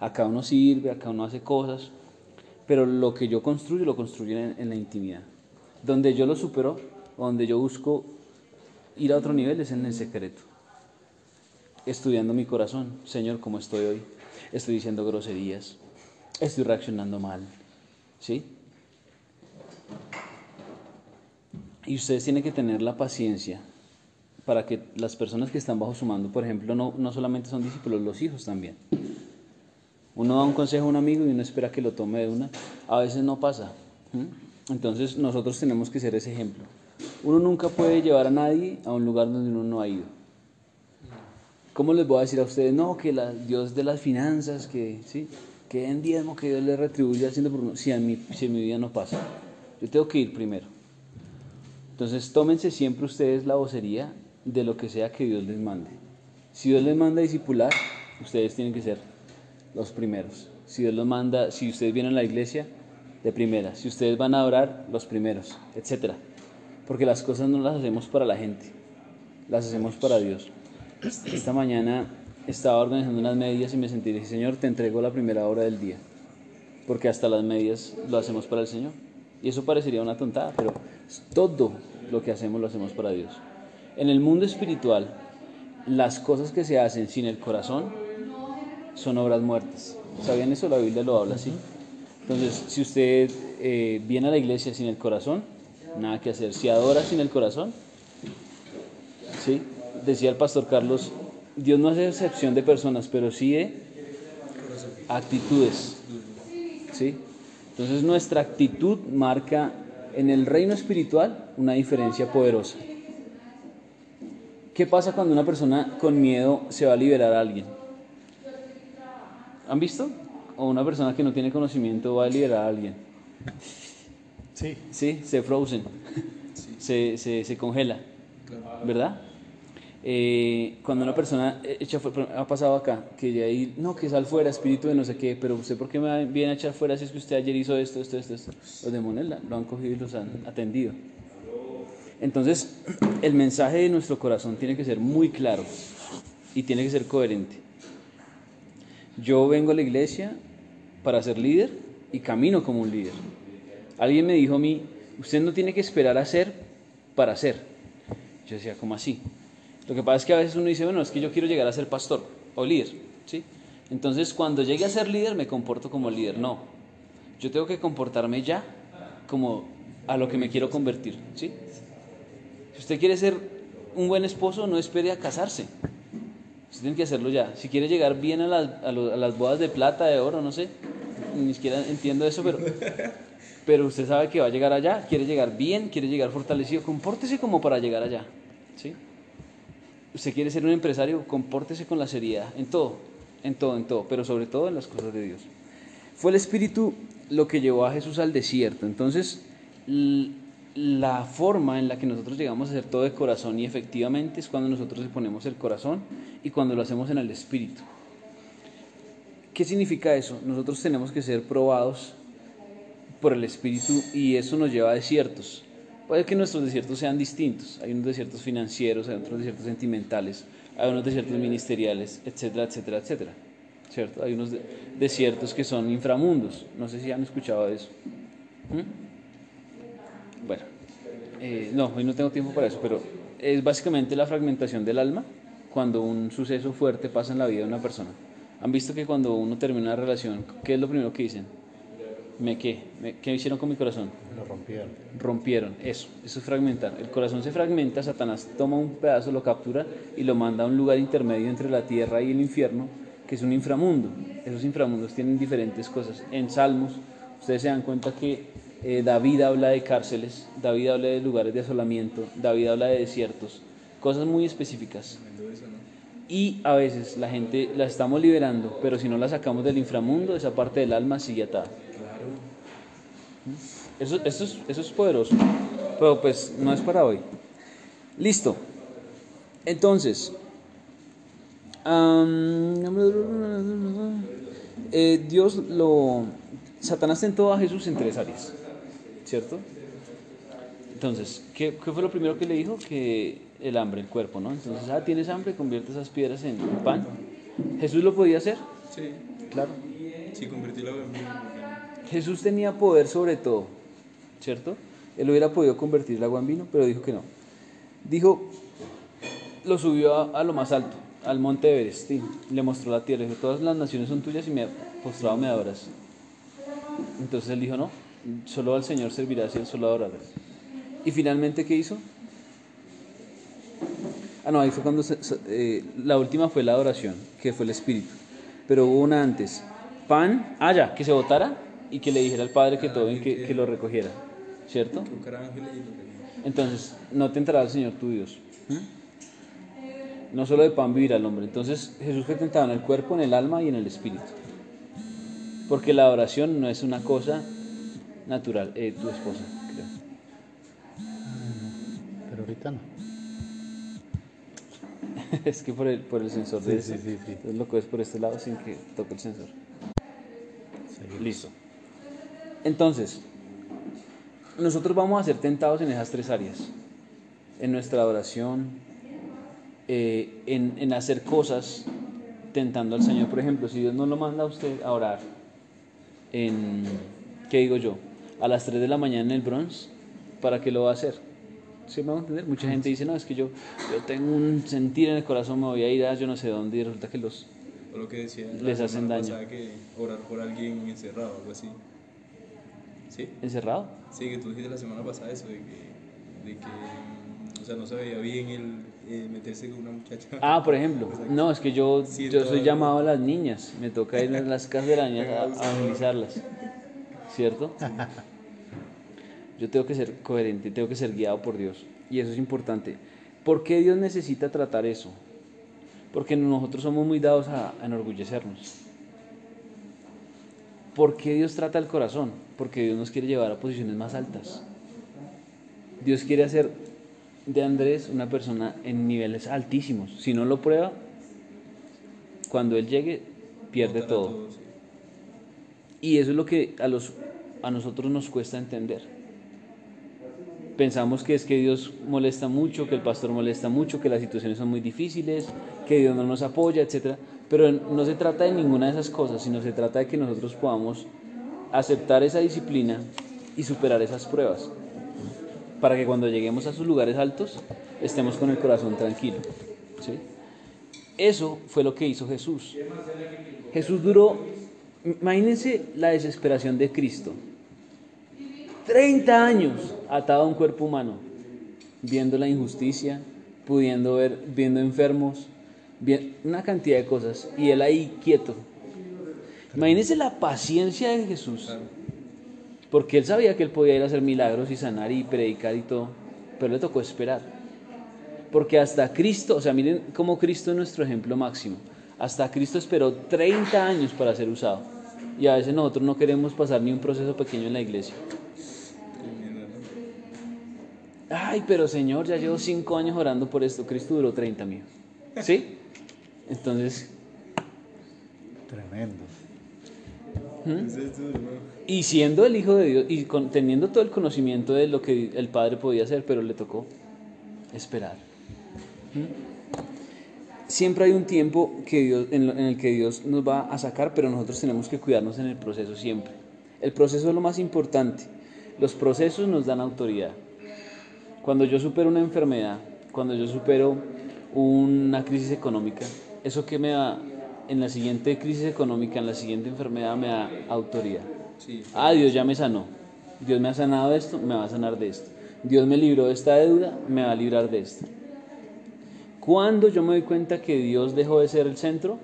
Acá uno sirve, acá uno hace cosas, pero lo que yo construyo lo construyo en, en la intimidad. Donde yo lo supero, donde yo busco ir a otro nivel es en el secreto. Estudiando mi corazón, Señor, ¿cómo estoy hoy? Estoy diciendo groserías, estoy reaccionando mal, ¿sí? Y ustedes tienen que tener la paciencia para que las personas que están bajo su mando, por ejemplo, no, no solamente son discípulos, los hijos también. Uno da un consejo a un amigo y uno espera que lo tome de una. A veces no pasa. Entonces nosotros tenemos que ser ese ejemplo. Uno nunca puede llevar a nadie a un lugar donde uno no ha ido. ¿Cómo les voy a decir a ustedes? No, que la, Dios de las finanzas, que sí, que en diezmo, que Dios le retribuye haciendo por uno. Si en, mi, si en mi vida no pasa. Yo tengo que ir primero. Entonces tómense siempre ustedes la vocería de lo que sea que Dios les mande. Si Dios les manda a discipular, ustedes tienen que ser los primeros. Si Dios los manda, si ustedes vienen a la iglesia, de primera. Si ustedes van a orar, los primeros, etcétera. Porque las cosas no las hacemos para la gente, las hacemos para Dios. esta mañana estaba organizando unas medias y me sentí dije, Señor, te entrego la primera hora del día, porque hasta las medias lo hacemos para el Señor. Y eso parecería una tontada, pero todo lo que hacemos lo hacemos para Dios. En el mundo espiritual, las cosas que se hacen sin el corazón son obras muertas. ¿Sabían eso? La Biblia lo habla así. Entonces, si usted eh, viene a la iglesia sin el corazón, nada que hacer. Si adora sin el corazón, ¿sí? Decía el pastor Carlos, Dios no hace excepción de personas, pero sí de actitudes. ¿sí? Entonces nuestra actitud marca en el reino espiritual una diferencia poderosa. ¿Qué pasa cuando una persona con miedo se va a liberar a alguien? ¿Han visto? O una persona que no tiene conocimiento va a liberar a alguien. Sí. Sí, se frozen, se, se, se congela, ¿verdad? Eh, cuando una persona echa fuera, ha pasado acá, que de ahí, no, que sal fuera, espíritu de no sé qué, pero usted, ¿por qué me viene a echar fuera si es que usted ayer hizo esto, esto, esto, esto? Los demonios lo han cogido y los han atendido. Entonces, el mensaje de nuestro corazón tiene que ser muy claro y tiene que ser coherente. Yo vengo a la iglesia para ser líder y camino como un líder. Alguien me dijo a mí, usted no tiene que esperar a ser para ser. Yo decía, ¿cómo así? Lo que pasa es que a veces uno dice, bueno, es que yo quiero llegar a ser pastor o líder, ¿sí? Entonces, cuando llegue a ser líder, me comporto como líder. No, yo tengo que comportarme ya como a lo que me quiero convertir, ¿sí? Si usted quiere ser un buen esposo, no espere a casarse. Usted tiene que hacerlo ya. Si quiere llegar bien a las, a lo- a las bodas de plata, de oro, no sé, ni siquiera entiendo eso, pero, pero usted sabe que va a llegar allá, quiere llegar bien, quiere llegar fortalecido, compórtese como para llegar allá, ¿sí? Usted quiere ser un empresario, compórtese con la seriedad, en todo, en todo, en todo, pero sobre todo en las cosas de Dios. Fue el Espíritu lo que llevó a Jesús al desierto. Entonces, la forma en la que nosotros llegamos a hacer todo de corazón y efectivamente es cuando nosotros le ponemos el corazón y cuando lo hacemos en el Espíritu. ¿Qué significa eso? Nosotros tenemos que ser probados por el Espíritu y eso nos lleva a desiertos. Puede que nuestros desiertos sean distintos. Hay unos desiertos financieros, hay otros desiertos sentimentales, hay unos desiertos ministeriales, etcétera, etcétera, etcétera. ¿Cierto? Hay unos de- desiertos que son inframundos. No sé si han escuchado eso. ¿Mm? Bueno, eh, no, hoy no tengo tiempo para eso, pero es básicamente la fragmentación del alma cuando un suceso fuerte pasa en la vida de una persona. ¿Han visto que cuando uno termina una relación, qué es lo primero que dicen? ¿Me qué? ¿Me- ¿Qué hicieron con mi corazón? Lo rompieron. rompieron. Eso, eso es fragmentar. El corazón se fragmenta, Satanás toma un pedazo, lo captura y lo manda a un lugar intermedio entre la tierra y el infierno, que es un inframundo. Esos inframundos tienen diferentes cosas. En Salmos, ustedes se dan cuenta que eh, David habla de cárceles, David habla de lugares de asolamiento, David habla de desiertos, cosas muy específicas. Y a veces la gente la estamos liberando, pero si no la sacamos del inframundo, esa parte del alma sigue atada. Eso, eso, es, eso es poderoso, pero pues no es para hoy. Listo. Entonces, eh, Dios lo... Satanás tentó a Jesús en tres áreas, ¿cierto? Entonces, ¿qué, qué fue lo primero que le dijo? Que el hambre, el cuerpo, ¿no? Entonces, ah, tienes hambre, convierte esas piedras en pan. ¿Jesús lo podía hacer? Sí, Claro. sí, agua en. Jesús tenía poder sobre todo, ¿cierto? Él hubiera podido convertir el agua en vino, pero dijo que no. Dijo, lo subió a, lo más alto, al monte Everest, y le mostró la tierra. Dijo, todas las naciones son tuyas y me postrado me adoras. Entonces él dijo, no, solo al Señor servirás y él solo adorarás. Y finalmente, ¿qué hizo? Ah, no, ahí fue cuando eh, la última fue la adoración, que fue el Espíritu. Pero hubo una antes. Pan, ah, que se botara y que le dijera al Padre que todo y que, que lo recogiera. ¿Cierto? Entonces, no tentará al Señor tu Dios. ¿Mm? No solo de pan vivirá el hombre. Entonces, Jesús fue tentado en el cuerpo, en el alma y en el espíritu. Porque la adoración no es una cosa natural. Eh, tu esposa, creo. Pero ahorita no. es que por el, por el sensor de Sí, eso. sí, sí, sí. Entonces lo coges por este lado sin que toque el sensor. Seguimos. Listo. Entonces, nosotros vamos a ser tentados en esas tres áreas. En nuestra adoración, eh, en, en hacer cosas tentando al Señor. Por ejemplo, si Dios no lo manda a usted a orar en, ¿qué digo yo? A las 3 de la mañana en el Bronx, ¿para qué lo va a hacer? ¿Sí me va a entender? Mucha gente dice, no, es que yo, yo tengo un sentir en el corazón, me voy a ir a yo no sé dónde y resulta que los... O lo que decía Les hacen daño. que orar por alguien encerrado, algo así. ¿Sí? ¿Encerrado? Sí, que tú dijiste la semana pasada eso, de que, de que o sea, no se veía bien el eh, meterse con una muchacha. Ah, por ejemplo, no, es que yo, yo soy llamado a las niñas, me toca ir a las casas de las niñas a, a evangelizarlas, ¿cierto? Yo tengo que ser coherente, tengo que ser guiado por Dios, y eso es importante. ¿Por qué Dios necesita tratar eso? Porque nosotros somos muy dados a, a enorgullecernos. ¿Por qué Dios trata el corazón? Porque Dios nos quiere llevar a posiciones más altas. Dios quiere hacer de Andrés una persona en niveles altísimos. Si no lo prueba, cuando él llegue, pierde todo. sí. Y eso es lo que a, los, a nosotros nos cuesta entender. Pensamos que es que Dios molesta mucho, que el pastor molesta mucho, que las situaciones son muy difíciles, que Dios no nos apoya, etc. Pero no se trata de ninguna de esas cosas, sino se trata de que nosotros podamos aceptar esa disciplina y superar esas pruebas. Para que cuando lleguemos a sus lugares altos estemos con el corazón tranquilo. ¿sí? Eso fue lo que hizo Jesús. Jesús duró, imagínense la desesperación de Cristo. 30 años atado a un cuerpo humano, viendo la injusticia, pudiendo ver, viendo enfermos, vi- una cantidad de cosas, y él ahí quieto. Imagínense la paciencia de Jesús, porque él sabía que él podía ir a hacer milagros y sanar y predicar y todo, pero le tocó esperar. Porque hasta Cristo, o sea, miren cómo Cristo es nuestro ejemplo máximo. Hasta Cristo esperó 30 años para ser usado. Y a veces nosotros no queremos pasar ni un proceso pequeño en la iglesia. Ay, pero Señor, ya llevo 5 años orando por esto. Cristo duró 30 mío. ¿Sí? Entonces, Tremendo. ¿no? y siendo el Hijo de Dios y con- teniendo todo el conocimiento de lo que el Padre podía hacer, pero le tocó esperar. ¿Mm? Siempre hay un tiempo que Dios, en, lo- en el que Dios nos va a sacar, pero nosotros tenemos que cuidarnos en el proceso siempre. El proceso es lo más importante. Los procesos nos dan autoridad. Cuando yo supero una enfermedad, cuando yo supero una crisis económica, ¿eso que me da? En la siguiente crisis económica, en la siguiente enfermedad, me da autoridad. Sí. Ah, Dios ya me sanó. Dios me ha sanado de esto, me va a sanar de esto. Dios me libró de esta deuda, me va a librar de esto. Cuando yo me doy cuenta que Dios dejó de ser el centro,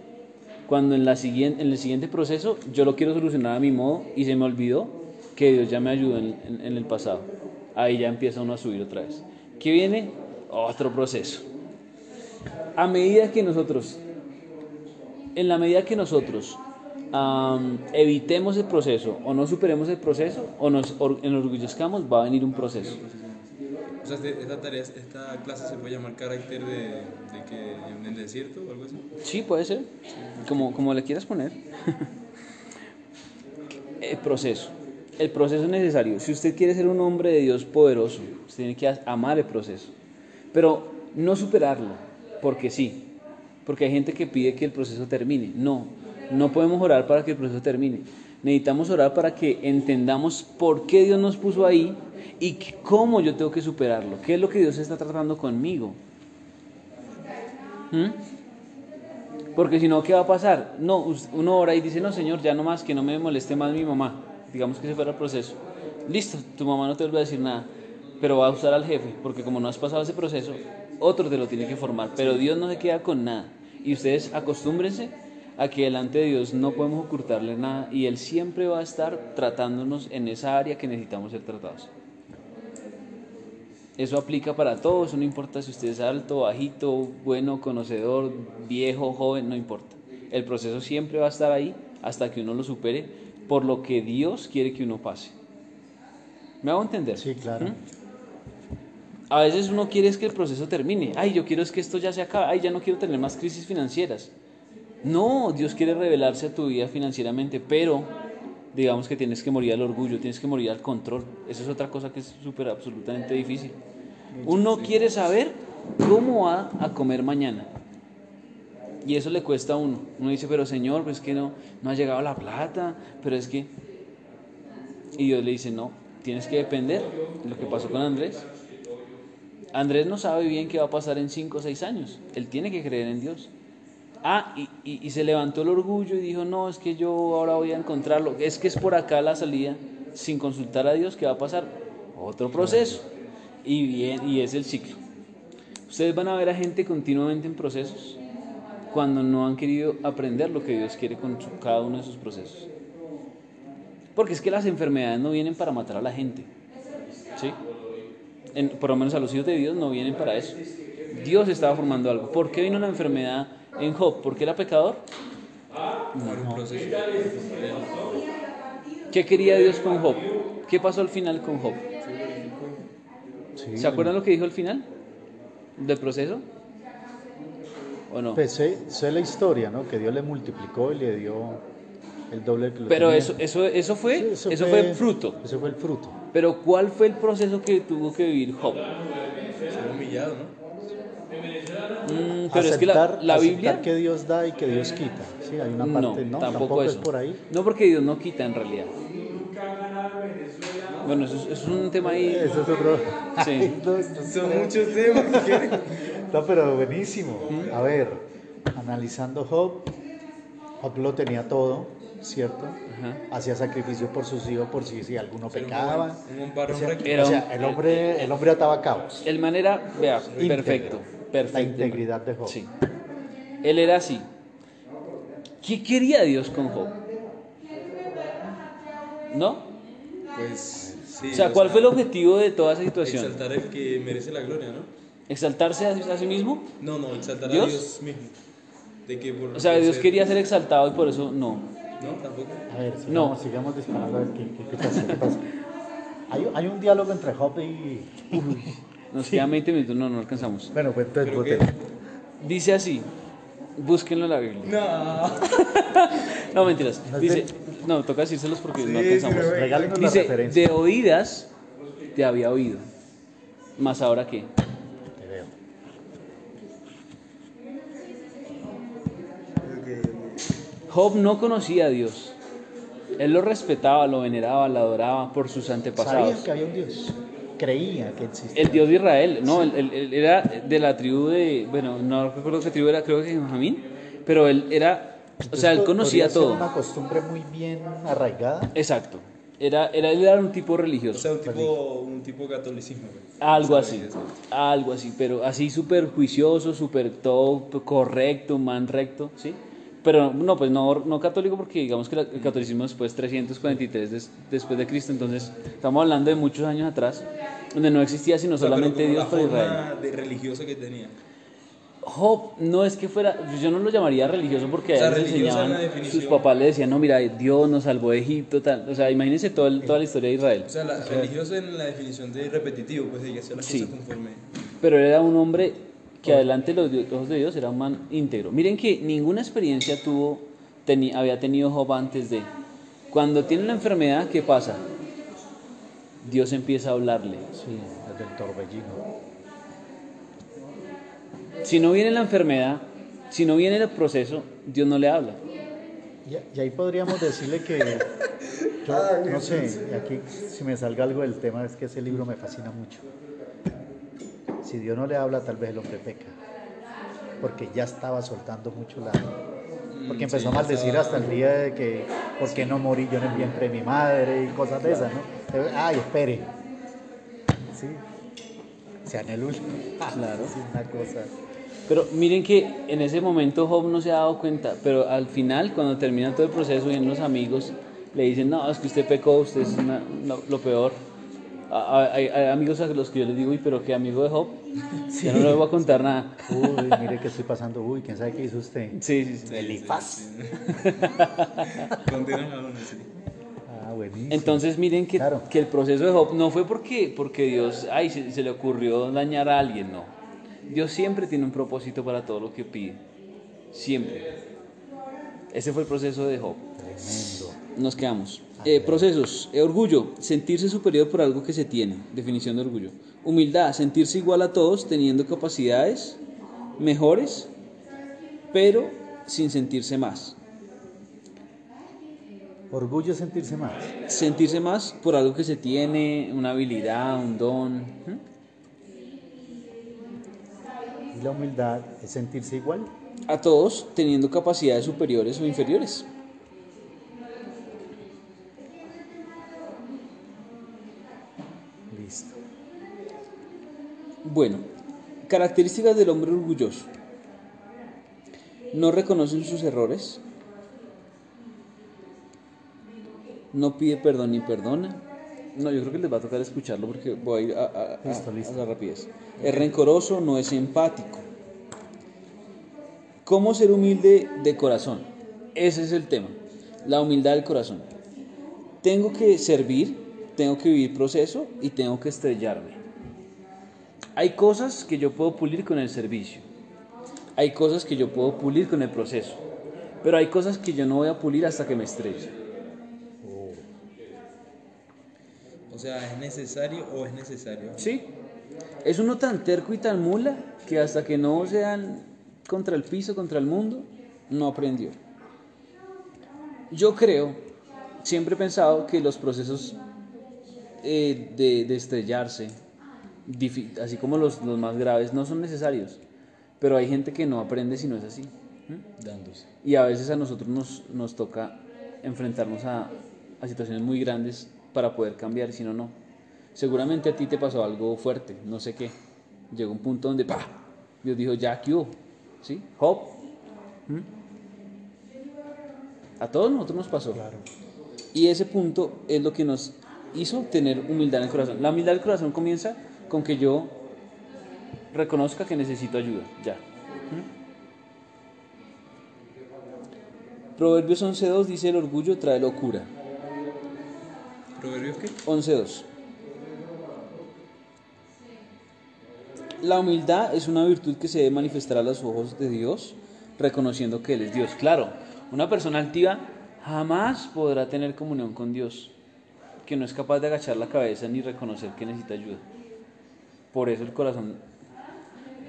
cuando en, la siguiente, en el siguiente proceso yo lo quiero solucionar a mi modo y se me olvidó que Dios ya me ayudó en, en- en el pasado. Ahí ya empieza uno a subir otra vez. ¿Qué viene? Otro proceso. A medida que nosotros, en la medida que nosotros evitemos el proceso o no superemos el proceso o nos or- enorgullezcamos, va a venir un proceso. O sea, este- esta, tarea, esta clase se puede llamar carácter de, de que en el desierto o algo así. Sí, puede ser. Como, como le quieras poner. El proceso. El proceso es necesario. Si usted quiere ser un hombre de Dios poderoso, usted tiene que amar el proceso. Pero no superarlo, porque sí. Porque hay gente que pide que el proceso termine. No, no podemos orar para que el proceso termine. Necesitamos orar para que entendamos por qué Dios nos puso ahí y cómo yo tengo que superarlo. ¿Qué es lo que Dios está tratando conmigo? ¿Mm? Porque si no, ¿qué va a pasar? No, uno ora y dice, no, Señor, ya no más, que no me moleste más mi mamá. Digamos que ese fuera el proceso. Listo, tu mamá no te vuelve a decir nada, pero va a usar al jefe, porque como no has pasado ese proceso, otro te lo tiene que formar. Pero Dios no se queda con nada. Y ustedes acostúmbrense a que delante de Dios no podemos ocultarle nada y Él siempre va a estar tratándonos en esa área que necesitamos ser tratados. Eso aplica para todos, no importa si usted es alto, bajito, bueno, conocedor, viejo, joven, no importa. El proceso siempre va a estar ahí hasta que uno lo supere por lo que Dios quiere que uno pase. ¿Me hago entender? Sí, claro. ¿Mm? A veces uno quiere es que el proceso termine. Ay, yo quiero es que esto ya se acabe. Ay, ya no quiero tener más crisis financieras. No, Dios quiere revelarse a tu vida financieramente, pero digamos que tienes que morir al orgullo, tienes que morir al control. Eso es otra cosa que es súper absolutamente difícil. Uno quiere saber cómo va a comer mañana. Y eso le cuesta a uno. Uno dice, pero Señor, pues que no, no ha llegado la plata, pero es que... Y Dios le dice, no, tienes que depender de lo que pasó con Andrés. Andrés no sabe bien qué va a pasar en 5 o 6 años. Él tiene que creer en Dios. Ah, y, y- y se levantó el orgullo y dijo, no, es que yo ahora voy a encontrarlo. Es que es por acá la salida, sin consultar a Dios, ¿qué va a pasar? Otro proceso. Y, bien, y es el ciclo. Ustedes van a ver a gente continuamente en procesos cuando no han querido aprender lo que Dios quiere con cada uno de sus procesos. Porque es que las enfermedades no vienen para matar a la gente. ¿Sí? En- por lo menos a los hijos de Dios no vienen para eso. Dios estaba formando algo. ¿Por qué vino la enfermedad en Job? ¿Porque era pecador? Por un proceso. ¿Qué quería Dios con Job? ¿Qué pasó al final con Job? Sí. ¿Se acuerdan lo que dijo al final del proceso? ¿O no? Pues sé, sé la historia, ¿no? Que Dios le multiplicó y le dio el doble que lo Pero tenía. eso, eso, eso fue, Sí, eso, fue fruto. Eso fue el fruto. Pero ¿cuál fue el proceso que tuvo que vivir Job? Ser humillado, ¿no? Mm, pero es que la, Aceptar- la aceptar Biblia... que Dios da y que Dios quita. Sí, hay una No, parte, no, tampoco, eso. es por ahí. No, porque Dios no quita en realidad. Bueno, eso, es- eso es un tema ahí. Eso es otro. Sí. Son muchos temas. No, pero buenísimo. A ver, analizando Job, Job lo tenía todo, ¿cierto? Ajá. Hacía sacrificio por sus hijos, por si, si alguno pecaba. Un varón O sea, recto. Era o sea, el hombre, el hombre ataba cabos. El manera, vea, Íntegro. perfecto, La perfecto. integridad de Job. Sí. Él era así. ¿Qué quería Dios con Job? ¿No? Pues sí. O sea, ¿cuál fue el objetivo de toda esa situación? Exaltar el que merece la gloria, ¿no? ¿Exaltarse a, a sí mismo? No, no, exaltar ¿Dios? a Dios mismo. De que por, O sea, Dios ser- quería ser exaltado y por eso no. No, tampoco. A ver, No. sigamos, sigamos disparando a ver qué, qué, qué pasa, qué pasa. Hay, hay un diálogo entre Job y... Nos quedan 20 minutos, no, no alcanzamos. Bueno, pues entonces. Dice así, búsquenlo en la Biblia. No. No, mentiras. No Dice, no, toca decírselos porque no Sí, alcanzamos. pero- Regálenos la Dice, referencia. de oídas te había oído. Más ahora qué. Te veo. Job no conocía a Dios. Él lo respetaba, lo veneraba, lo adoraba por sus antepasados. Sabía que había un Dios. Creía que existía. El Dios de Israel, no, él, él- él era de la tribu de, bueno, no recuerdo qué tribu era, creo que Benjamín, pero él era, o sea, él Entonces, conocía todo. una costumbre muy bien arraigada. Exacto. Era, era, él era un tipo O religioso. sea, un tipo, un tipo catolicismo. Algo O así, algo así, pero así súper juicioso, súper todo correcto, man recto, ¿sí? Pero no, pues no, no católico porque digamos que el catolicismo después 343 des- después de Cristo, entonces estamos hablando de muchos años atrás, donde no existía sino O sea, solamente Dios para Israel. de religioso que tenía. Job no es que fuera, yo no lo llamaría religioso porque O sea, a la enseñaban, sus papás le decían, no, mira, Dios nos salvó de Egipto, tal, o sea, imagínense todo el- toda la historia de Israel. O sea, la, religioso en la definición de repetitivo, pues de que hacer las Sí. cosas conforme. Pero era un hombre que adelante de los ojos de Dios era un man íntegro. Miren que ninguna experiencia tuvo, teni- había tenido Job antes de. Cuando tiene una enfermedad, ¿qué pasa? Dios empieza a hablarle. Sí, desde el torbellino. Si no viene la enfermedad, si no viene el proceso, Dios no le habla. Y, y ahí podríamos decirle que, yo no sé, aquí si me salga algo del tema, es que ese libro me fascina mucho. Si Dios no le habla, tal vez el hombre peca. Porque ya estaba soltando mucho la... Porque empezó a maldecir hasta el día de que, ¿por qué no morí yo en el vientre de mi madre? Y cosas de esas, ¿no? Ay, espere. Sí. Sea en el último. Claro. Sí, una cosa. Pero miren que en ese momento Job no se ha dado cuenta, pero al final, cuando termina todo el proceso, vienen los amigos, le dicen, no, es que usted pecó, usted es una- lo peor. Hay, hay amigos a los que yo les digo, uy, pero qué amigo de Job, ya no le voy a contar nada. Uy, mire que estoy pasando. Uy, ¿quién sabe qué hizo usted? Sí, sí, sí. Elifaz. Sí. Ah, buenísimo. Entonces miren que, Claro. que el proceso de Job no fue porque, porque Dios, ay, se, se le ocurrió dañar a alguien, no. Dios siempre tiene un propósito para todo lo que pide. Siempre. Ese fue el proceso de Job. Tremendo. nos quedamos. Eh, procesos. Eh, orgullo, sentirse superior por algo que se tiene. Definición de orgullo. Humildad, sentirse igual a todos teniendo capacidades mejores, pero sin sentirse más. Orgullo es sentirse más. Sentirse más por algo que se tiene, una habilidad, un don. ¿Mm? Y la humildad es sentirse igual. A todos teniendo capacidades superiores o inferiores. Bueno, características del hombre orgulloso. No reconocen sus errores. No pide perdón ni perdona. No, yo creo que les va a tocar escucharlo porque voy a ir a, a- a- Listo, listo. a la rapidez. Es rencoroso, no es empático. ¿Cómo ser humilde de corazón? Ese es el tema. La humildad del corazón. Tengo que servir, tengo que vivir proceso y tengo que estrellarme. Hay cosas que yo puedo pulir con el servicio. Hay cosas que yo puedo pulir con el proceso. Pero hay cosas que yo no voy a pulir hasta que me estrelle. O sea, ¿es necesario o es necesario? Sí. Es uno tan terco y tan mula que hasta que no se dan contra el piso, contra el mundo, no aprendió. Yo creo, siempre he pensado que los procesos eh, de, de estrellarse, así como los, los más graves, no son necesarios. Pero hay gente que no aprende si no es así. ¿Mm? Dándose. Y a veces a nosotros nos, nos toca enfrentarnos a, a situaciones muy grandes para poder cambiar, si no, no. Seguramente a ti te pasó algo fuerte, no sé qué. Llegó un punto donde, ¡pah! Dios dijo, ya, ¿qué hubo? ¿Sí? Hop. ¿Mm? A todos nosotros nos pasó. Y ese punto es lo que nos hizo tener humildad en el corazón. La humildad del corazón comienza con que yo reconozca que necesito ayuda, ya. Proverbios 11.2 dice el orgullo trae locura. ¿Proverbios qué? 11.2. La humildad es una virtud que se debe manifestar a los ojos de Dios, reconociendo que Él es Dios. Claro, una persona altiva jamás podrá tener comunión con Dios, que no es capaz de agachar la cabeza ni reconocer que necesita ayuda. Por eso el corazón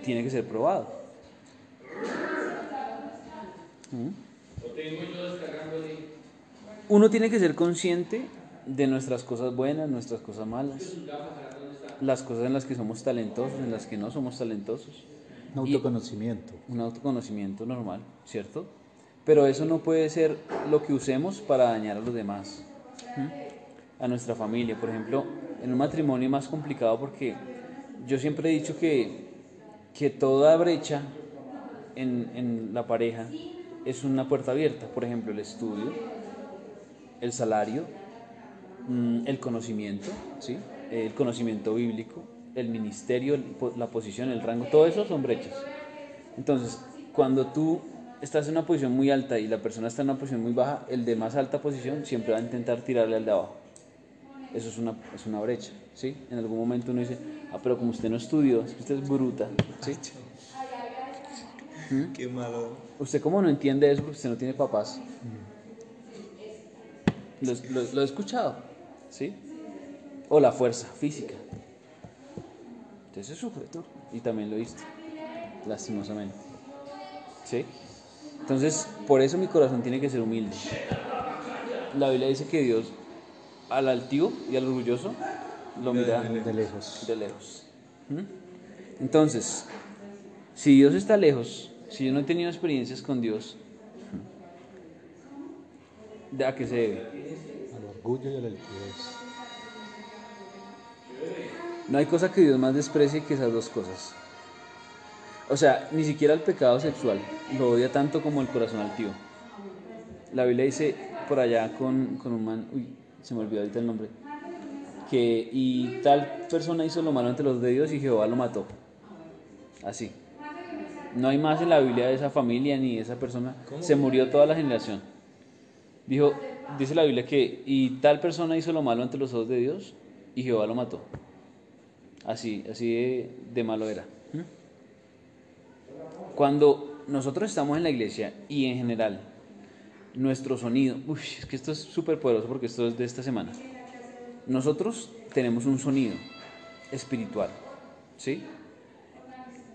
tiene que ser probado. ¿Mm? Uno tiene que ser consciente de nuestras cosas buenas, nuestras cosas malas, las cosas en las que somos talentosos, en las que no somos talentosos. Un Y- autoconocimiento. un autoconocimiento normal, ¿cierto? Pero eso no puede ser lo que usemos para dañar a los demás, a nuestra familia. Por ejemplo, en un matrimonio es más complicado porque yo siempre he dicho que, que toda brecha en, en la pareja es una puerta abierta. Por ejemplo, el estudio, el salario, mm, el conocimiento, ¿sí? el conocimiento bíblico, el ministerio, la posición, el rango, todo eso son brechas. Entonces, cuando tú estás en una posición muy alta y la persona está en una posición muy baja, el de más alta posición siempre va a intentar tirarle al de abajo. Eso es una, es una brecha, ¿sí? En algún momento uno dice, ah, pero como usted no estudió, es que usted es bruta, ¿sí? Qué malo. Usted como no entiende eso porque usted no tiene papás. Lo, lo- lo he escuchado, ¿sí? O la fuerza física. Entonces tú. Y también lo viste, lastimosamente. ¿Sí? Entonces, por eso mi corazón tiene que ser humilde. La Biblia dice que Dios al altivo y al orgulloso lo mira De lejos. de lejos. ¿Mm? Entonces, si Dios está lejos, si yo no he tenido experiencias con Dios, ¿de a qué se debe? Al orgullo y a la altivez. No hay cosa que Dios más desprecie que esas dos cosas. O sea, ni siquiera el pecado sexual lo odia tanto como el corazón altivo. La Biblia dice por allá con, con un man, uy, se me olvidó ahorita el nombre, que y tal persona hizo lo malo ante los de Dios y Jehová lo mató. Así. No hay más en la Biblia de esa familia ni de esa persona. Se murió toda la generación. Dijo, dice la Biblia que y tal persona hizo lo malo ante los ojos de Dios y Jehová lo mató. Así, así de, de malo era. ¿Mm? Cuando nosotros estamos en la iglesia y en general nuestro sonido. Uy, es que esto es súper poderoso porque esto es de esta semana. Nosotros tenemos un sonido espiritual, ¿sí?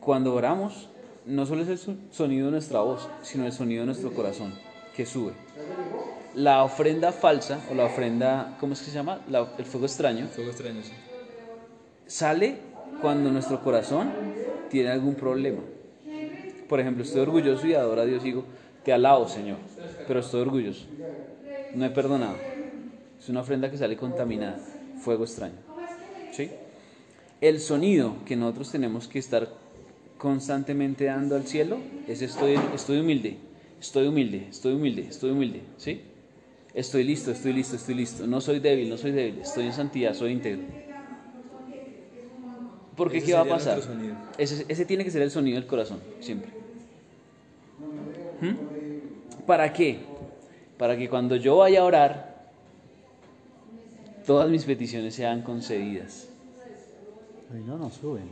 Cuando oramos, no solo es el so- sonido de nuestra voz, sino el sonido de nuestro corazón que sube. La ofrenda falsa, o la ofrenda, ¿cómo es que se llama? La- el fuego extraño, Fuego extraño, sí. sale cuando nuestro corazón tiene algún problema. Por ejemplo, estoy orgulloso y adoro a Dios y digo, te alabo, Señor, pero estoy orgulloso. No he perdonado. Es una ofrenda que sale contaminada, fuego extraño. ¿Sí? El sonido que nosotros tenemos que estar constantemente dando al cielo es estoy, estoy humilde, estoy humilde, estoy humilde, estoy humilde. ¿Sí? Estoy listo, estoy listo, estoy listo. No soy débil, no soy débil. Estoy en santidad, soy íntegro. Porque Ese ¿qué va a pasar? Ese, ese tiene que ser el sonido del corazón, siempre. ¿Mm? ¿Para qué? Para que cuando yo vaya a orar, todas mis peticiones sean concedidas. Ay, no, no suben.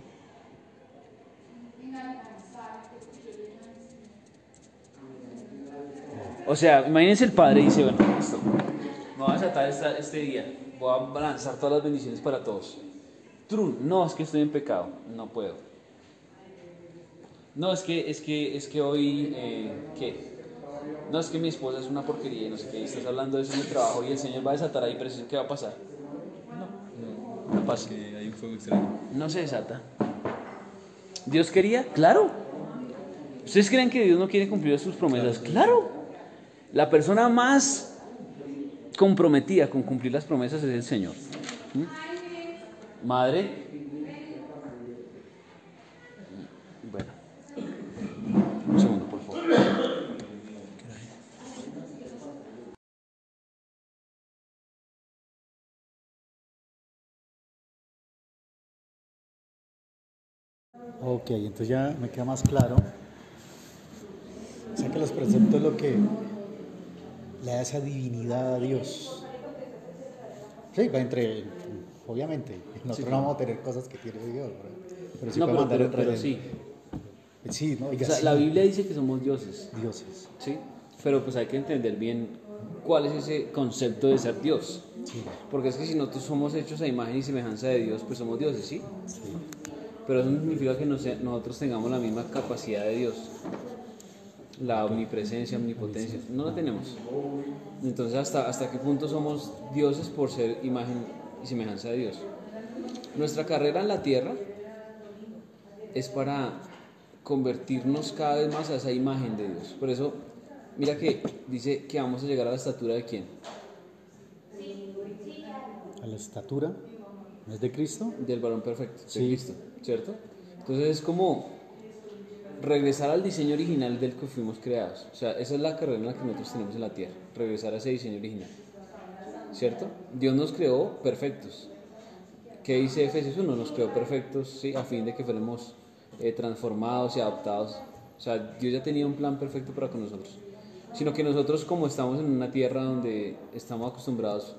O sea, imagínense el padre dice, bueno, listo, me voy a desatar esta- este día, voy a lanzar todas las bendiciones para todos. Trun, no, es que estoy en pecado, no puedo. No, es que, es que, es que hoy, eh, ¿qué? No, es que mi esposa es una porquería y no sé qué, estás hablando de eso en el trabajo y el Señor va a desatar ahí, pero ¿qué va a pasar? No, no pasa. Que hay un fuego extraño. No se desata. ¿Dios quería? Claro. ¿Ustedes creen que Dios no quiere cumplir sus promesas? Claro. La persona más comprometida con cumplir las promesas es el Señor. ¿Mm? Madre. Bueno. Un segundo, por favor. Ok, entonces ya me queda más claro. O sea que los preceptos lo que le da esa divinidad a Dios. Sí, va entre, obviamente, nosotros no vamos a tener cosas que tiene Dios, pero, pero sí No, pero, pero, pero sí. Sí, no, O oiga, sea, sí, la Biblia dice que somos dioses. dioses. ¿sí? Pero pues hay que entender bien cuál es ese concepto de ser Dios. Sí, Porque es que si nosotros somos hechos a imagen y semejanza de Dios, pues somos dioses, ¿sí? sí. Pero eso no significa que nosotros tengamos la misma capacidad de Dios. La omnipresencia, omnipotencia. No la tenemos. Entonces, ¿hasta, ¿hasta qué punto somos dioses por ser imagen y semejanza de Dios? Nuestra carrera en la tierra es para convertirnos cada vez más a esa imagen de Dios. Por eso, mira que dice que vamos a llegar a la estatura de quién? A la estatura, ¿no es de Cristo? del varón perfecto, de Sí. Cristo, ¿cierto? Entonces es como regresar al diseño original del que fuimos creados. O sea, esa es la carrera en la que nosotros tenemos en la tierra, regresar a ese diseño original, ¿cierto? Dios nos creó perfectos. ¿Qué dice Efesios 1? Nos creó perfectos, ¿sí? A fin de que fuéramos eh, transformados y adaptados. O sea, Dios ya tenía un plan perfecto para con nosotros. Sino que nosotros como estamos en una tierra donde estamos acostumbrados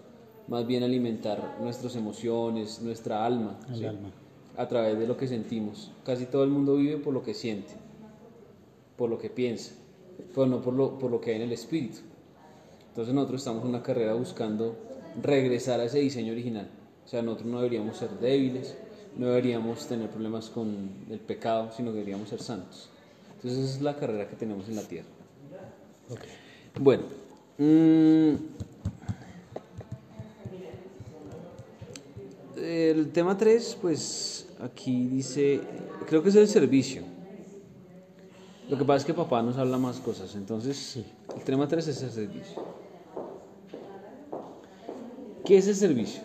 más bien alimentar nuestras emociones, nuestra alma, ¿sí? alma. a través de lo que sentimos. Casi todo el mundo vive por lo que siente, por lo que piensa, pero no por lo, por lo que hay en el espíritu. Entonces nosotros estamos en una carrera buscando regresar a ese diseño original. O sea, nosotros no deberíamos ser débiles, no deberíamos tener problemas con el pecado, sino que deberíamos ser santos. Entonces esa es la carrera que tenemos en la tierra. Ok. Bueno, mm, el tema 3, pues aquí dice, creo que es el servicio. Lo que pasa es que papá nos habla más cosas, entonces el tema 3 es el servicio. ¿Qué es el servicio?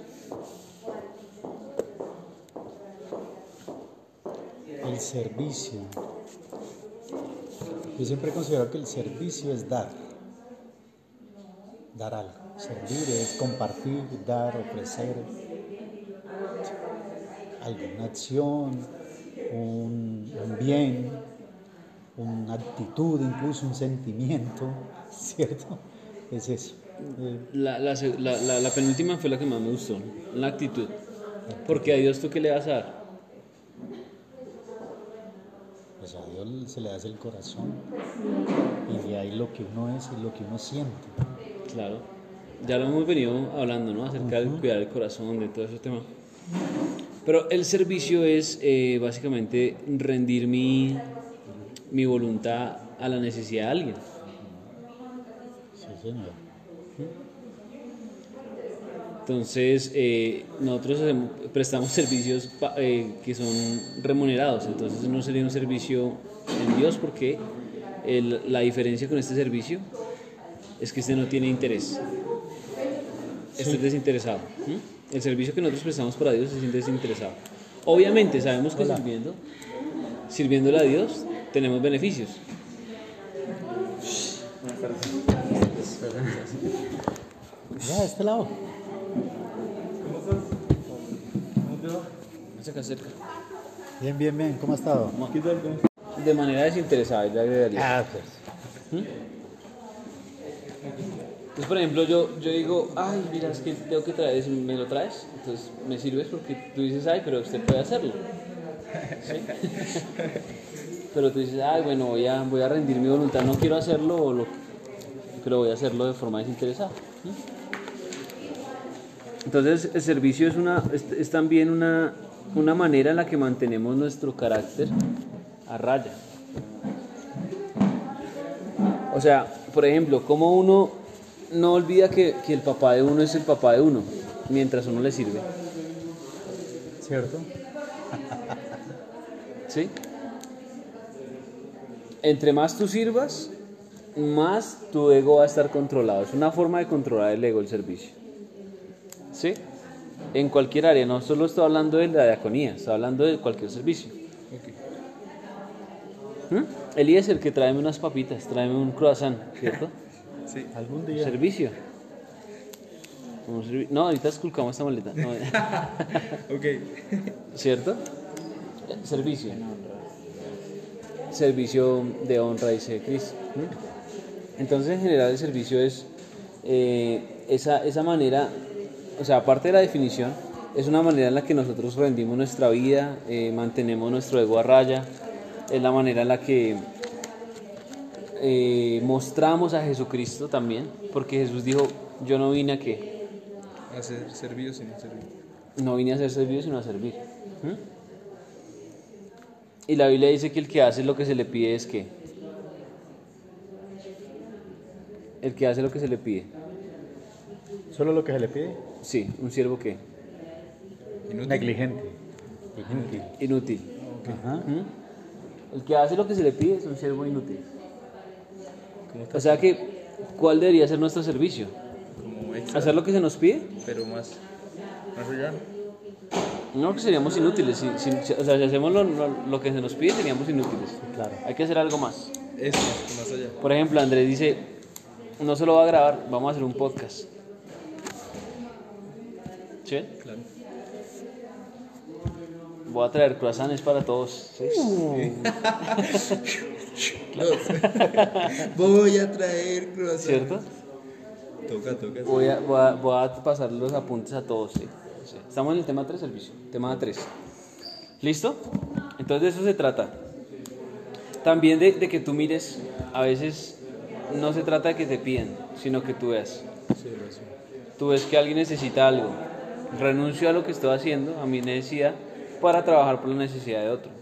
El servicio. Yo siempre he considerado que el servicio es dar. Dar algo. Servir es compartir, dar, ofrecer algo, una acción, un, un bien, una actitud, incluso un sentimiento, ¿cierto? Es eso. La, la penúltima fue la que más me gustó, la actitud. Porque a Dios tú qué le vas a dar? Pues a Dios se le hace el corazón y de ahí lo que uno es y lo que uno siente. Claro. Ya lo hemos venido hablando, ¿no? Acerca de cuidar el corazón, de todo ese tema. Pero el servicio es eh, básicamente rendir mi, mi voluntad a la necesidad de alguien. Sí, señor. Entonces, eh, nosotros hacemos- prestamos servicios pa- eh, que son remunerados, entonces no sería un servicio en Dios porque el- la diferencia con este servicio es que este no tiene interés. Este es desinteresado. ¿m? El servicio que nosotros prestamos para Dios es desinteresado. Obviamente sabemos que sirviendo, sirviéndole a Dios tenemos beneficios. Ya, este lado. Acá cerca. Bien, bien, bien. ¿Cómo ha estado? De manera desinteresada, le agregaría. Ah, pues. Entonces, por ejemplo, yo, yo digo, ay, mira, es que tengo que traer ¿me lo traes? Entonces, me sirves porque tú dices, ay, pero usted puede hacerlo. Pero tú dices, ay, bueno, voy a, voy a rendir mi voluntad, no quiero hacerlo, o lo- pero voy a hacerlo de forma desinteresada. ¿sí? Entonces, el servicio es, una, es, es también una, una manera en la que mantenemos nuestro carácter a raya. O sea, por ejemplo, como uno no olvida que, que el papá de uno es el papá de uno, mientras uno le sirve. ¿Cierto? ¿Sí? Entre más tú sirvas, más tu ego va a estar controlado. Es una forma de controlar el ego, el servicio. ¿Sí? En cualquier área, no solo estoy hablando de la diaconía, estoy hablando de cualquier servicio. ¿Mm? Eliezer, que tráeme unas papitas, tráeme un croissant, ¿cierto? Sí. Algún día. Servicio. Servi- no, ahorita esculcamos esta maleta. No, Ok. ¿Cierto? Servicio. Servicio de honra, dice Cris. Entonces, en general, el servicio es eh, esa, esa manera, o sea, aparte de la definición, es una manera en la que nosotros rendimos nuestra vida, eh, mantenemos nuestro ego a raya, es la manera en la que eh, mostramos a Jesucristo también, porque Jesús dijo, yo no vine a qué, A ser servido sin servir. no vine a ser servido sino a servir. ¿Mm? Y la Biblia dice que el que hace lo que se le pide es que el que hace lo que se le pide. ¿Solo lo que se le pide? Sí, un siervo que Inútil. Negligente. Inútil. inútil. Ajá. ¿Mm? El que hace lo que se le pide es un siervo inútil. O sea que, ¿cuál debería ser nuestro servicio? Como extra, ¿Hacer lo que se nos pide? pero más. Más allá. No, que seríamos inútiles. Si, si- o sea, si hacemos lo, lo- lo que se nos pide, seríamos inútiles. Claro. Hay que hacer algo más. Eso, más allá. Por ejemplo, Andrés dice, no se lo va a grabar, vamos a hacer un podcast. ¿Sí? Claro. Voy a traer croissants para todos. ¿sí? Voy a traer croissant. ¿Cierto? Toca, toca. Voy a, voy, a, voy a pasar los apuntes a todos. ¿sí? Sí. Estamos en el tema 3, servicio. Tema 3. ¿Listo? Entonces de eso se trata. También de, de que tú mires, a veces no se trata de que te piden, sino que tú veas. Sí. Tú ves que alguien necesita algo. Renuncio a lo que estoy haciendo, a mi necesidad, para trabajar por la necesidad de otro.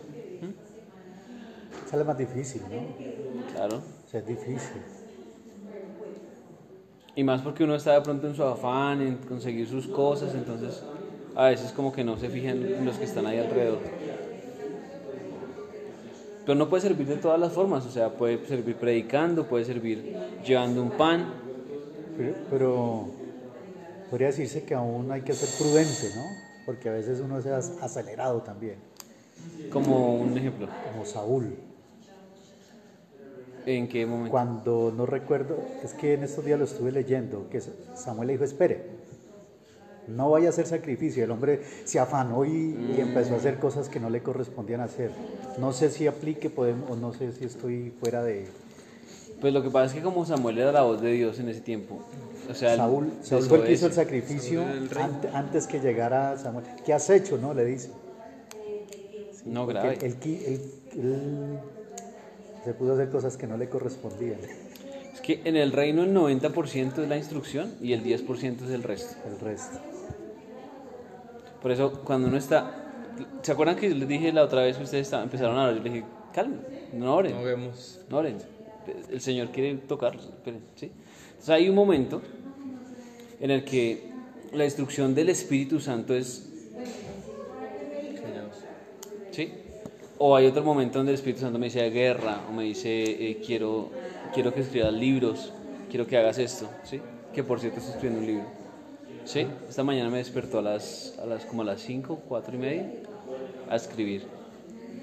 Sale más difícil, ¿no? Claro. O sea, es difícil. Y más porque uno está de pronto en su afán, en conseguir sus cosas, entonces a veces como que no se fijan en los que están ahí alrededor. Pero no puede servir de todas las formas, o sea, puede servir predicando, puede servir llevando un pan. Pero, pero podría decirse que aún hay que ser prudente, ¿no? Porque a veces uno se ha acelerado también, Como un ejemplo. como Saúl. ¿En qué momento? Cuando no recuerdo, es que en estos días lo estuve leyendo, que Samuel le dijo, espere, no vaya a hacer sacrificio. El hombre se afanó y, y empezó a hacer cosas que no le correspondían hacer. No sé si aplique podemos, o no sé si estoy fuera de... Pues lo que pasa es que como Samuel era la voz de Dios en ese tiempo, o sea, Saúl, Saúl fue el que hizo el sacrificio ante- antes que llegara Samuel. ¿Qué has hecho? No, le dice. No grave. Él, él qui- él se pudo hacer cosas que no le correspondían. Es que en el reino el 90% es la instrucción y el 10% es el resto. El resto. Por eso, cuando uno está. ¿Se acuerdan que les dije la otra vez que ustedes estaban- empezaron a orar? Yo les dije, calmen, no oren. No vemos. No oren. El Señor quiere tocarlos. esperen, ¿sí? Entonces hay un momento en el que la instrucción del Espíritu Santo es. Callados. ¿Sí? O hay otro momento donde el Espíritu Santo me dice guerra, o me dice eh, quiero, quiero que escribas libros, quiero que hagas esto, ¿sí? Que por cierto estoy escribiendo un libro. ¿Sí? Esta mañana me despertó a las, a las como a las 5, 4 y media a escribir.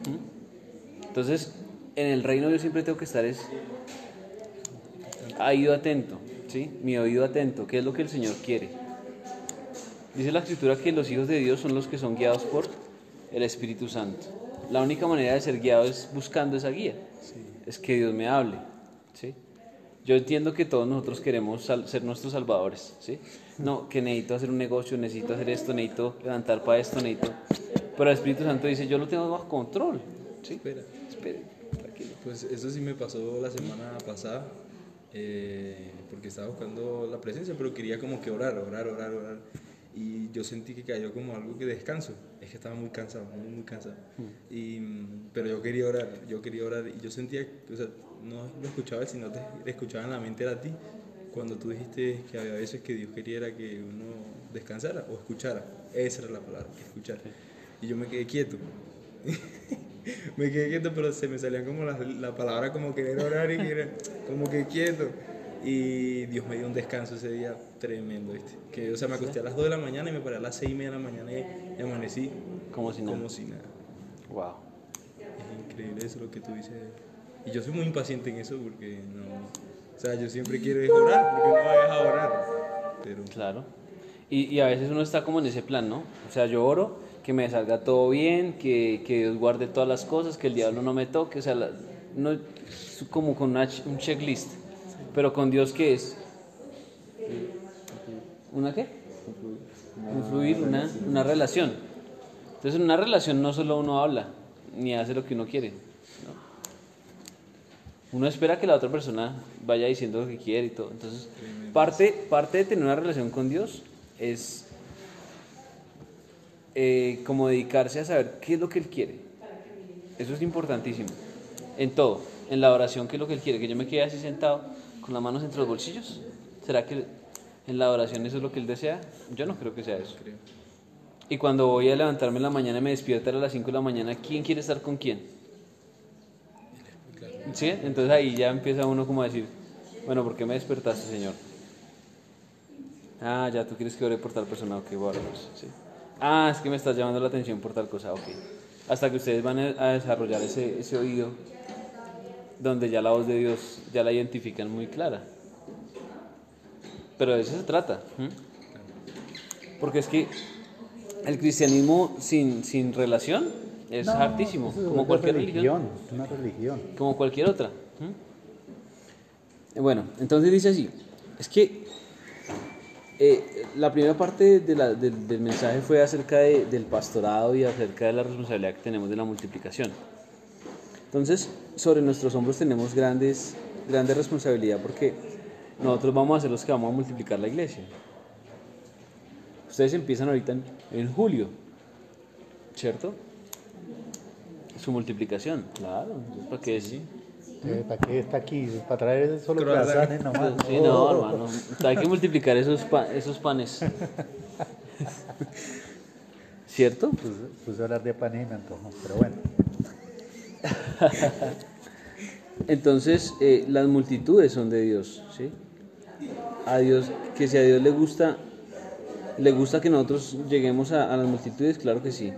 ¿Mm? Entonces, en el reino yo siempre tengo que estar es oído atento, ¿sí? Mi oído atento, ¿qué es lo que el Señor quiere? Dice la escritura que los hijos de Dios son los que son guiados por el Espíritu Santo. La única manera de ser guiado es buscando esa guía. Es que Dios me hable. ¿sí? Yo entiendo que todos nosotros queremos ser nuestros salvadores. ¿sí? No, que necesito hacer un negocio, necesito hacer esto, necesito levantar para esto, necesito... Pero el Espíritu Santo dice, yo lo tengo bajo control. ¿sí? Espera. Espere, tranquilo. Pues eso sí me pasó la semana pasada, eh, porque estaba buscando la presencia, pero quería como que orar, orar, orar, orar. Y yo sentí que cayó como algo que descanso. Es que estaba muy cansado, muy, muy cansado. Y, mm, pero yo quería orar, yo quería orar. Y yo sentía, o sea, no lo escuchaba, sino te escuchaba en la mente era a ti. Cuando tú dijiste que había veces que Dios quería que uno descansara o escuchara. Esa era la palabra, que escuchara. Y yo me quedé quieto. me quedé quieto, pero se me salían como la, la palabra como querer orar y querer, como que quieto. Y Dios me dio un descanso ese día tremendo, ¿viste? Que, o sea, me acosté a las 2 de la mañana y me paré a las 6 y media de la mañana y, amanecí Como si nada. como si nada. Wow. Es increíble eso lo que tú dices. Y yo soy muy impaciente en eso porque no... O sea, yo siempre quiero es orar, porque no vayas a orar. Pero Claro. Y, y a veces uno está como en ese plan, ¿no? O sea, yo oro, que me salga todo bien, que, que Dios guarde todas las cosas, que el diablo no me toque, o sea, la- no, como con una un checklist. Pero con Dios, ¿qué es? ¿Una qué? Un fluir, una, una relación. Entonces, en una relación no solo uno habla, ni hace lo que uno quiere. ¿no? Uno espera que la otra persona vaya diciendo lo que quiere y todo. Entonces, parte, parte de tener una relación con Dios es eh, como dedicarse a saber qué es lo que Él quiere. Eso es importantísimo. En todo. En la oración, qué es lo que Él quiere. Que yo me quede así sentado con las manos entre los bolsillos. ¿Será que en la oración eso es lo que Él desea? Yo no creo que sea eso. Y cuando voy a levantarme en la mañana y me despierto a las 5 de la mañana, ¿quién quiere estar con quién? ¿Sí? Entonces ahí ya empieza uno como a decir, bueno, ¿por qué me despertaste, Señor? Ah, ya tú quieres que ore por tal persona, ok, bueno, pues, sí. Ah, es que me estás llamando la atención por tal cosa, ok. Hasta que ustedes van a a desarrollar ese, ese oído donde ya la voz de Dios ya la identifican muy clara. Pero de eso se trata. Porque es que el cristianismo sin, sin relación es No, hartísimo, como cualquier religión. Es una religión. como cualquier otra. Bueno, entonces dice así, es que eh, la primera parte de la- del, del mensaje fue acerca de- del pastorado y acerca de la responsabilidad que tenemos de la multiplicación. Entonces, sobre nuestros hombros tenemos grandes, grandes responsabilidad porque nosotros vamos a ser los que vamos a multiplicar la iglesia. Ustedes empiezan ahorita en, en julio, ¿cierto? Su multiplicación, claro, para que sí. Eh, ¿Para qué está aquí? ¿Para traer solo Croissant. croissants nomás? Sí, no, hermano. Hay que multiplicar esos, pa- esos panes. ¿Cierto? Pues, puse a hablar de pan y me antojó, pero bueno. Entonces, eh, las multitudes son de Dios, ¿sí? A Dios, que si a Dios le gusta, le gusta que nosotros lleguemos a, a las multitudes, claro que sí.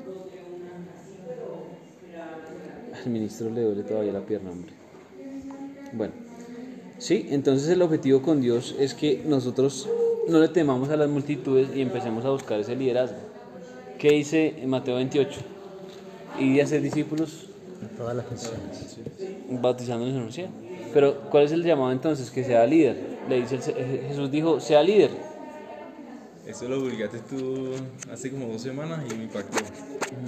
Al ministro le duele todavía la pierna, hombre. Bueno, sí, entonces el objetivo con Dios es que nosotros no le temamos a las multitudes y empecemos a buscar ese liderazgo. ¿Qué dice Mateo 28? Y de hacer discípulos En todas las naciones. bautizándonos en Rusia. Pero, ¿cuál es el llamado entonces? Que sea líder. Le dice el Jesús dijo, sea líder. Eso lo publicaste tú hace como dos semanas y me impactó.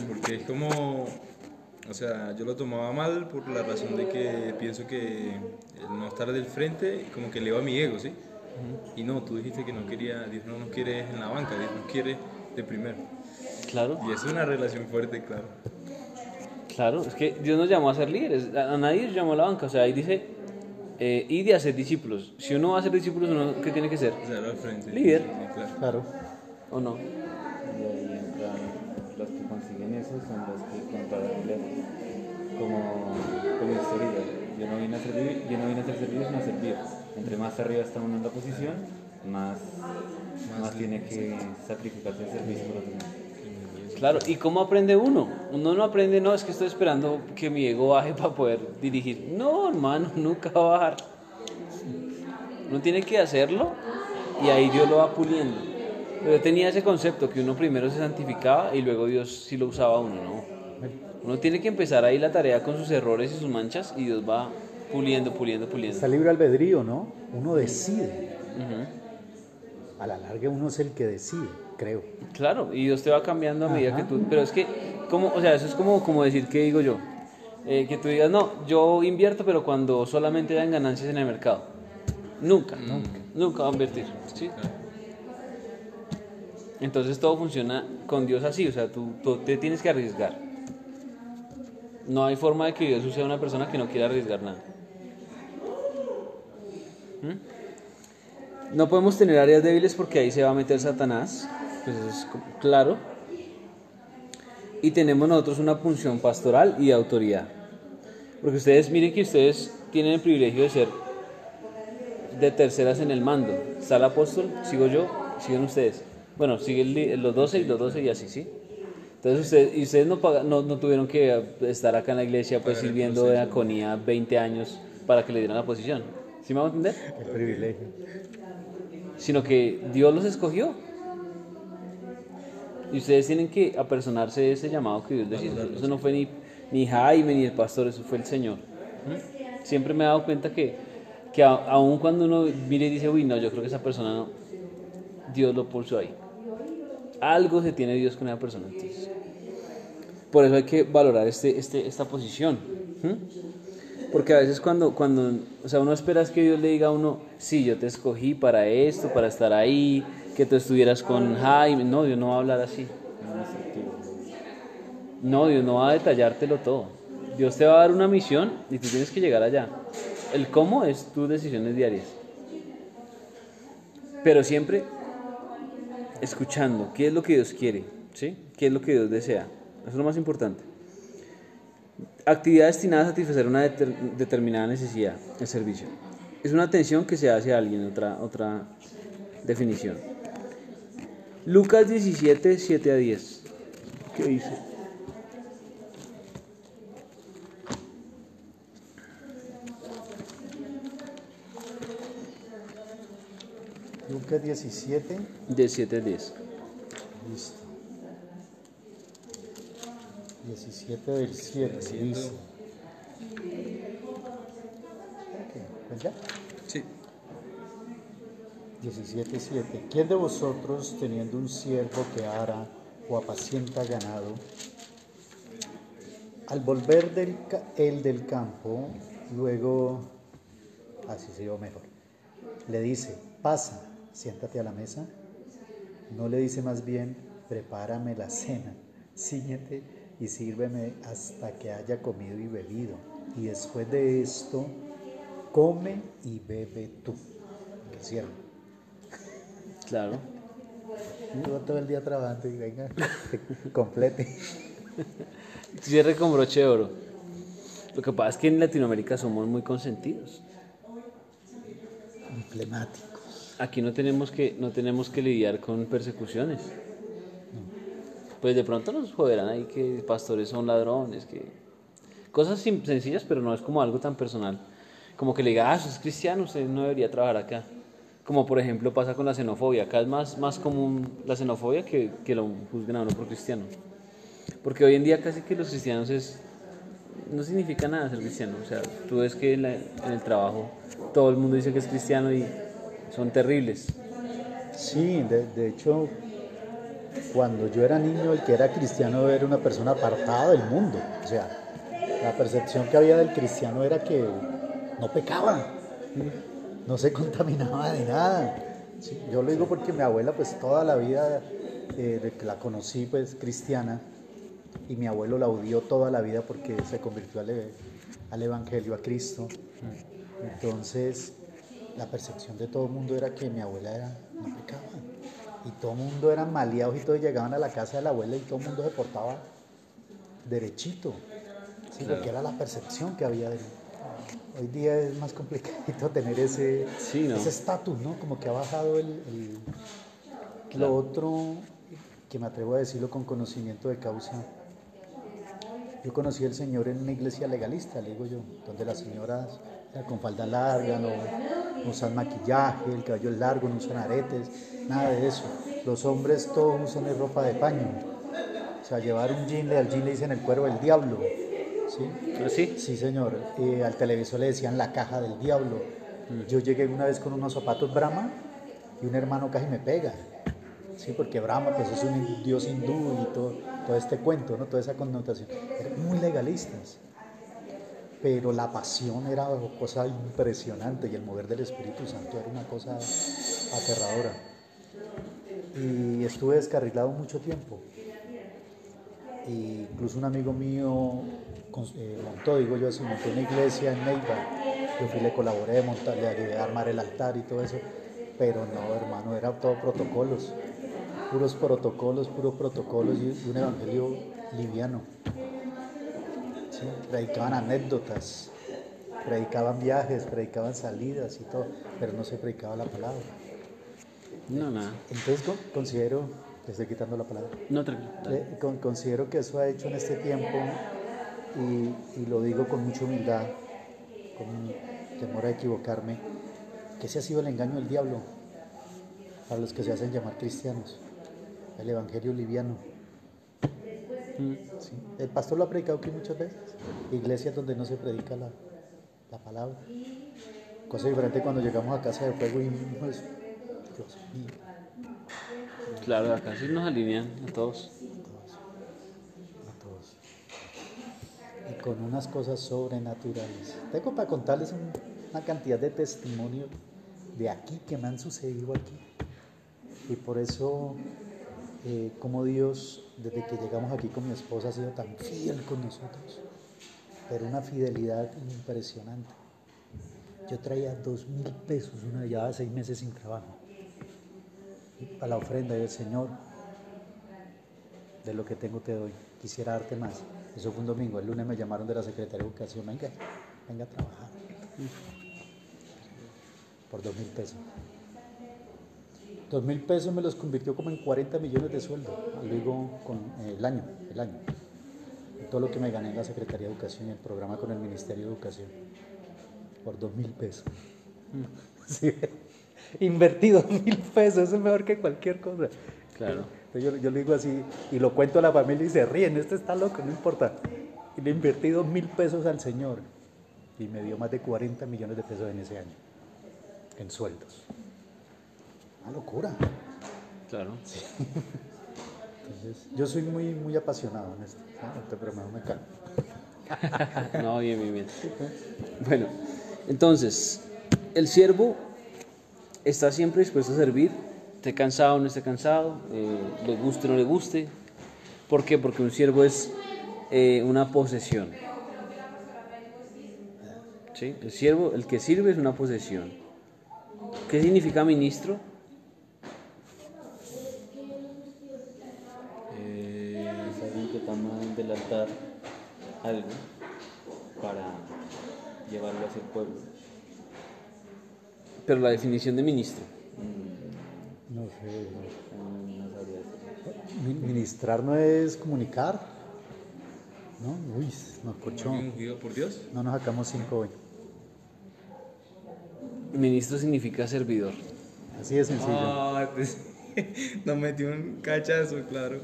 Porque es como O sea, yo lo tomaba mal por la razón de que pienso que el no estar del frente como que eleva mi ego, ¿sí? Y no, tú dijiste que no quería, Dios no nos quiere en la banca, Dios nos quiere de primero. Claro, Y es una relación fuerte, claro. Claro, es que Dios nos llamó a ser líderes, a nadie nos llamó a la banca, o sea, ahí dice, eh, y de hacer discípulos. Si uno va a ser discípulos, uno, ¿qué tiene que ser? Al frente. Líder. Sí, claro. Claro. ¿O no? Y ahí entran los que consiguen eso, son los que controlan el ego. Como, como historia. Yo no vine a servir, yo no vine a ser servido, sino a servir. Entre más arriba está uno en la posición, más, más, tiene que sacrificarse el servicio por los demás. Claro, ¿y cómo aprende uno? Uno no aprende, no, es que estoy esperando que mi ego baje para poder dirigir. No, hermano, nunca va a bajar. Uno tiene que hacerlo y ahí Dios lo va puliendo. Pero yo tenía ese concepto que uno primero se santificaba y luego Dios sí lo usaba a uno, ¿no? Uno tiene que empezar ahí la tarea con sus errores y sus manchas y Dios va puliendo, puliendo, puliendo. Está libre albedrío, ¿no? Uno decide. A la larga uno es el que decide, creo. Claro, y Dios te va cambiando a medida Ajá. que tú... Pero es que, como, o sea, eso es como, como decir, ¿qué digo yo? Eh, que tú digas, no, yo invierto, pero cuando solamente dan ganancias en el mercado. Nunca, nunca, nunca va a invertir. ¿sí? Entonces todo funciona con Dios así, o sea, tú, tú te tienes que arriesgar. No hay forma de que Dios sea una persona que no quiera arriesgar nada. ¿Mm? No podemos tener áreas débiles porque ahí se va a meter Satanás, pues es claro. Y tenemos nosotros una función pastoral y de autoridad. Porque ustedes, miren que ustedes tienen el privilegio de ser de terceras en el mando. Está el apóstol, sigo yo, siguen ustedes. Bueno, siguen los 12 y los 12 y así, ¿sí? Entonces ustedes, y ustedes no, paga- no, no tuvieron que estar acá en la iglesia pues Pagar sirviendo de aconía 20 años para que le dieran la posición. ¿Sí me van a entender? El privilegio. sino que Dios los escogió. Y ustedes tienen que apersonarse de ese llamado que Dios les hizo. Eso no fue ni, ni Jaime ni el pastor, eso fue el Señor. ¿Mm? Siempre me he dado cuenta que, que a- aun cuando uno mire y dice, uy, no, yo creo que esa persona no, Dios lo pulsó ahí. Algo se tiene Dios con esa persona. Entonces. Por eso hay que valorar este, este, esta posición. ¿Mm? Porque a veces cuando, cuando, o sea, uno espera es que Dios le diga a uno, sí, yo te escogí para esto, para estar ahí, que tú estuvieras con Jaime. No, Dios no va a hablar así. No, Dios no va a detallártelo todo. Dios te va a dar una misión y tú tienes que llegar allá. El cómo es tus decisiones diarias. Pero siempre escuchando qué es lo que Dios quiere, ¿sí? ¿Qué es lo que Dios desea? Eso es lo más importante. Actividad destinada a satisfacer una deter- determinada necesidad, el servicio. Es una atención que se hace a alguien, otra, otra definición. Lucas 17, 7 a 10. ¿Qué dice? Lucas 17. De 7 a 10. Listo. 17 del 7. Listo. Ok, pues ya. Sí. 17, 7. ¿Quién de vosotros, teniendo un siervo que ara o apacienta ganado, al volver del, el del campo, luego, así se dio mejor, le dice, pasa, siéntate a la mesa? No le dice más bien, prepárame la cena, ciñete y sírveme hasta que haya comido y bebido. Y después de esto, come y bebe tú. Que siervo. Claro. Todo el día trabajando y venga, complete. Cierre con broche de oro. Lo que pasa es que en Latinoamérica somos muy consentidos. Emblemático. Aquí no tenemos que, no tenemos que lidiar con persecuciones. Pues de pronto nos joderán ahí que pastores son ladrones, que cosas sencillas, pero no es como algo tan personal. Como que le diga, ah, usted es cristiano, usted no debería trabajar acá. Como por ejemplo pasa con la xenofobia. Acá es más, más común la xenofobia que, que lo juzguen a uno por cristiano. Porque hoy en día casi que los cristianos es no significa nada ser cristiano. O sea, tú ves que en, la- en el trabajo todo el mundo dice que es cristiano y son terribles. Sí, de, de hecho, cuando yo era niño, el que era cristiano era una persona apartada del mundo. O sea, La percepción que había del cristiano era que no pecaba, no se contaminaba de nada. Sí, yo lo digo porque mi abuela, pues toda la vida eh, de que la conocí, pues cristiana, y mi abuelo la odió toda la vida porque se convirtió al, al Evangelio, a Cristo. Entonces, la percepción de todo el mundo era que mi abuela era, no pecaba. Y todo el mundo eran maleados y todos llegaban a la casa de la abuela y todo el mundo se portaba derechito. Sí, porque era la percepción que había de él. Hoy día es más complicado tener ese Sí, estatus, ¿no? Como que ha bajado el, el- lo otro que me atrevo a decirlo con conocimiento de causa. Yo conocí al Señor en una iglesia legalista, le digo yo, donde las señoras con falda larga, no, no usan maquillaje, el cabello es largo, no usan aretes, nada de eso. Los hombres todos usan ropa de paño. O sea, llevar un jean, al jean le dicen el cuero del diablo. ¿Sí? ¿Así? Sí, señor. Eh, al televisor le decían la caja del diablo. Yo llegué una vez con unos zapatos Brahma y un hermano casi me pega. Sí, porque Brahma pues, es un dios hindú y todo, todo este cuento, ¿no? toda esa connotación. Eran muy legalistas. Pero la pasión era una cosa impresionante y el mover del Espíritu Santo era una cosa aterradora. Y estuve descarrilado mucho tiempo. Incluso un amigo mío eh, montó, digo yo así, montó una iglesia en Neiva. Yo fui, le colaboré, montar, le ayudé a armar el altar y todo eso. Pero no, hermano, era todo protocolos. Puros protocolos, puros protocolos y un evangelio liviano. ¿sí? Predicaban anécdotas, predicaban viajes, predicaban salidas y todo, pero no se predicaba la palabra. No, nada. Entonces con- considero, te estoy quitando la palabra, No, tranquilo. eh, con- considero que eso ha hecho en este tiempo, y, y lo digo con mucha humildad, con temor a equivocarme, que ese ha sido el engaño del diablo para los que se hacen llamar cristianos, el evangelio liviano. Sí. El pastor lo ha predicado aquí muchas veces, iglesias donde no se predica la, la palabra. Cosa diferente cuando llegamos a casa de fuego y Dios mío. Claro, acá sí nos alinean a todos. a todos. Y con unas cosas sobrenaturales. Tengo para contarles un- una cantidad de testimonios de aquí que me han sucedido aquí. Y por eso, eh, como Dios, desde que llegamos aquí con mi esposa, ha sido tan fiel con nosotros. Pero una fidelidad impresionante. Yo traía dos mil pesos, una llevaba seis meses sin trabajo. Para la ofrenda del Señor, de lo que tengo te doy, quisiera darte más. Eso fue un domingo, el lunes me llamaron de la Secretaría de Educación, venga, venga a trabajar. Por dos mil pesos. Dos mil pesos me los convirtió como en 40 millones de sueldo, luego con eh, el año, el año. Y todo lo que me gané en la Secretaría de Educación y el programa con el Ministerio de Educación. Por dos mil pesos. Sí. Invertí dos mil pesos, eso es mejor que cualquier cosa. Claro. Entonces yo, yo le digo así, y lo cuento a la familia y se ríen, este está loco, no importa. Y le invertí dos mil pesos al señor y me dio más de 40 millones de pesos en ese año, en sueldos. Una locura. Claro. Entonces, yo soy muy, muy apasionado en esto, ¿no? pero mejor me calmo. No, bien, bien, bien. Bueno, entonces, el siervo está siempre dispuesto a servir, esté cansado o no esté cansado, eh, le guste o no le guste. ¿Por qué? Porque un siervo es eh, una posesión. ¿Sí? El siervo, el que sirve es una posesión. ¿Qué significa ministro? Eh, Es alguien que toma del altar algo para llevarlo hacia el pueblo. Pero la definición de ministro. No sé. No, no Ministrar no es comunicar, ¿no? Uy. ¿alguien ungido por Dios? No nos sacamos cinco hoy. Ministro significa servidor. Así de sencillo. Ah, pues, nos metió un cachazo, claro.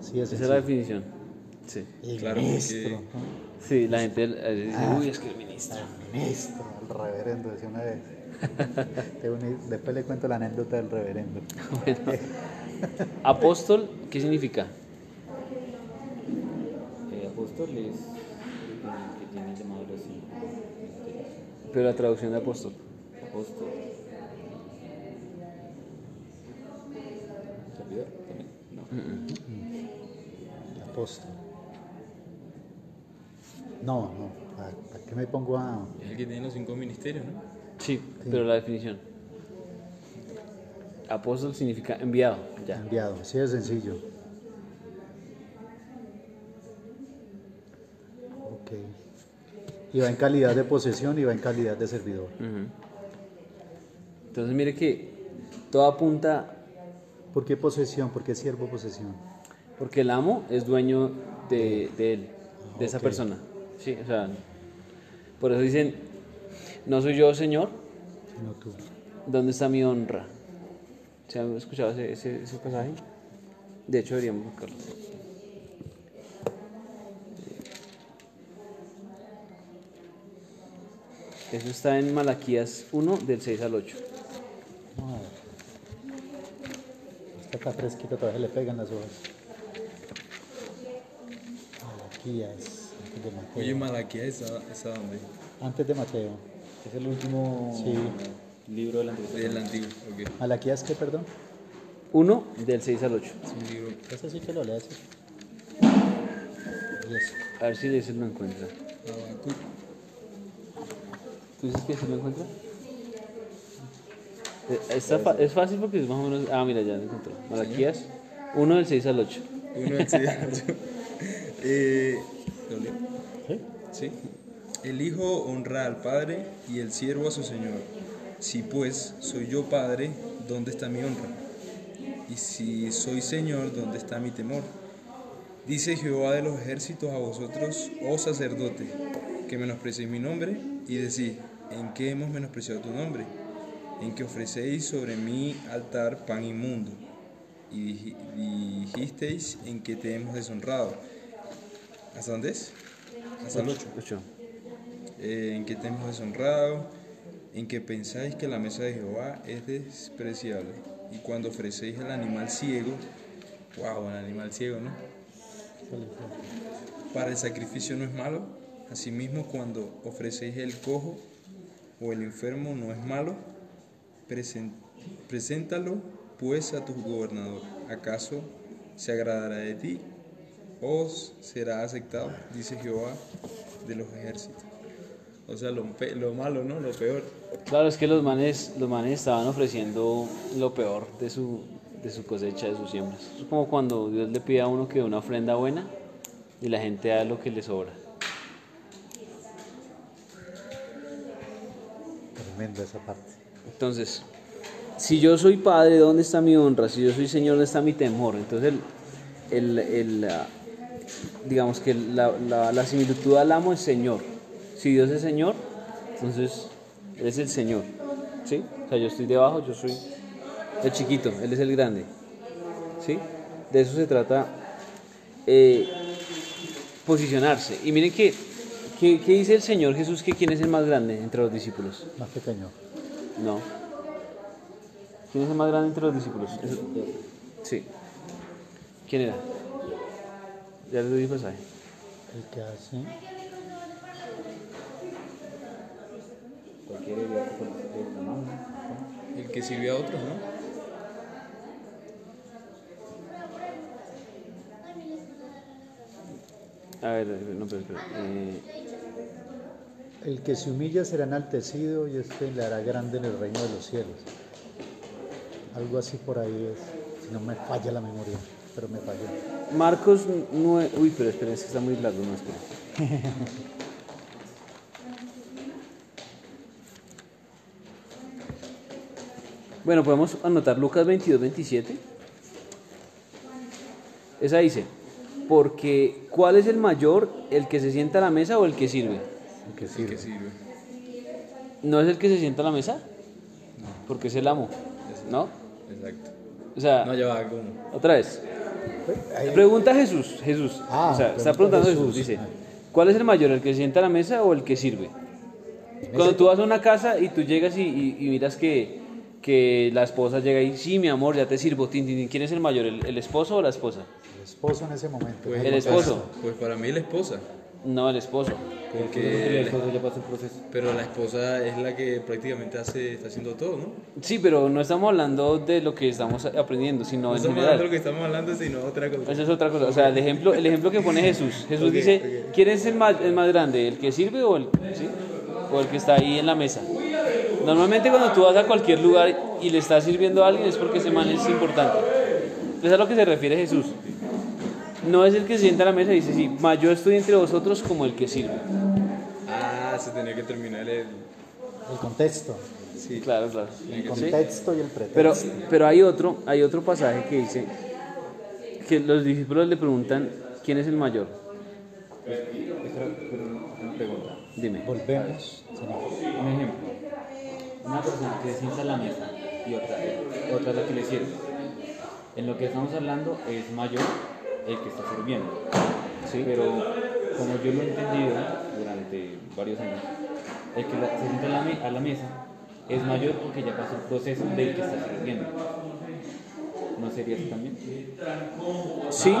Así de Esa es la definición. Sí. El Claro, ministro, porque- ¿no? Sí, la gente eh, dice, Ah. uy, es que el ministro. El ministro, el reverendo, decía una vez. Después le cuento la anécdota del reverendo. Bueno. Apóstol, ¿qué significa? apóstol es el que tiene llamado los cinco. Pero la traducción de apóstol. Apóstol. No. Apóstol. No, no. ¿Para para qué me pongo a.? Es el que tiene los cinco ministerios, ¿no? Sí, pero la definición. Apóstol significa enviado. Ya. Enviado, así de sencillo. Ok. Y va en calidad de posesión y va en calidad de servidor. Entonces mire que todo apunta ¿Por qué posesión? ¿Por qué siervo posesión? porque el amo es dueño de, de él, de esa persona. Sí, o sea, por eso dicen, no soy yo Señor, Sino tú. ¿dónde está mi honra? ¿Se han escuchado ese, ese, ese pasaje? De hecho deberíamos buscarlo. Eso está en Malaquías 1 del 6 al 8. Vamos a ver. Esta está fresquita, todavía le pegan las hojas. Malaquías, antes de Mateo. Oye, Malaquía, ¿esa, esa dónde? Antes de Mateo. Es el último Sí. libro del Antiguo Del antiguo, ok. ¿Malaquías qué, perdón? 1 del 6 al 8. Es un libro. Ese sí que lo lees. Yes. A ver si ese lo encuentra. ¿Tú dices que sí lo encuentra? Eh, está es fácil porque es más o menos. Ah, mira, ya lo encontró. Malaquías 1 del 6 al 8. Uno del seis al ocho. Eh, El hijo honra al padre y el siervo a su señor. Si pues soy yo padre, ¿dónde está mi honra? Y si soy señor, ¿dónde está mi temor? Dice Jehová de los ejércitos a vosotros, oh sacerdote, que menospreciéis mi nombre y decís, ¿en qué hemos menospreciado tu nombre? En que ofrecéis sobre mi altar pan inmundo. Y dij- dijisteis, ¿en que te hemos deshonrado? ¿Hasta dónde es? Hasta el 8 8. eh, en que te hemos deshonrado, en que pensáis que la mesa de Jehová es despreciable. Y cuando ofrecéis el animal ciego, wow, el animal ciego, ¿no? Para el sacrificio no es malo. Asimismo, cuando ofrecéis el cojo o el enfermo no es malo. Preséntalo pues a tu gobernador. ¿Acaso se agradará de ti? ¿Os será aceptado? Dice Jehová de los ejércitos. O sea, lo, lo malo, ¿no? Lo peor. Claro, es que los manes, los manes estaban ofreciendo lo peor de su, de su cosecha, de sus siembras. Es como cuando Dios le pide a uno que dé una ofrenda buena y la gente da lo que le sobra. Tremendo esa parte. Entonces, si yo soy padre, ¿dónde está mi honra? Si yo soy señor, ¿dónde está mi temor? Entonces, el, el- el, digamos que la, la- la similitud al amo es señor. Si Dios es señor, entonces Él es el señor. ¿Sí? O sea, yo estoy debajo, yo soy el chiquito, Él es el grande. ¿Sí? De eso se trata eh, posicionarse. Y miren que, que, que dice el Señor Jesús que quién es el más grande entre los discípulos. Más pequeño. No. ¿Quién es el más grande entre los discípulos? Eso- Sí. ¿Quién era? Ya les doy el pasaje. El que hace. El que sirve a otros, ¿no? A ver, no, pero. Eh, El que se humilla será enaltecido y este le hará grande en el reino de los cielos. Algo así por ahí es. Si no me falla la memoria, pero me falló. Marcos 9. Uy, pero espera, es que está muy largo, no espera. Bueno, podemos anotar Lucas 22, 27. Esa dice, porque ¿cuál es el mayor, el que se sienta a la mesa o el que sirve? El que El sirve. que sirve. ¿No es el que se sienta a la mesa? Porque es el amo, ¿no? Exacto. O sea, No, ya va como. otra vez. Ahí- Pregunta Jesús, Jesús. Ah, o sea, pregunta está preguntando Jesús. Jesús. dice. ¿cuál es el mayor, el que se sienta a la mesa o el que sirve? Cuando tú vas a una casa y tú llegas y, y- y miras que, que la esposa llega y, sí, mi amor, ya te sirvo, tin, tin, tin". ¿quién es el mayor, el, el esposo o la esposa? El esposo en ese momento. Pues, El esposo. Pues para mí la esposa. No, el esposo. Porque el esposo ya pasó el proceso. pero la esposa es la que prácticamente hace, está haciendo todo, ¿no? Sí, pero no estamos hablando de lo que estamos aprendiendo, sino No en estamos hablando de lo que estamos hablando, sino otra cosa. Esa es otra cosa. O sea, el ejemplo, el ejemplo que pone Jesús. Jesús dice, ok. ¿quién es el más, el más grande? ¿El que sirve o el, ¿sí? o el que está ahí en la mesa? Normalmente cuando tú vas a cualquier lugar y le estás sirviendo a alguien es porque ese man es importante. Eso es a lo que se refiere Jesús. No es el que se sienta a la mesa y dice, sí, ma, yo estoy entre vosotros como el que sirve. Ah, se tenía que terminar el... El contexto. Sí. Claro, claro. El Sí. contexto y el pretexto. Pero, pero hay otro, hay otro pasaje que dice que los discípulos le preguntan quién es el mayor. Esa era pero una pregunta. Dime. Volvemos. señor. Un ejemplo. Una persona que se sienta a la mesa y otra, otra es la que le sirve. En lo que estamos hablando es mayor el que está sirviendo. Sí. Pero como yo lo he entendido durante varios años, el que la- se sienta a la, me- a la mesa es mayor porque ya pasó el proceso del que está sirviendo. ¿No sería así también? Sí,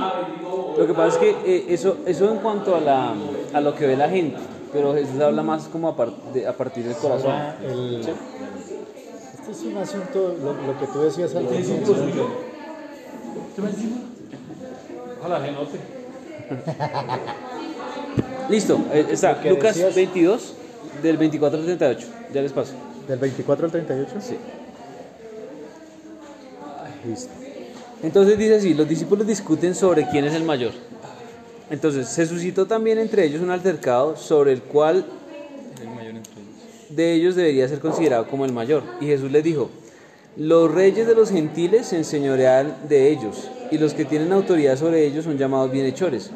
lo que pasa es que eh, eso, eso en cuanto a, la, a lo que ve la gente, pero Jesús habla más como a, par- de- a partir del corazón. El- Este es un asunto, lo, lo que tú decías al Listo, eh, está Lo que Lucas decías- 22, del 24 al 38, ya les paso. ¿Del 24 al 38? Sí. Listo. Entonces dice así, los discípulos discuten sobre quién es el mayor. Entonces se suscitó también entre ellos un altercado sobre el cual El mayor entre ellos. de ellos debería ser considerado como el mayor. Y Jesús les dijo, los reyes de los gentiles se enseñorean de ellos, y los que tienen autoridad sobre ellos son llamados bienhechores.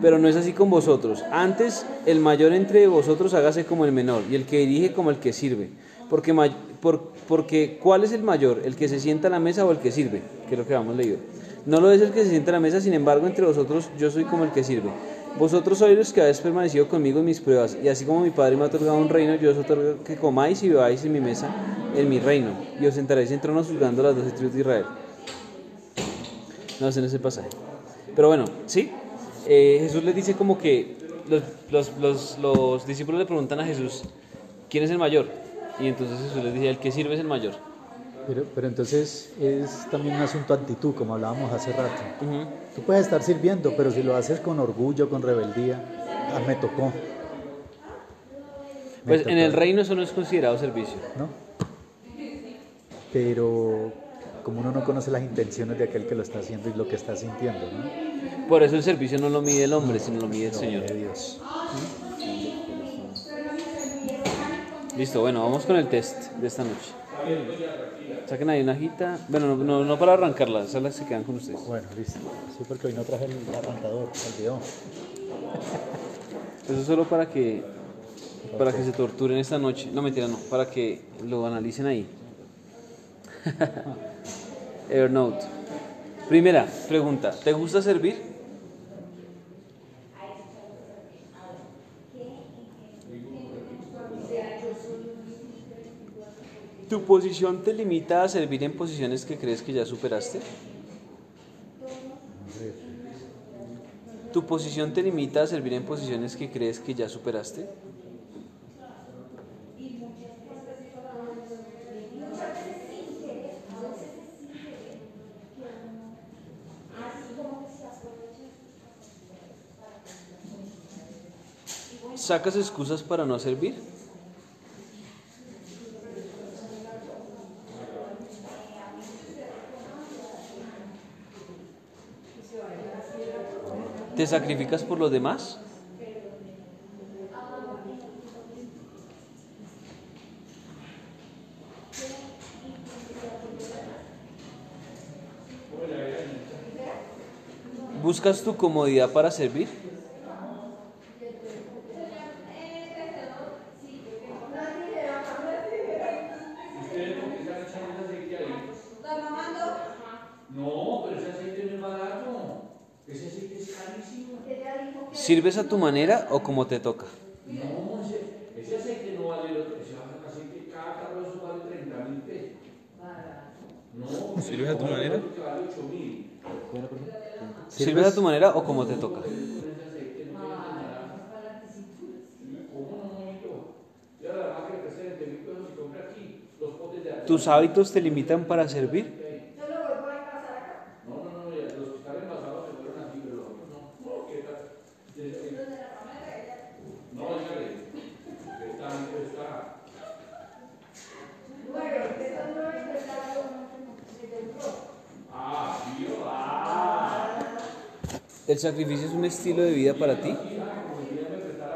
Pero no es así con vosotros. Antes, el mayor entre vosotros hágase como el menor, y el que dirige como el que sirve. Porque, por- porque ¿cuál es el mayor? ¿El que se sienta a la mesa o el que sirve? Que es lo que hemos leído. No lo es el que se sienta a la mesa, sin embargo, entre vosotros yo soy como el que sirve. Vosotros sois los que habéis permanecido conmigo en mis pruebas, y así como mi Padre me ha otorgado un reino, yo os otorgo que comáis y bebáis en mi mesa, en mi reino, y os sentaréis en tronos juzgando las doce tribus de Israel. No sé en ese pasaje. Pero bueno, sí. Eh, Jesús les dice como que los, los, los, los discípulos le preguntan a Jesús, ¿quién es el mayor? Y entonces Jesús les dice, el que sirve es el mayor. Pero, pero entonces es también un asunto de actitud, como hablábamos hace rato. Ujú. Tú puedes estar sirviendo, pero si lo haces con orgullo, con rebeldía, ah, me tocó. Me Pues en el reino eso no es considerado servicio. ¿No? Pero como uno no conoce las intenciones de aquel que lo está haciendo y lo que está sintiendo, ¿no? Por eso el servicio no lo mide el hombre, sino lo mide el Señor. De Dios. Listo, bueno, vamos con el test de esta noche. Saquen ahí una hojita. Bueno, no, no, no para arrancarla, esas las que quedan con ustedes. Bueno, listo. Sí, porque hoy no traje el arrancador, se olvidó. Eso es solo para que para que se torturen esta noche. No, mentira, no, para que lo analicen ahí. Evernote. Primera pregunta, ¿te gusta servir? ¿Tu posición te limita a servir en posiciones que crees que ya superaste? ¿Tu posición te limita a servir en posiciones que crees que ya superaste? ¿Sacas excusas para no servir? ¿Te sacrificas por los demás? ¿Buscas tu comodidad para servir? No, pero ese aceite no es barato. Ese aceite es carísimo. ¿Sirves a tu manera o como te toca? No, ese, ese aceite no vale lo que sea. aceite cada carrozo vale 30 mil pesos. No, ¿Sirves a tu manera? Vale ¿Sirves a tu manera o como te toca? ¿Tus hábitos te limitan para servir? ¿El sacrificio es un estilo de vida para ti?